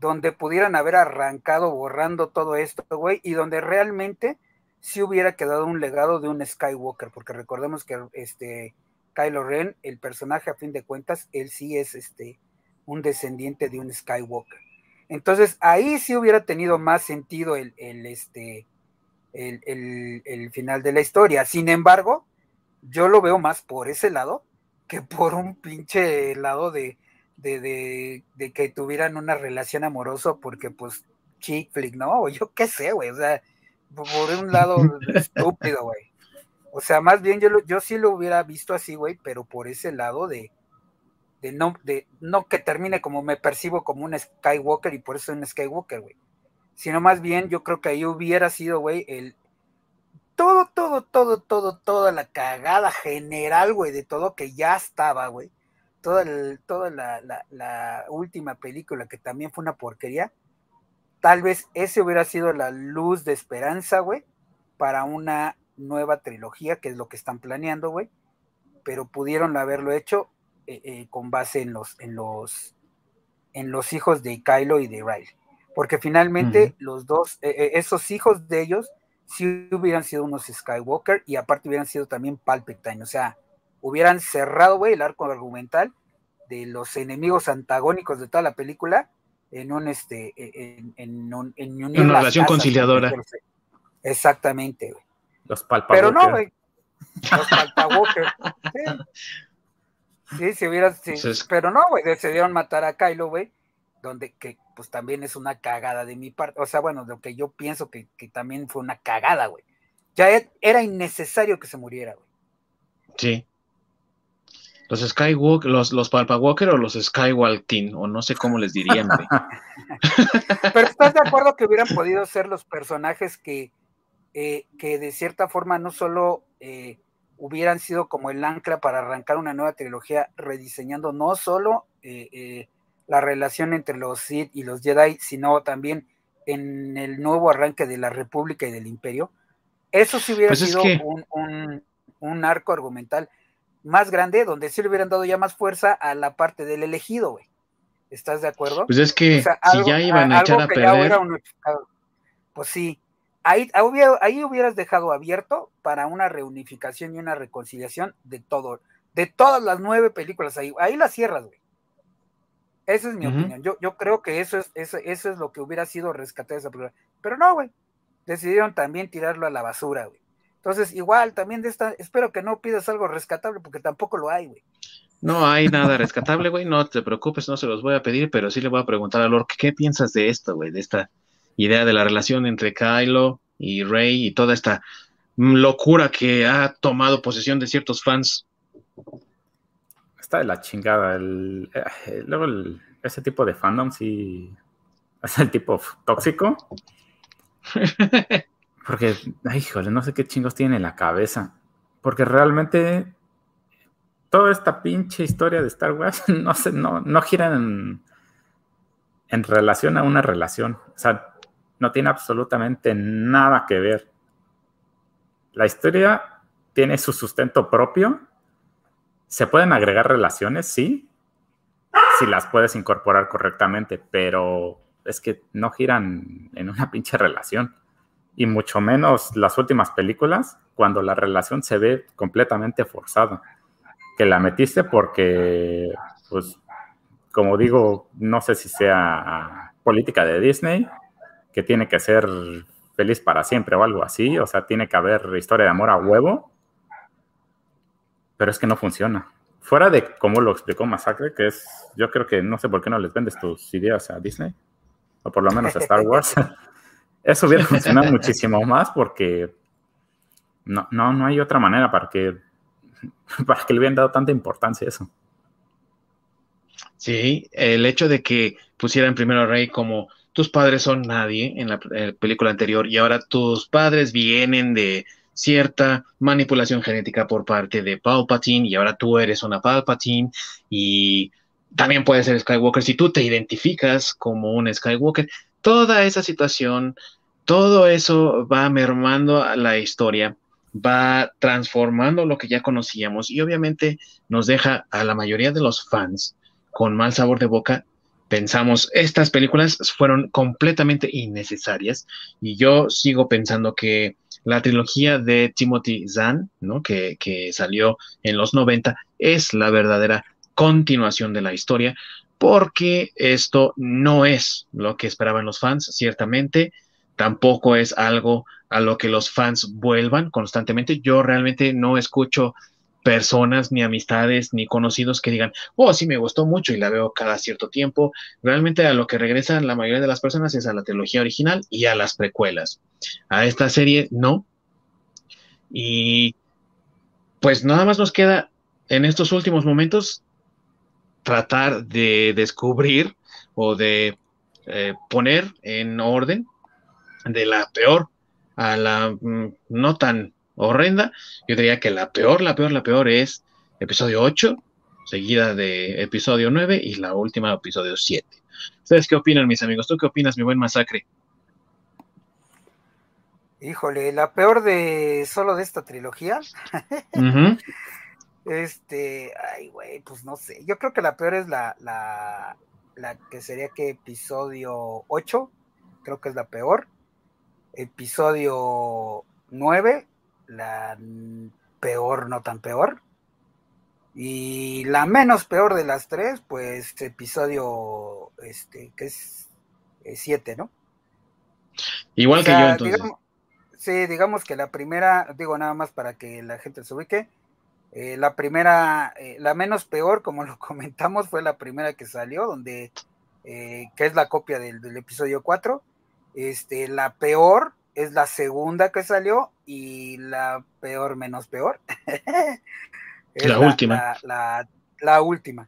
Donde pudieran haber arrancado borrando todo esto, güey. Y donde realmente sí hubiera quedado un legado de un Skywalker. Porque recordemos que este Kylo Ren, el personaje a fin de cuentas, él sí es este un descendiente de un Skywalker. Entonces ahí sí hubiera tenido más sentido el, el este el, final de la historia. Sin embargo, yo lo veo más por ese lado que por un pinche lado de, de, que tuvieran una relación amorosa, porque pues chick flick, ¿no? Yo qué sé, güey, o sea, por un lado estúpido, güey. O sea, más bien yo, yo sí lo hubiera visto así, güey, pero por ese lado de, de no, de no que termine como me percibo como un Skywalker y por eso un Skywalker, güey sino más bien yo creo que ahí hubiera sido, güey, el todo, todo, todo, todo, toda la cagada general, güey, de todo que ya estaba, güey. Toda, toda la, última película que también fue una porquería. Tal vez ese hubiera sido la luz de esperanza, güey, para una nueva trilogía, que es lo que están planeando, güey. Pero pudieron haberlo hecho eh, eh, con base en los, en los, en los hijos de Kylo y de Riley porque finalmente los dos, eh, eh, esos hijos de ellos, sí hubieran sido unos Skywalker y aparte hubieran sido también Palpatine, o sea, hubieran cerrado, güey, el arco argumental de los enemigos antagónicos de toda la película en un, este, en, en, en, una relación conciliadora. Exactamente, güey. Los. Pero no, güey. Los Palpawalker. sí. Sí, si hubieran, sí. pero no, güey, decidieron matar a Kylo, güey, donde que pues también es una cagada de mi parte. O sea, bueno, lo que yo pienso que, también fue una cagada, güey. Ya e, era innecesario que se muriera, güey. Sí. Los Skywalker, los, los Walker o los Skywalking, o no sé cómo les dirían. *laughs* *laughs* Pero estás de acuerdo que hubieran podido ser los personajes que, eh, que de cierta forma no solo eh, hubieran sido como el ancla para arrancar una nueva trilogía, rediseñando no solo eh, la relación entre los Sith y los Jedi, sino también en el nuevo arranque de la República y del Imperio. Eso sí hubiera pues sido un, arco argumental más grande, donde sí le hubieran dado ya más fuerza a la parte del elegido, güey. ¿Estás de acuerdo? Pues es que si ya iban a echar a perder. pues sí, ahí, ahí hubieras dejado abierto para una reunificación y una reconciliación de todo, de todas las nueve películas ahí. Ahí las cierras, güey. Esa es mi opinión. Yo, yo creo que eso es, eso, eso es lo que hubiera sido rescatar esa película. Pero no, güey. Decidieron también tirarlo a la basura, güey. Entonces, igual, también de esta, espero que no pidas algo rescatable porque tampoco lo hay, güey. No hay nada rescatable, güey. No te preocupes, no se los voy a pedir, pero sí le voy a preguntar a Lord, ¿qué piensas de esto, güey? De esta idea de la relación entre Kylo y Rey y toda esta locura que ha tomado posesión de ciertos fans. Está de la chingada. El, eh, luego ese tipo de fandom sí es el tipo tóxico. *laughs* Porque, ay, híjole, no sé qué chingos tiene en la cabeza. Porque realmente toda esta pinche historia de Star Wars *laughs* no, se, no, no gira en, en relación a una relación. O sea, no tiene absolutamente nada que ver. La historia tiene su sustento propio. Se pueden agregar relaciones, sí, si las puedes incorporar correctamente, pero es que no giran en una pinche relación. Y mucho menos las últimas películas, cuando la relación se ve completamente forzada. Que la metiste porque, pues, como digo, no sé si sea política de Disney, que tiene que ser feliz para siempre o algo así, o sea, tiene que haber historia de amor a huevo, pero es que no funciona. Fuera de cómo lo explicó Masacre, que es, yo creo que no sé por qué no les vendes tus ideas a Disney, o por lo menos a Star Wars. *laughs* Eso hubiera *laughs* funcionado muchísimo más porque no, no, no hay otra manera para que, *laughs* para que le hubieran dado tanta importancia a eso. Sí, el hecho de que pusieran primero a Rey como tus padres son nadie en la eh, película anterior y ahora tus padres vienen de cierta manipulación genética por parte de Palpatine y ahora tú eres una Palpatine y también puedes ser Skywalker si tú te identificas como un Skywalker. Toda esa situación, todo eso va mermando a la historia, va transformando lo que ya conocíamos y obviamente nos deja a la mayoría de los fans con mal sabor de boca pensamos, estas películas fueron completamente innecesarias y yo sigo pensando que la trilogía de Timothy Zahn, ¿no? que, que salió en los 90, es la verdadera continuación de la historia, porque esto no es lo que esperaban los fans, ciertamente, tampoco es algo a lo que los fans vuelvan constantemente. Yo realmente no escucho personas, ni amistades, ni conocidos que digan, oh, sí me gustó mucho y la veo cada cierto tiempo. Realmente a lo que regresan la mayoría de las personas es a la trilogía original y a las precuelas. A esta serie no. Y pues nada más nos queda en estos últimos momentos tratar de descubrir o de eh, poner en orden de la peor a la mm, no tan horrenda. Yo diría que la peor, la peor, la peor es episodio 8, seguida de episodio 9 y la última episodio 7. ¿Ustedes qué opinan, mis amigos? ¿Tú qué opinas, mi buen masacre? Híjole, la peor de solo de esta trilogía. *laughs* Este, ay, güey, pues no sé. Yo creo que la peor es la, la, la que sería que episodio 8, creo que es la peor. Episodio 9 la peor, no tan peor. Y la menos peor de las tres, pues episodio, este, que es 7, ¿no? Igual que yo entonces. sí, digamos que la primera, digo nada más para que la gente se ubique, eh, la primera, eh, la menos peor, como lo *laughs* comentamos, fue la primera que salió, donde, eh, que es la copia del, del episodio 4. Este, la peor es la segunda que salió y la peor menos peor. *laughs* la, última. La, última.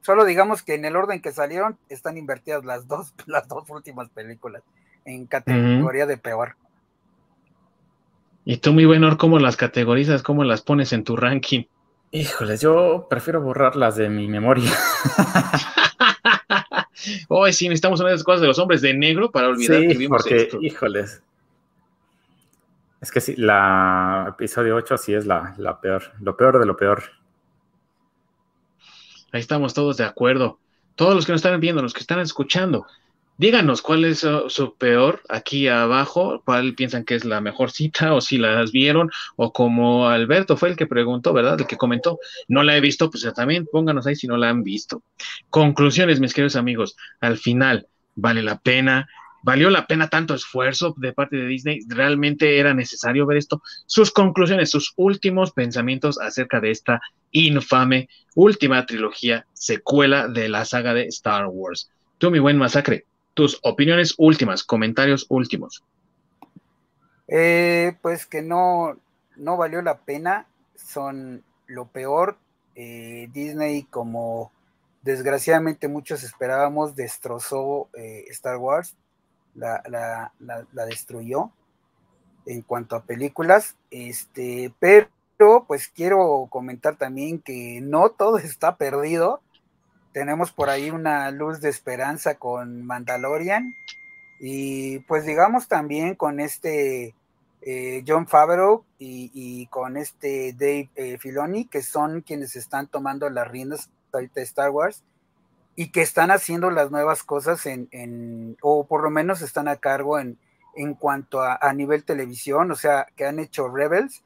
Solo digamos que en el orden que salieron están invertidas las dos, *laughs* las dos últimas películas en categoría de peor. Y tú, muy bueno, ¿cómo las categorizas? ¿Cómo las pones en tu ranking? Híjole, yo prefiero borrarlas de mi memoria. *laughs* Hoy sí necesitamos una de esas cosas de los hombres de negro para olvidar que vimos porque, Híjoles. Es que sí, la episodio 8 sí es la, la peor, lo peor de lo peor. Ahí estamos todos de acuerdo. Todos los que nos están viendo, los que están escuchando, díganos cuál es su, peor aquí abajo, cuál piensan que es la mejor cita o si las vieron o como Alberto fue el que preguntó, ¿verdad? El que comentó, no la he visto, pues también pónganos ahí si no la han visto. Conclusiones, mis queridos amigos, al final, ¿vale la pena? ¿Valió la pena tanto esfuerzo de parte de Disney? ¿Realmente era necesario ver esto? Sus conclusiones, sus últimos pensamientos acerca de esta infame última trilogía secuela de la saga de Star Wars. Tú, mi buen masacre, tus opiniones últimas, comentarios últimos. Eh, pues que no, no valió la pena, son lo peor. Eh, Disney, como desgraciadamente muchos esperábamos, destrozó eh, Star Wars, la, la, destruyó en cuanto a películas. Este, pero pues quiero comentar también que no todo *laughs* está perdido. Tenemos por ahí una luz de esperanza con Mandalorian. Y pues digamos también con este eh, John Favreau y, con este Dave eh, Filoni, que son quienes están tomando las riendas de Star Wars y que están haciendo las nuevas cosas en, o por lo menos están a cargo en, en cuanto a, nivel televisión, o sea, que han hecho Rebels,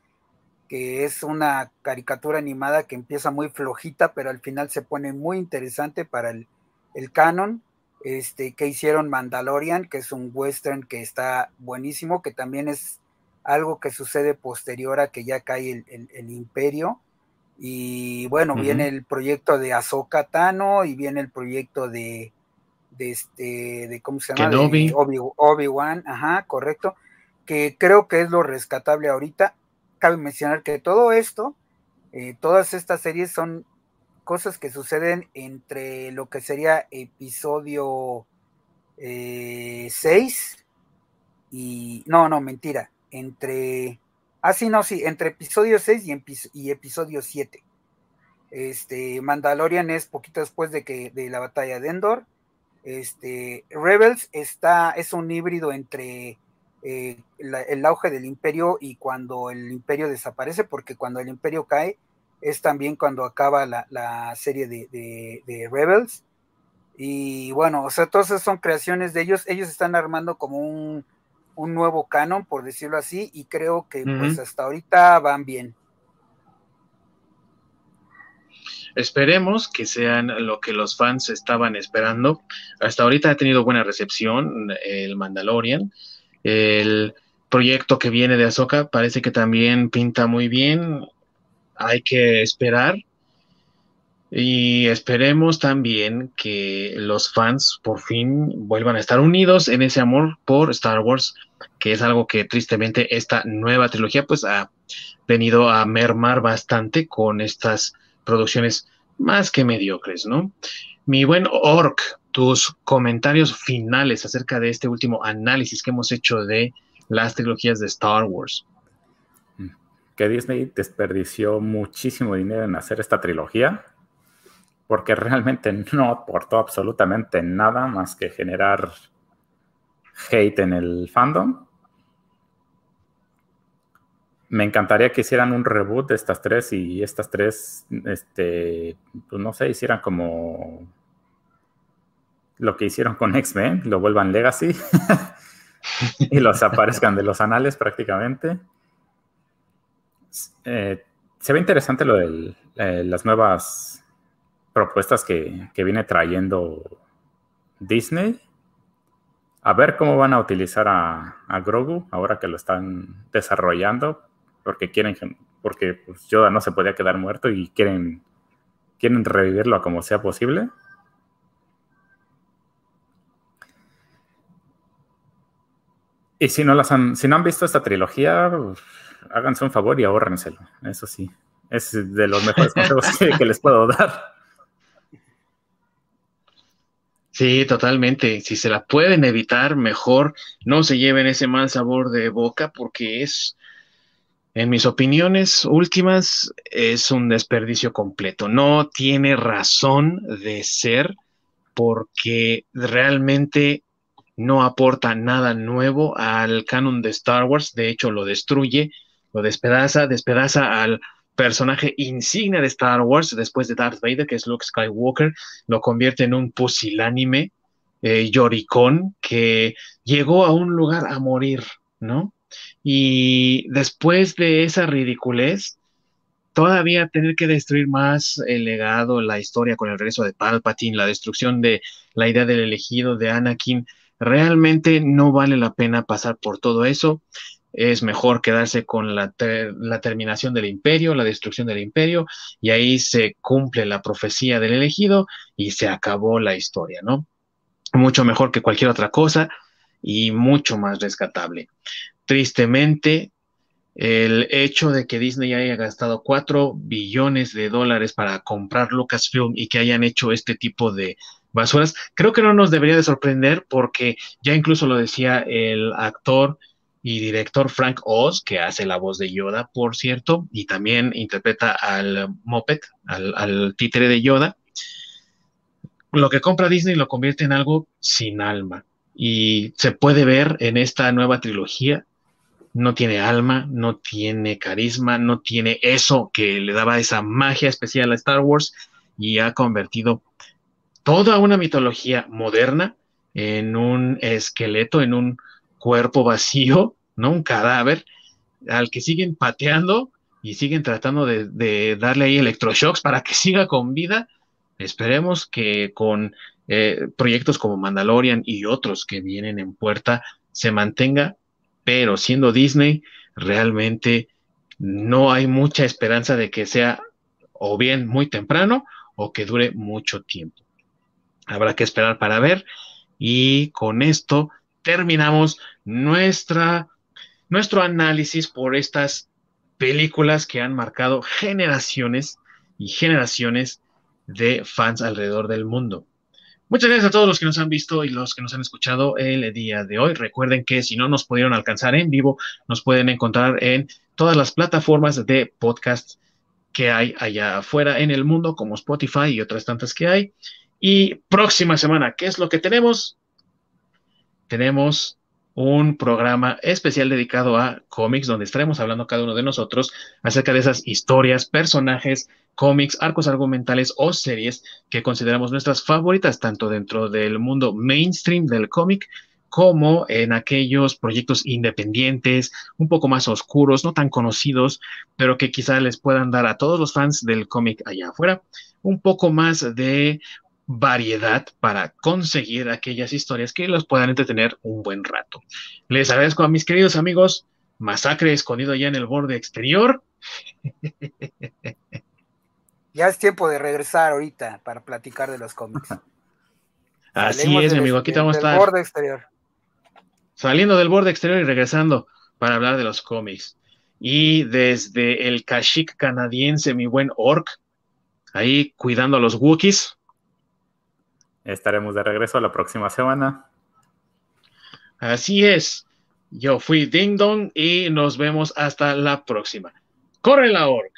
que es una caricatura animada que empieza muy flojita, pero al final se pone muy interesante para el, el canon. Este, que hicieron Mandalorian, que es un western que está buenísimo, que también es algo que sucede posterior a que ya cae el, imperio. Y bueno, viene el proyecto de Ahsoka Tano y viene el proyecto de, de este, de ¿cómo se llama? Obi-Wan, ajá, correcto, que creo que es lo rescatable ahorita. Cabe mencionar que todo esto, eh, todas estas series son cosas que suceden entre lo que sería episodio 6 eh, y, no, no, mentira, entre, ah, sí, no, sí, entre episodio 6 y, episodio 7. Este, Mandalorian es poquito después de que de la batalla de Endor. Este, Rebels está, es un híbrido entre eh, el auge del imperio y cuando el imperio desaparece, porque cuando el imperio cae es también cuando acaba la, serie de, de, Rebels. Y bueno, o sea, todas son creaciones de ellos. Ellos están armando como un, un nuevo canon, por decirlo así, y creo que pues hasta ahorita van bien. Esperemos que sean lo que los fans estaban esperando. Hasta ahorita ha tenido buena recepción el Mandalorian. El proyecto que viene de Ahsoka parece que también pinta muy bien. Hay que esperar. Y esperemos también que los fans por fin vuelvan a estar unidos en ese amor por Star Wars, que es algo que tristemente esta nueva trilogía pues ha venido a mermar bastante con estas producciones más que mediocres, ¿no? Mi buen Orc, tus comentarios finales acerca de este último análisis que hemos hecho de las trilogías de Star Wars. Que Disney desperdició muchísimo dinero en hacer esta trilogía porque realmente no aportó absolutamente nada más que generar hate en el fandom. Me encantaría que hicieran un reboot de estas tres y estas tres, este, pues no sé, hicieran como lo que hicieron con X-Men, lo vuelvan Legacy *laughs* y los aparezcan de los anales prácticamente. Eh, se ve interesante lo de eh, las nuevas propuestas que, viene trayendo Disney. A ver cómo van a utilizar a, Grogu ahora que lo están desarrollando, porque quieren, porque pues, no se podía quedar muerto y quieren, quieren revivirlo como sea posible. Y si no, las han, si no han visto esta trilogía, háganse un favor y ahórrenselo. Eso sí, es de los mejores *laughs* consejos que les puedo dar. Sí, totalmente. Si se la pueden evitar, mejor no se lleven ese mal sabor de boca porque es, en mis opiniones últimas, es un desperdicio completo. No tiene razón de ser porque realmente no aporta nada nuevo al canon de Star Wars. De hecho, lo destruye, lo despedaza, despedaza al personaje insignia de Star Wars después de Darth Vader, que es Luke Skywalker, lo convierte en un pusilánime eh, lloricón que llegó a un lugar a morir, ¿no? Y después de esa ridiculez, todavía tener que destruir más el legado, la historia con el regreso de Palpatine, la destrucción de la idea del elegido de Anakin, realmente no vale la pena pasar por todo eso. es mejor quedarse con la, la, terminación del imperio, la destrucción del imperio, y ahí se cumple la profecía del elegido y se acabó la historia, ¿no? Mucho mejor que cualquier otra cosa y mucho más rescatable. Tristemente, el hecho de que Disney haya gastado 4 billones de dólares para comprar Lucasfilm y que hayan hecho este tipo de basuras, creo que no nos debería de sorprender porque ya incluso lo decía el actor y director Frank Oz, que hace la voz de Yoda, por cierto, y también interpreta al Moped, al, al títere de Yoda. Lo que compra Disney lo convierte en algo sin alma. Y se puede ver en esta nueva trilogía no tiene alma, no tiene carisma, no tiene eso que le daba esa magia especial a Star Wars y ha convertido toda una mitología moderna en un esqueleto, en un cuerpo vacío, ¿no? Un cadáver al que siguen pateando y siguen tratando de, darle ahí electroshocks para que *laughs* siga con vida. Esperemos que con eh, proyectos como Mandalorian y otros que vienen en puerta se mantenga pero siendo Disney, realmente no hay mucha esperanza de que sea o bien muy temprano o que dure mucho tiempo. Habrá que esperar para ver y con esto terminamos nuestra, nuestro análisis por estas películas que han marcado generaciones y generaciones de fans alrededor del mundo. Muchas gracias a todos los que nos han visto y los que nos han escuchado el día de hoy. Recuerden que si no nos pudieron alcanzar en vivo, nos pueden encontrar en todas las plataformas de podcast que hay allá afuera en el mundo, como Spotify y otras tantas que hay. Y próxima semana, ¿qué es lo que tenemos? Tenemos un programa especial dedicado a cómics, donde estaremos hablando cada uno de nosotros acerca de esas historias, personajes, cómics, arcos argumentales o series que consideramos nuestras favoritas, tanto dentro del mundo mainstream del cómic como en aquellos proyectos independientes, un poco más oscuros, no tan conocidos, pero que quizá les puedan dar a todos los fans del cómic allá afuera un poco más de variedad para conseguir aquellas historias que los puedan entretener un buen rato. Les agradezco a mis queridos amigos, Masacre escondido ya en el borde exterior. *laughs* Ya es tiempo de regresar ahorita para platicar de los cómics. *laughs* Así es, mi amigo, aquí estamos a borde exterior. Saliendo del borde exterior y regresando para hablar de los cómics. Y desde el Kashik canadiense, mi buen Orc, ahí cuidando a los Wookiees. Estaremos de regreso la próxima semana. Así es. Yo fui Ding Dong y nos vemos hasta la próxima. ¡Corre la org!